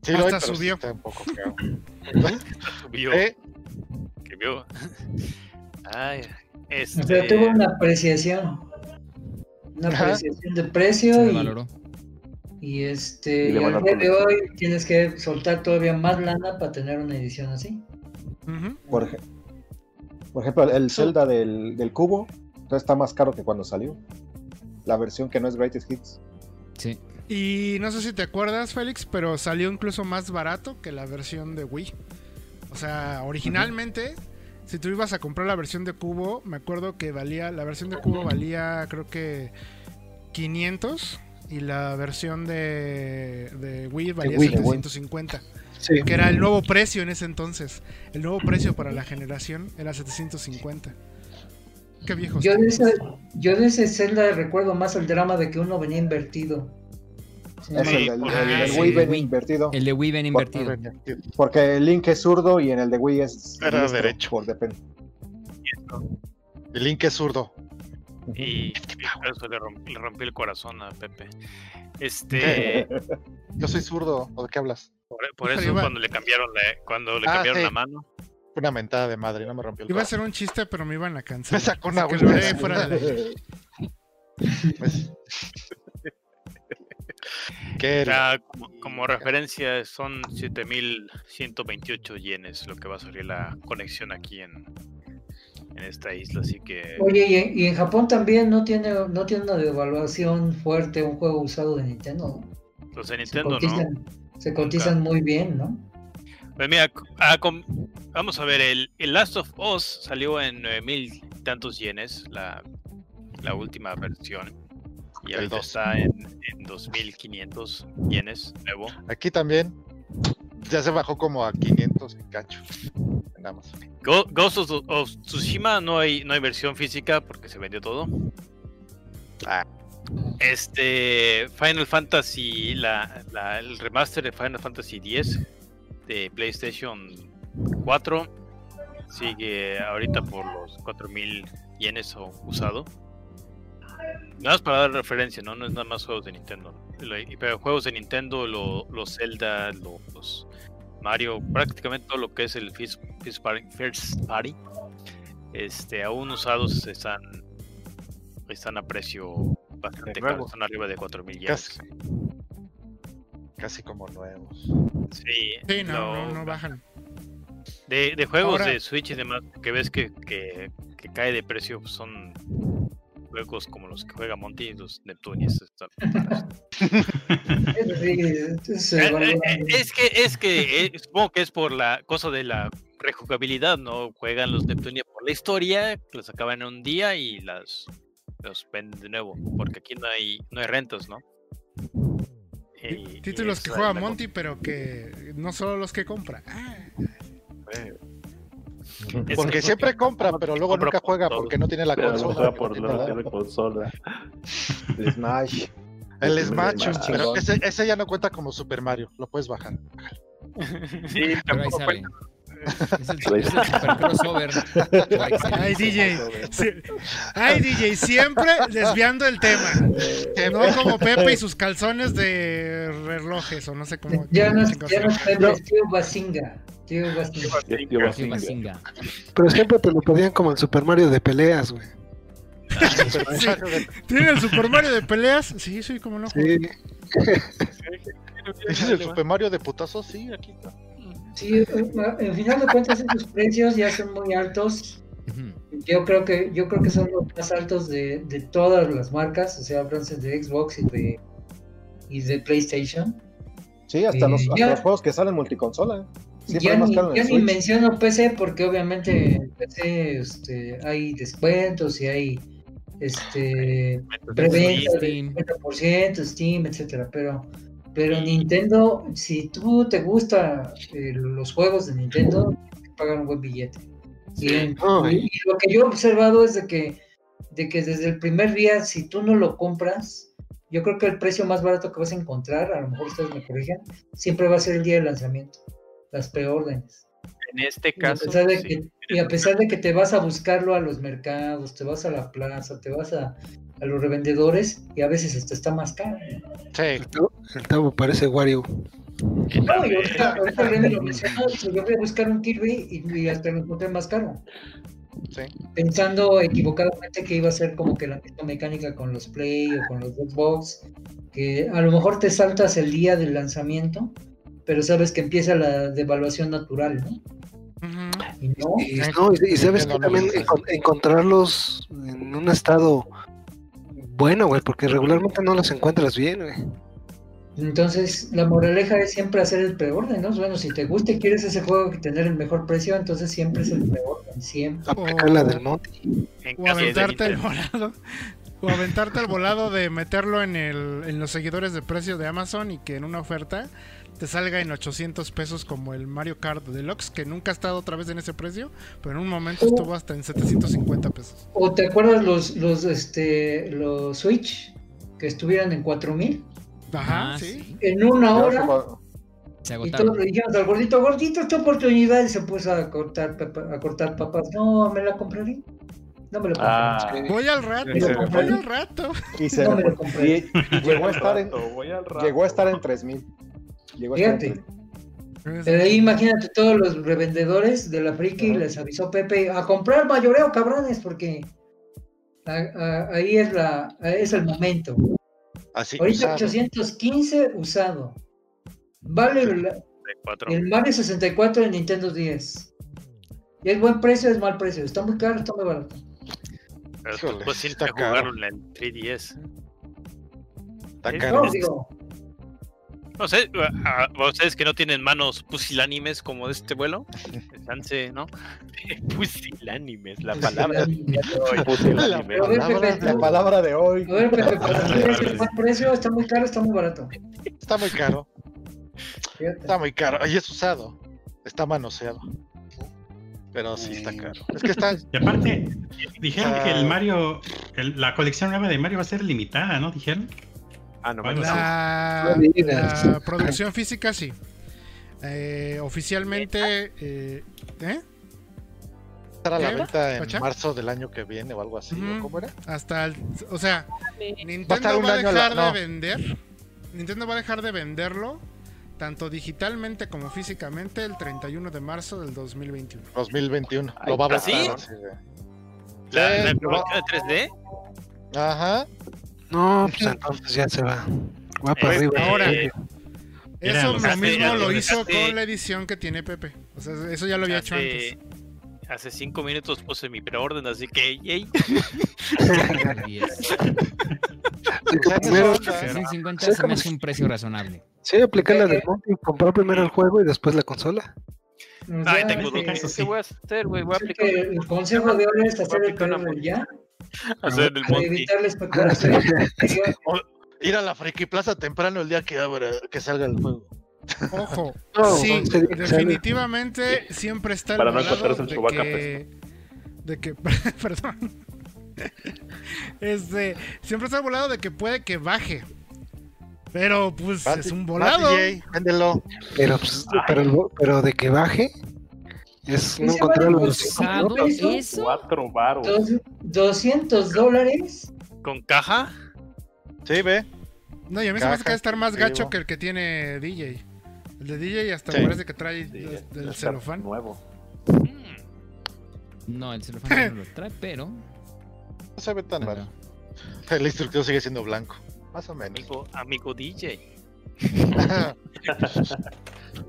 Sí, lo hay, Hasta pero sí subió. está un poco feo. [laughs] Subió, Eh, que vio. Ay, O este. sea, tuvo una apreciación. Una Ajá. apreciación de Se precio y, valoró. Y este Y y al día de hoy tienes que soltar todavía más lana para tener una edición así. Por, ej- por ejemplo, el Zelda del, del cubo entonces está más caro que cuando salió. La versión que no es Greatest Hits. Sí. Y no sé si te acuerdas, Félix, pero salió incluso más barato que la versión de Wii. O sea, originalmente, si tú ibas a comprar la versión de cubo, me acuerdo que valía, la versión de cubo valía creo que 500 y la versión de, de Wii valía Wii. 750. Sí. Que era el nuevo precio en ese entonces. El nuevo precio para la generación era 750. Qué viejos. Yo de, ese, yo de ese Zelda recuerdo más el drama de que uno venía invertido. Es el, del- el del sí, Wii el ven Wii. invertido. El de Wii ven invertido. Porque el Link es zurdo y en el de Wii es Era derecho. Por depende. el link es zurdo. Y, por eso le rompí, le rompí el corazón a Pepe. Este, [laughs] Yo soy zurdo, ¿o de qué hablas? por, por Híjole, eso iba- cuando le cambiaron la, cuando le Ah, cambiaron sí. la mano, Una mentada de madre, no me rompió el Iba a ser un chiste, pero me iban a cansar. Me sacó una que haré fuera de la- Pues- ¿Qué ya como, como referencia son 7128 yenes lo que va a salir la conexión aquí en, en esta isla, así que Oye, y en, y en Japón también no tiene, no tiene una devaluación fuerte un juego usado de Nintendo. ¿no? los de Se Nintendo, ¿no? cotizan, se cotizan muy bien, ¿no? Pues mira, ah, vamos a ver, el, el Last of Us salió en 9000 y tantos yenes, la, la última versión. Y El ahorita dos. está en, en 2500 yenes nuevo. Aquí también ya se bajó como a 500 y cacho. Go- Ghost of, of Tsushima no hay, no hay versión física porque se vendió todo. Ah. Este Final Fantasy, la, la- el remaster de Final Fantasy X de PlayStation 4 sigue ahorita por los 4000 yenes o usado. Nada más para dar referencia, ¿no? No es nada más juegos de Nintendo. Pero juegos de Nintendo, lo- los Zelda, lo- los Mario, prácticamente todo lo que es el First, First Party, First Party, este, aún usados están, están a precio bastante caro, están arriba de 4000 yenes. Casi. Casi como nuevos. Sí, Sí, no, no, no bajan. De, de juegos Ahora- de Switch y demás, que ves que, que, que cae de precio, son juegos como los que juega Monty y los Neptunies. Es, [laughs] Eh, eh, eh, es que, es que supongo que es por la cosa de la rejugabilidad, ¿no? Juegan los Neptunia por la historia, los acaban en un día y las los venden de nuevo, porque aquí no hay, no hay rentas, ¿no? Y- y Títulos que juega Monty, pero que no solo los que compra. Ah, Porque que- siempre compra, pero luego compra nunca juega todo. porque no tiene la consola. por no tiene la- consola. [laughs] El Smash. El Smash, Smash. pero ese, ese ya no cuenta como Super Mario, lo puedes bajar. Sí, Pero ahí tampoco sale. cuenta. [laughs] Es el, es el super crossover. por [laughs] Ay. DJ. Sí. Ay, DJ, siempre desviando el tema. No como Pepe y sus calzones de relojes o no sé cómo. ya no es, ya no es. Pepe, es tío Basinga. Tío Basinga. Tío. Pero siempre te lo pedían como el Super Mario de peleas, güey. [laughs] ¿Tiene el Super Mario de peleas? Sí, sí, como no. Sí. ¿Dices el Super Mario de putazos? Sí, aquí está. Sí, en final de cuentas esos precios ya son muy altos. Yo creo que yo creo que son los más altos de, de todas las marcas, o sea, hablanse de Xbox y de y de PlayStation. Sí, hasta, Eh, los, hasta ya- los juegos que salen multiconsola. ¿eh? Ya ni, ya ni menciono PC porque obviamente en PC este, hay descuentos y hay este preventa de Steam. 50%, Steam, etcétera, pero pero Nintendo, si tú te gusta eh, los juegos de Nintendo, pagar un buen billete. Y, en- No, y- y lo que yo he observado es de que de que desde el primer día, si tú no lo compras, yo creo que el precio más barato que vas a encontrar, a lo mejor ustedes me corrijan, siempre va a ser el día de lanzamiento, las preórdenes. En este Y a, caso, pesar de sí. que, y a pesar de que te vas a buscarlo a los mercados, te vas a la plaza, te vas a, a los revendedores y a veces hasta está más caro. Sí. El tabo, el tabo parece Wario. No, y ahorita, lo mencionó, yo voy a buscar un Kirby y, y hasta lo encontré más caro. Sí. Pensando equivocadamente que iba a ser como que la misma mecánica con los Play o con los Xbox, que a lo mejor te saltas el día del lanzamiento, pero sabes que empieza la devaluación natural, ¿no? Y no, Y, no, y- y sabes que también encontrarlos en un estado bueno, güey, porque regularmente no los encuentras bien, güey. Entonces, la moraleja es siempre hacer el preorden, ¿no? Bueno, si te gusta y quieres ese juego y tener el mejor precio, entonces siempre es el preorden, siempre. La del O de aventarte el volado. O aventarte el volado de meterlo en, el, en los seguidores de precio de Amazon y que en una oferta te salga en 800 pesos como el Mario Kart Deluxe, que nunca ha estado otra vez en ese precio, pero en un momento estuvo hasta en 750 pesos. ¿O te acuerdas los, los, este, los Switch que estuvieran en 4000? Ajá, Ah, sí. En una hora, Se y todos le dijimos al gordito, gordito, esta oportunidad, y se puso a cortar, a cortar papas. No, ¿me la compraré? No me la compré. Ah, Voy al rato, Y se me voy al rato. y se No me lo compré. Y- y llegó a estar en, Voy al rato. llegó a estar en 3000. Llegó Fíjate. 3000. Pero ahí imagínate todos los revendedores de la friki, Ajá. les avisó Pepe, a comprar mayoreo, cabrones, porque a- a- ahí es la es el momento. Así. Ahorita usado. 815 usado. Vale cuatro. el Mario 64 de Nintendo 10. ¿Y es buen precio o es mal precio? ¿Está muy caro está muy barato? Pero Híjole, tú puedes sí irte a está caro. jugar en 3DS. Está caro. No, digo, No sé, a, a ustedes que no tienen manos pusilánimes como de este vuelo, [laughs] chance, ¿no? [laughs] Pusilánimes, la palabra. Ver, Pepe, [laughs] La palabra de hoy. a ver, Pepe, para ti es el buen precio, está muy caro, está muy barato. Está muy caro. Fíjate. Está muy caro. Y es usado. Está manoseado. Pero sí está caro. Es que está. Y aparte, dijeron Ah. que el Mario, el- la colección nueva de Mario va a ser limitada, ¿no? Dijeron. Ah, no, Bueno, bueno, La, la [laughs] producción física sí. Eh, oficialmente, eh, ¿eh? estar a la ¿Qué? venta en ¿Pacha? marzo del año que viene o algo así. ¿o Ujú. ¿Cómo era? Hasta el, o sea, Nintendo va a dejar la- no. de vender. Nintendo va a dejar de venderlo tanto digitalmente como físicamente el 31 de marzo del 2021. 2021. Ay, Lo va a ¿ah, sí? La, la Sí, producción de 3D. Ajá. No, pues entonces ya se va. Va para Este, arriba. ahora, eh, Eso lo hace- mismo lo hizo hace- con la edición que tiene Pepe. O sea, eso ya lo había hecho hace, antes. hace cinco minutos puse mi preorden, así que yay. Primero, Esa onda. 150 se me hace un precio razonable. sí, aplicar la del Monty, comprar primero el juego y después la consola. O Ay, tengo dos. ¿Qué, voy a hacer, güey? Voy a aplicar. el consejo de hoy es hacer el ya [laughs] Hacer el. [laughs] Ir a la Friki Plaza temprano el día que, abra- que salga el juego. Ojo, [laughs] No, sí, definitivamente siempre está el Para no volado encontrarse un de Chewbacca que, de que, perdón, este, siempre está el volado de que puede que baje, pero pues es un volado. DJ, véndelo. Pero, pues, pero, el pero de que baje es no. Cuatro varos. Dos- 200 dólares. Con caja. Sí, ve. No, y a mí se me hace que Caja, va a estar más gacho que el que tiene DJ. El de DJ hasta Sí. me parece que trae el- celofán. Nuevo. Mm, No, el celofán no lo trae, pero No se ve tan mal. El instructor sigue siendo blanco. Más o menos. Amigo, amigo DJ. [laughs] [laughs]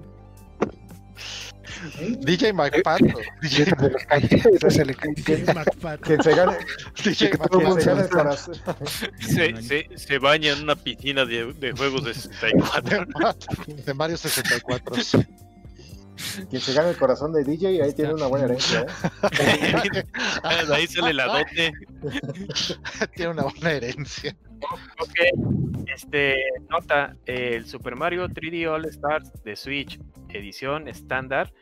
[laughs] DJ McPato. [laughs] DJ, [laughs] se gane, DJ que todo se gane se el corazón. Se, se, se baña en una piscina de, de juegos de 64. de Mario 64. Quien se gane el corazón de DJ, ahí tiene una buena herencia. ¿eh? De ahí sale la dote. Tiene una buena herencia. Ok, este, nota, el Super Mario 3D All Stars de Switch, edición estándar,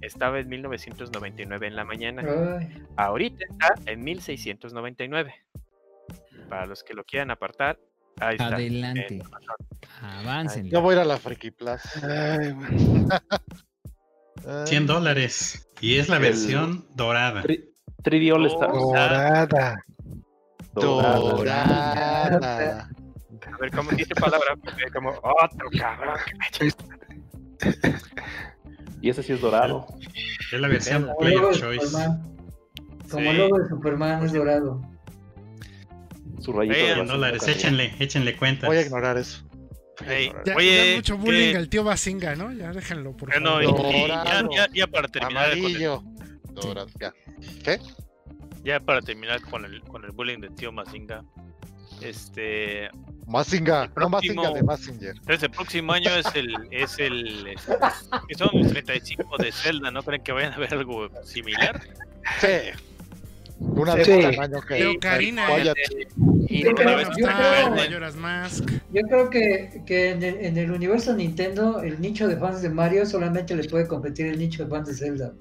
estaba en 1999 en la mañana. Ay, Ahorita está en 1699. Para los que lo quieran apartar, ahí está. Adelante. Avancen. Yo voy a ir a la Friki Plus. Ay, güey. Ay, 100 dólares. Y es la El- versión dorada. 3D All Stars. Dorada. Dorada. a ver, ¿cómo dice palabra? Porque como otro cabrón. Y ese sí es dorado. Es la versión como Player logo Choice. Superman. Como Sí. logo de Superman es dorado. Su rayito de Vean, 100 bazooka dólares. Échenle, échenle cuentas. Voy a ignorar eso. Voy a Ey, ignorar. Ya, Oye, ya mucho bullying que- al tío Basinga, ¿no? Ya déjenlo, por favor. Bueno, y- y ya, ya, ya para terminar con el, Amarillo. Dorado. Ya. ¿Qué? Ya para terminar con el, con el bullying de tío Mazinga. [laughs] Este, Mazinga. No Mazinga de Mazinger. entonces el próximo año es el, es el, este, que son los 35 de Zelda, ¿no creen que vayan a ver algo similar? Sí. Una Sí. vez al año que. Ocarina, Vaya- Y Yo creo- vez yo que creo-. Yo creo que, que en, el, en el universo Nintendo, el nicho de fans de Mario solamente le puede competir el nicho de fans de Zelda.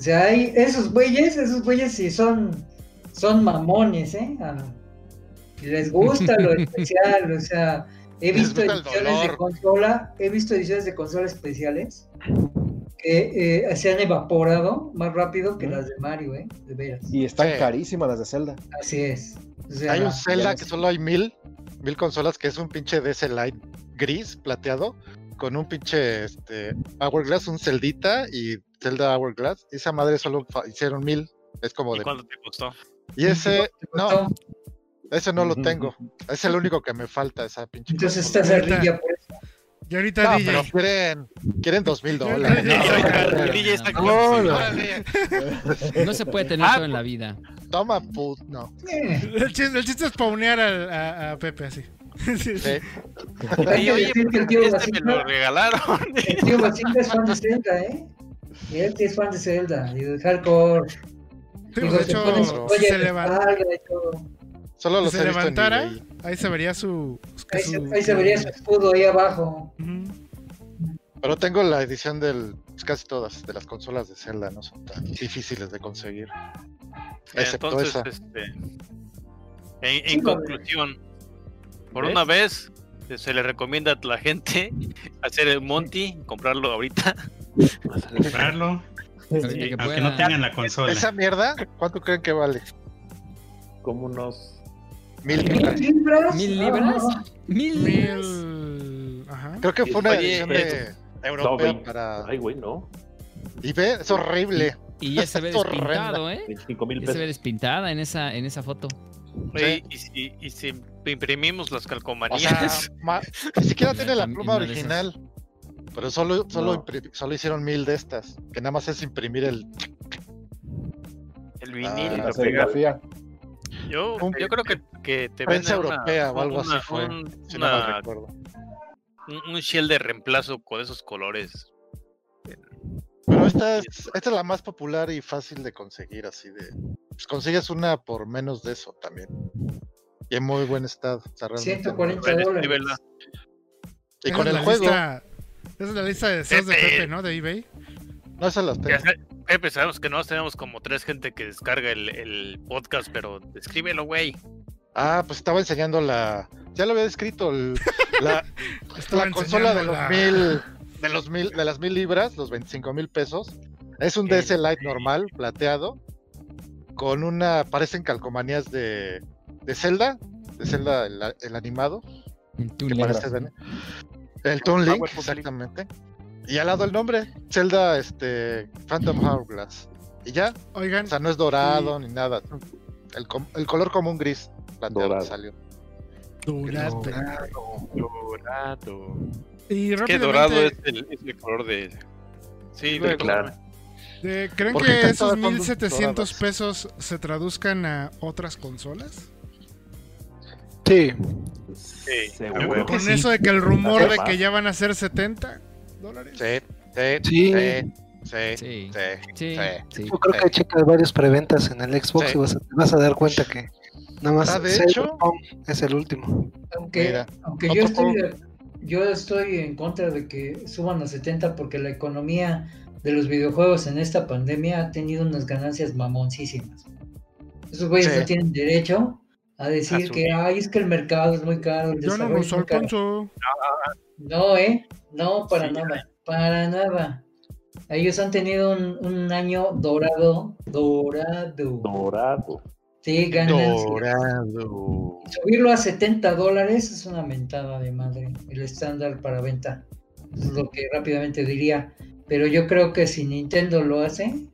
O sea, hay esos güeyes, esos güeyes sí son, son mamones, ¿eh? Ah, les gusta lo [laughs] especial, o sea, he visto ediciones de consola, he visto ediciones de consola especiales que eh, se han evaporado más rápido que las de Mario, ¿eh? De veras. Y están Sí. carísimas las de Zelda. Así es. O sea, Hay un Zelda que solo hay mil, mil consolas, que es un pinche DS Lite gris, plateado, con un pinche este, Hourglass, un Celdita y Zelda Hourglass. Y esa madre solo hicieron mil. Es como ¿y de. cuánto te costó? Y ese, no, ese no lo tengo. Es el único que me falta, esa pinche. entonces estás arriba por eso. Y ahorita No, DJ. pero quieren, quieren dos mil dólares. No, no, [laughs] no. Se puede tener Ah, todo en la vida. Toma, put, no. Eh, El chiste, el chiste es paunear al- a, a Pepe así. [laughs] Sí, sí. Oye, decir que el ¿por tío qué este me lo regalaron? el tío Basinga es fan de Zelda, ¿eh? Y él sí es fan de Zelda, y de hardcore. Sí, de se hecho, si se de levanta- descarga y todo. Solo si los se levantara, ahí se vería su. Ahí se, ahí se vería su escudo ahí abajo. Pero tengo la edición del. pues, casi todas, de las consolas de Zelda, no son tan difíciles de conseguir. Excepto Entonces, esa. este, en, conclusión, por ¿Ves? una vez se le recomienda a la gente [laughs] hacer el Monty, comprarlo ahorita. Comprarlo, Ahorita Sí, que aunque no tengan la consola. ¿Esa mierda? ¿Cuánto creen que vale? Como unos. Mil ¿Mil libras. ¿Mil Ah, libras? ¿Mil libras? Mil. Ajá. Creo que fue una edición de europea para. Ay, güey, no. Y ve, es horrible. Y ya se ve despintado, ¿eh? 25 mil Ya se ve despintada en esa, en esa foto. Oye, y, si, y si imprimimos las O sea, calcomanías, ma- ni siquiera [laughs] tiene la pluma original. Pero solo, solo, No. solo hicieron mil de estas. Que nada más es imprimir el. el Ah, vinil, La lo pegar. serigrafía. Yo, Un- yo creo que, que te Prensa una- europea o algo una- así fue. un- Si no mal una- recuerdo. un, un shell de reemplazo con esos colores. Pero esta es, esta es la más popular y fácil de conseguir, así de. Pues consigues una por menos de eso también. Y en muy buen estado. realmente 140 A ver, dólares. Y con el juego. lista- esa es la lista de deseos de Pepe. Pepe, ¿no? De eBay. No, esas las sé, Pepe, sabemos que no tenemos como tres gente que descarga el, el podcast, pero escríbelo, güey. Ah, pues estaba enseñando la. Ya lo había descrito. el- la, [laughs] la consola de los la- mil. De los mil, de las mil libras, los 25 mil pesos. Es un DS Lite normal, plateado. Con una. Parecen calcomanías de. De Zelda. De Zelda el, el animado. Que parece El Toon Link, exactamente. Y al lado el nombre, Zelda este, Phantom Hourglass. Y ya, Oigan, o sea, no es dorado ni nada. El, el color común gris plateado Dorado. salió. Dorado. Dorado. Y Es que dorado es el, es el color de. Sí, Sí, claro. ¿creen ¿Por qué que esos todas con 1700 doradas? pesos se traduzcan a otras consolas? Sí, Sí, Seguro. Con sí. eso de que el rumor de que ya van a ser 70 dólares. Sí, sí, Sí. sí, sí, Sí. sí, Sí, sí. sí. yo creo que hay checas varias preventas en el Xbox Sí. y vas a, te vas a dar cuenta que nada más Ah, de es el último. Aunque, Mira, aunque yo estoy, juego. yo estoy en contra de que suban a 70 porque la economía de los videojuegos en esta pandemia ha tenido unas ganancias mamoncísimas. Esos güeyes Sí. no tienen derecho a decir A que ay, es que el mercado es muy caro, el Yo no lo alcanzo. No, ¿eh? No, para Sí. nada, para nada. Ellos han tenido un, un año dorado, dorado. Dorado. Sí, ganancias. Dorado. Subirlo a 70 dólares es una mentada de madre, el estándar para venta. Es lo que rápidamente diría. Pero yo creo que si Nintendo lo hace,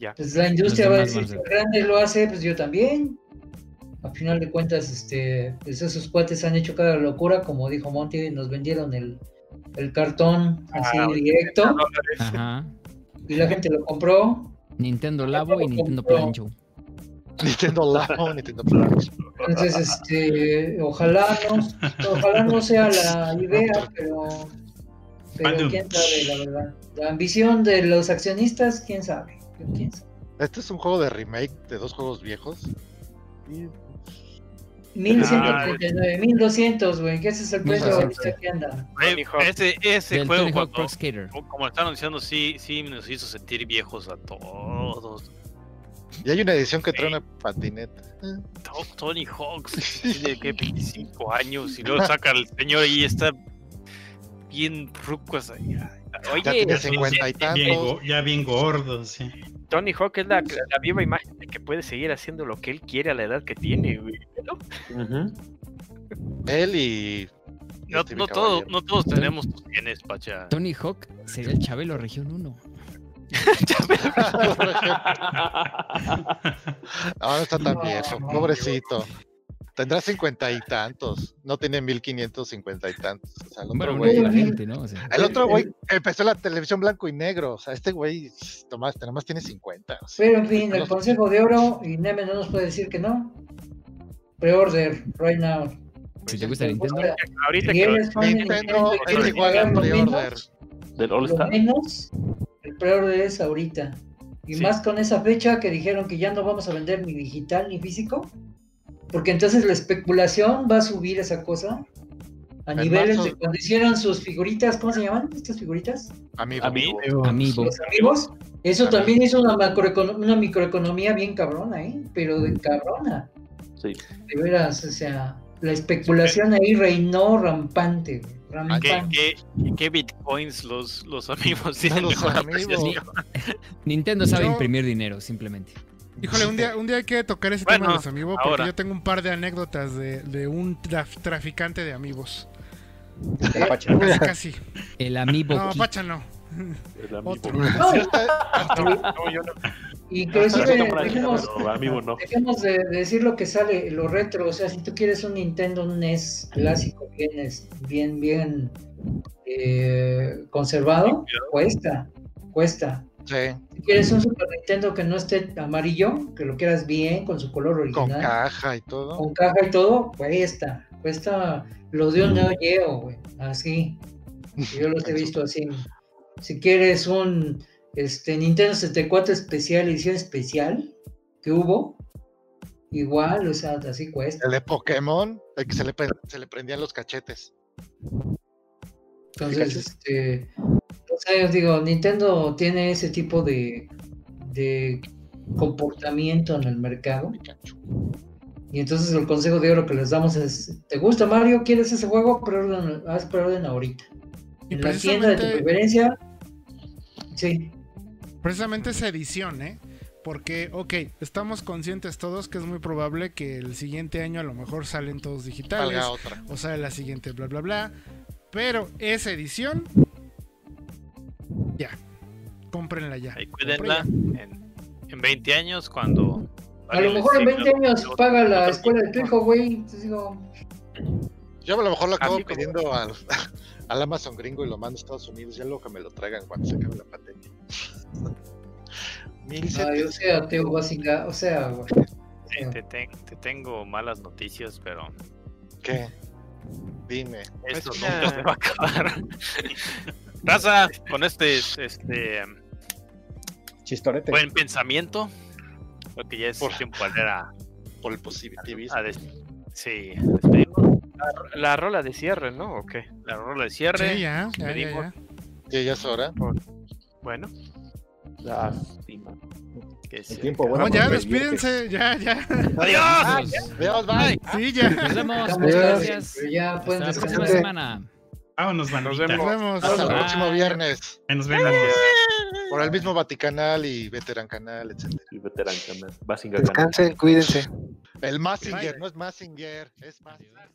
Ya. pues la industria va a decir, si grande lo hace, pues yo también. A final de cuentas, este, pues esos cuates han hecho cada locura, como dijo Monty, nos vendieron el, el cartón así Ah, directo Ajá. y la gente lo compró. Nintendo Labo y Nintendo. Plancho. Nintendo Labo, Nintendo Plus. Entonces, este, ojalá no, ojalá no sea la idea, pero, pero quién sabe, la verdad. La ambición de los accionistas, quién sabe. quién sabe. Este es un juego de remake de dos juegos viejos. Y 1139, 1200, güey, que ese es el precio 1200, ahorita que anda. Güey, ese, ese juego, cuando- como- están anunciando, sí, sí nos hizo sentir viejos a todos. y hay una edición que trae una patineta. To- Tony Hawk [laughs] tiene que 25 años y luego saca el señor y está bien rucos ahí. ya Oye, tiene cincuenta y Bien tantos. go- ya bien gordo, sí. Tony Hawk es la, la viva imagen de que puede seguir haciendo lo que él quiere a la edad que tiene, güey. ¿no? Él y. No, Stevie no, todos, Caballero. no todos tenemos tus bienes, Pacha. [laughs] Tony Hawk sería el Chabelo Región 1. [laughs] No, no está tan No, viejo, no, pobrecito. Tendrá cincuenta y tantos. No tiene mil quinientos cincuenta y tantos. O sea, el otro güey. bueno, la gente, ¿no? O sea, El otro güey empezó la televisión blanco y negro. O sea, este güey nomás, nomás tiene 50. o sea. Pero en fin, el Consejo de Oro, y Neme no nos puede decir que no. Pre-order, right now. si te gusta Nintendo, Ahorita que Nintendo es igual al pre-order. menos, Del All Star. menos, el pre-order es ahorita. Y Sí. más con esa fecha que dijeron que ya no vamos a vender ni digital ni físico. Porque entonces la especulación va a subir esa cosa. A En niveles marzo- de cuando hicieron sus figuritas, ¿cómo se llaman estas figuritas? Amigo. Amigo. Los amigos. Eso también hizo una, macroecono- una microeconomía bien cabrona, ¿eh? Pero de cabrona. Sí. De veras, o sea, la especulación ahí reinó rampante. ¿Qué, Rampante. qué, qué bitcoins los, los amigos tienen los mejor [laughs] amigos. apreciación? Nintendo sabe Yo- imprimir dinero, simplemente. Híjole, un día, un día hay que tocar ese Bueno, tema de los amigos porque ahora. yo tengo un par de anécdotas de, de un traf- traficante de amigos. El Pacha. Casi, casi. El Amiibo. No. Pacha no. El amigo. Otro. No, no, yo no. por ahí, dejemos, amigo no. dejemos de, de decir lo que sale, lo retro, o sea, si tú quieres un Nintendo NES clásico, bien, bien eh, conservado, cuesta, cuesta. Sí, Si quieres un Super Nintendo que no esté amarillo, que lo quieras bien, con su color con original, caja y todo. con caja y todo, cuesta, cuesta lo de un Neo Geo, güey, así. [laughs] Yo los he visto así. Si quieres un este, Nintendo 64 especial, edición especial, que hubo, igual, o sea, así cuesta. El de Pokémon, el que se le, pre- se le prendían los cachetes. Entonces, este, o sea, yo digo, Nintendo tiene ese tipo de, de comportamiento en el mercado. Y entonces el consejo de oro que les damos es, ¿te gusta Mario? ¿Quieres ese juego? Preorden, haz preorden ahorita. Y En la tienda de tu preferencia. Sí. precisamente esa edición, ¿eh? Porque, ok, estamos conscientes todos que es muy probable que el siguiente año a lo mejor salen todos digitales. Salga otra. O sea, la siguiente, bla, bla, bla. Pero esa edición, ya. Cómprenla ya. Ahí cuídenla. En, en 20 años, cuando A lo mejor en 20 años paga la escuela de tu hijo, güey. Entonces digo, Yo a lo mejor lo acabo pidiendo al, [laughs] al Amazon gringo y lo mando a Estados Unidos. Ya luego que me lo traigan cuando se acabe la pandemia. ay, o 1700. sea, Basinga, o sea, güey. Sí, te, ten- te tengo malas noticias, pero ¿Qué? Dime. esto Pues, nunca se va a acabar. [laughs] Raza, con este, este Chistorete. buen pensamiento, creo que ya es Por- tiempo a, Por el positivismo. a des- sí, despedimos La rola de cierre, ¿no? ¿O qué? la rola de cierre. Sí, ya, ya, ya, despedimos. ya. Ya es hora. Bueno, Lástima. Que El se tiempo bueno. No, ya, despídense, ya, ya. Adiós. Adiós, bye. Sí, ya. Nos vemos. Muchas gracias. pero ya pueden Hasta la próxima semana. Vámonos, bandita. Nos vemos. Hasta el próximo viernes. Ahí nos vemos. Por el mismo Vaticanal y Veteran Canal, etc. Veterano Basinga ganó. Descansen, cuídense. El Massinger, no es Massinger, es Massinger.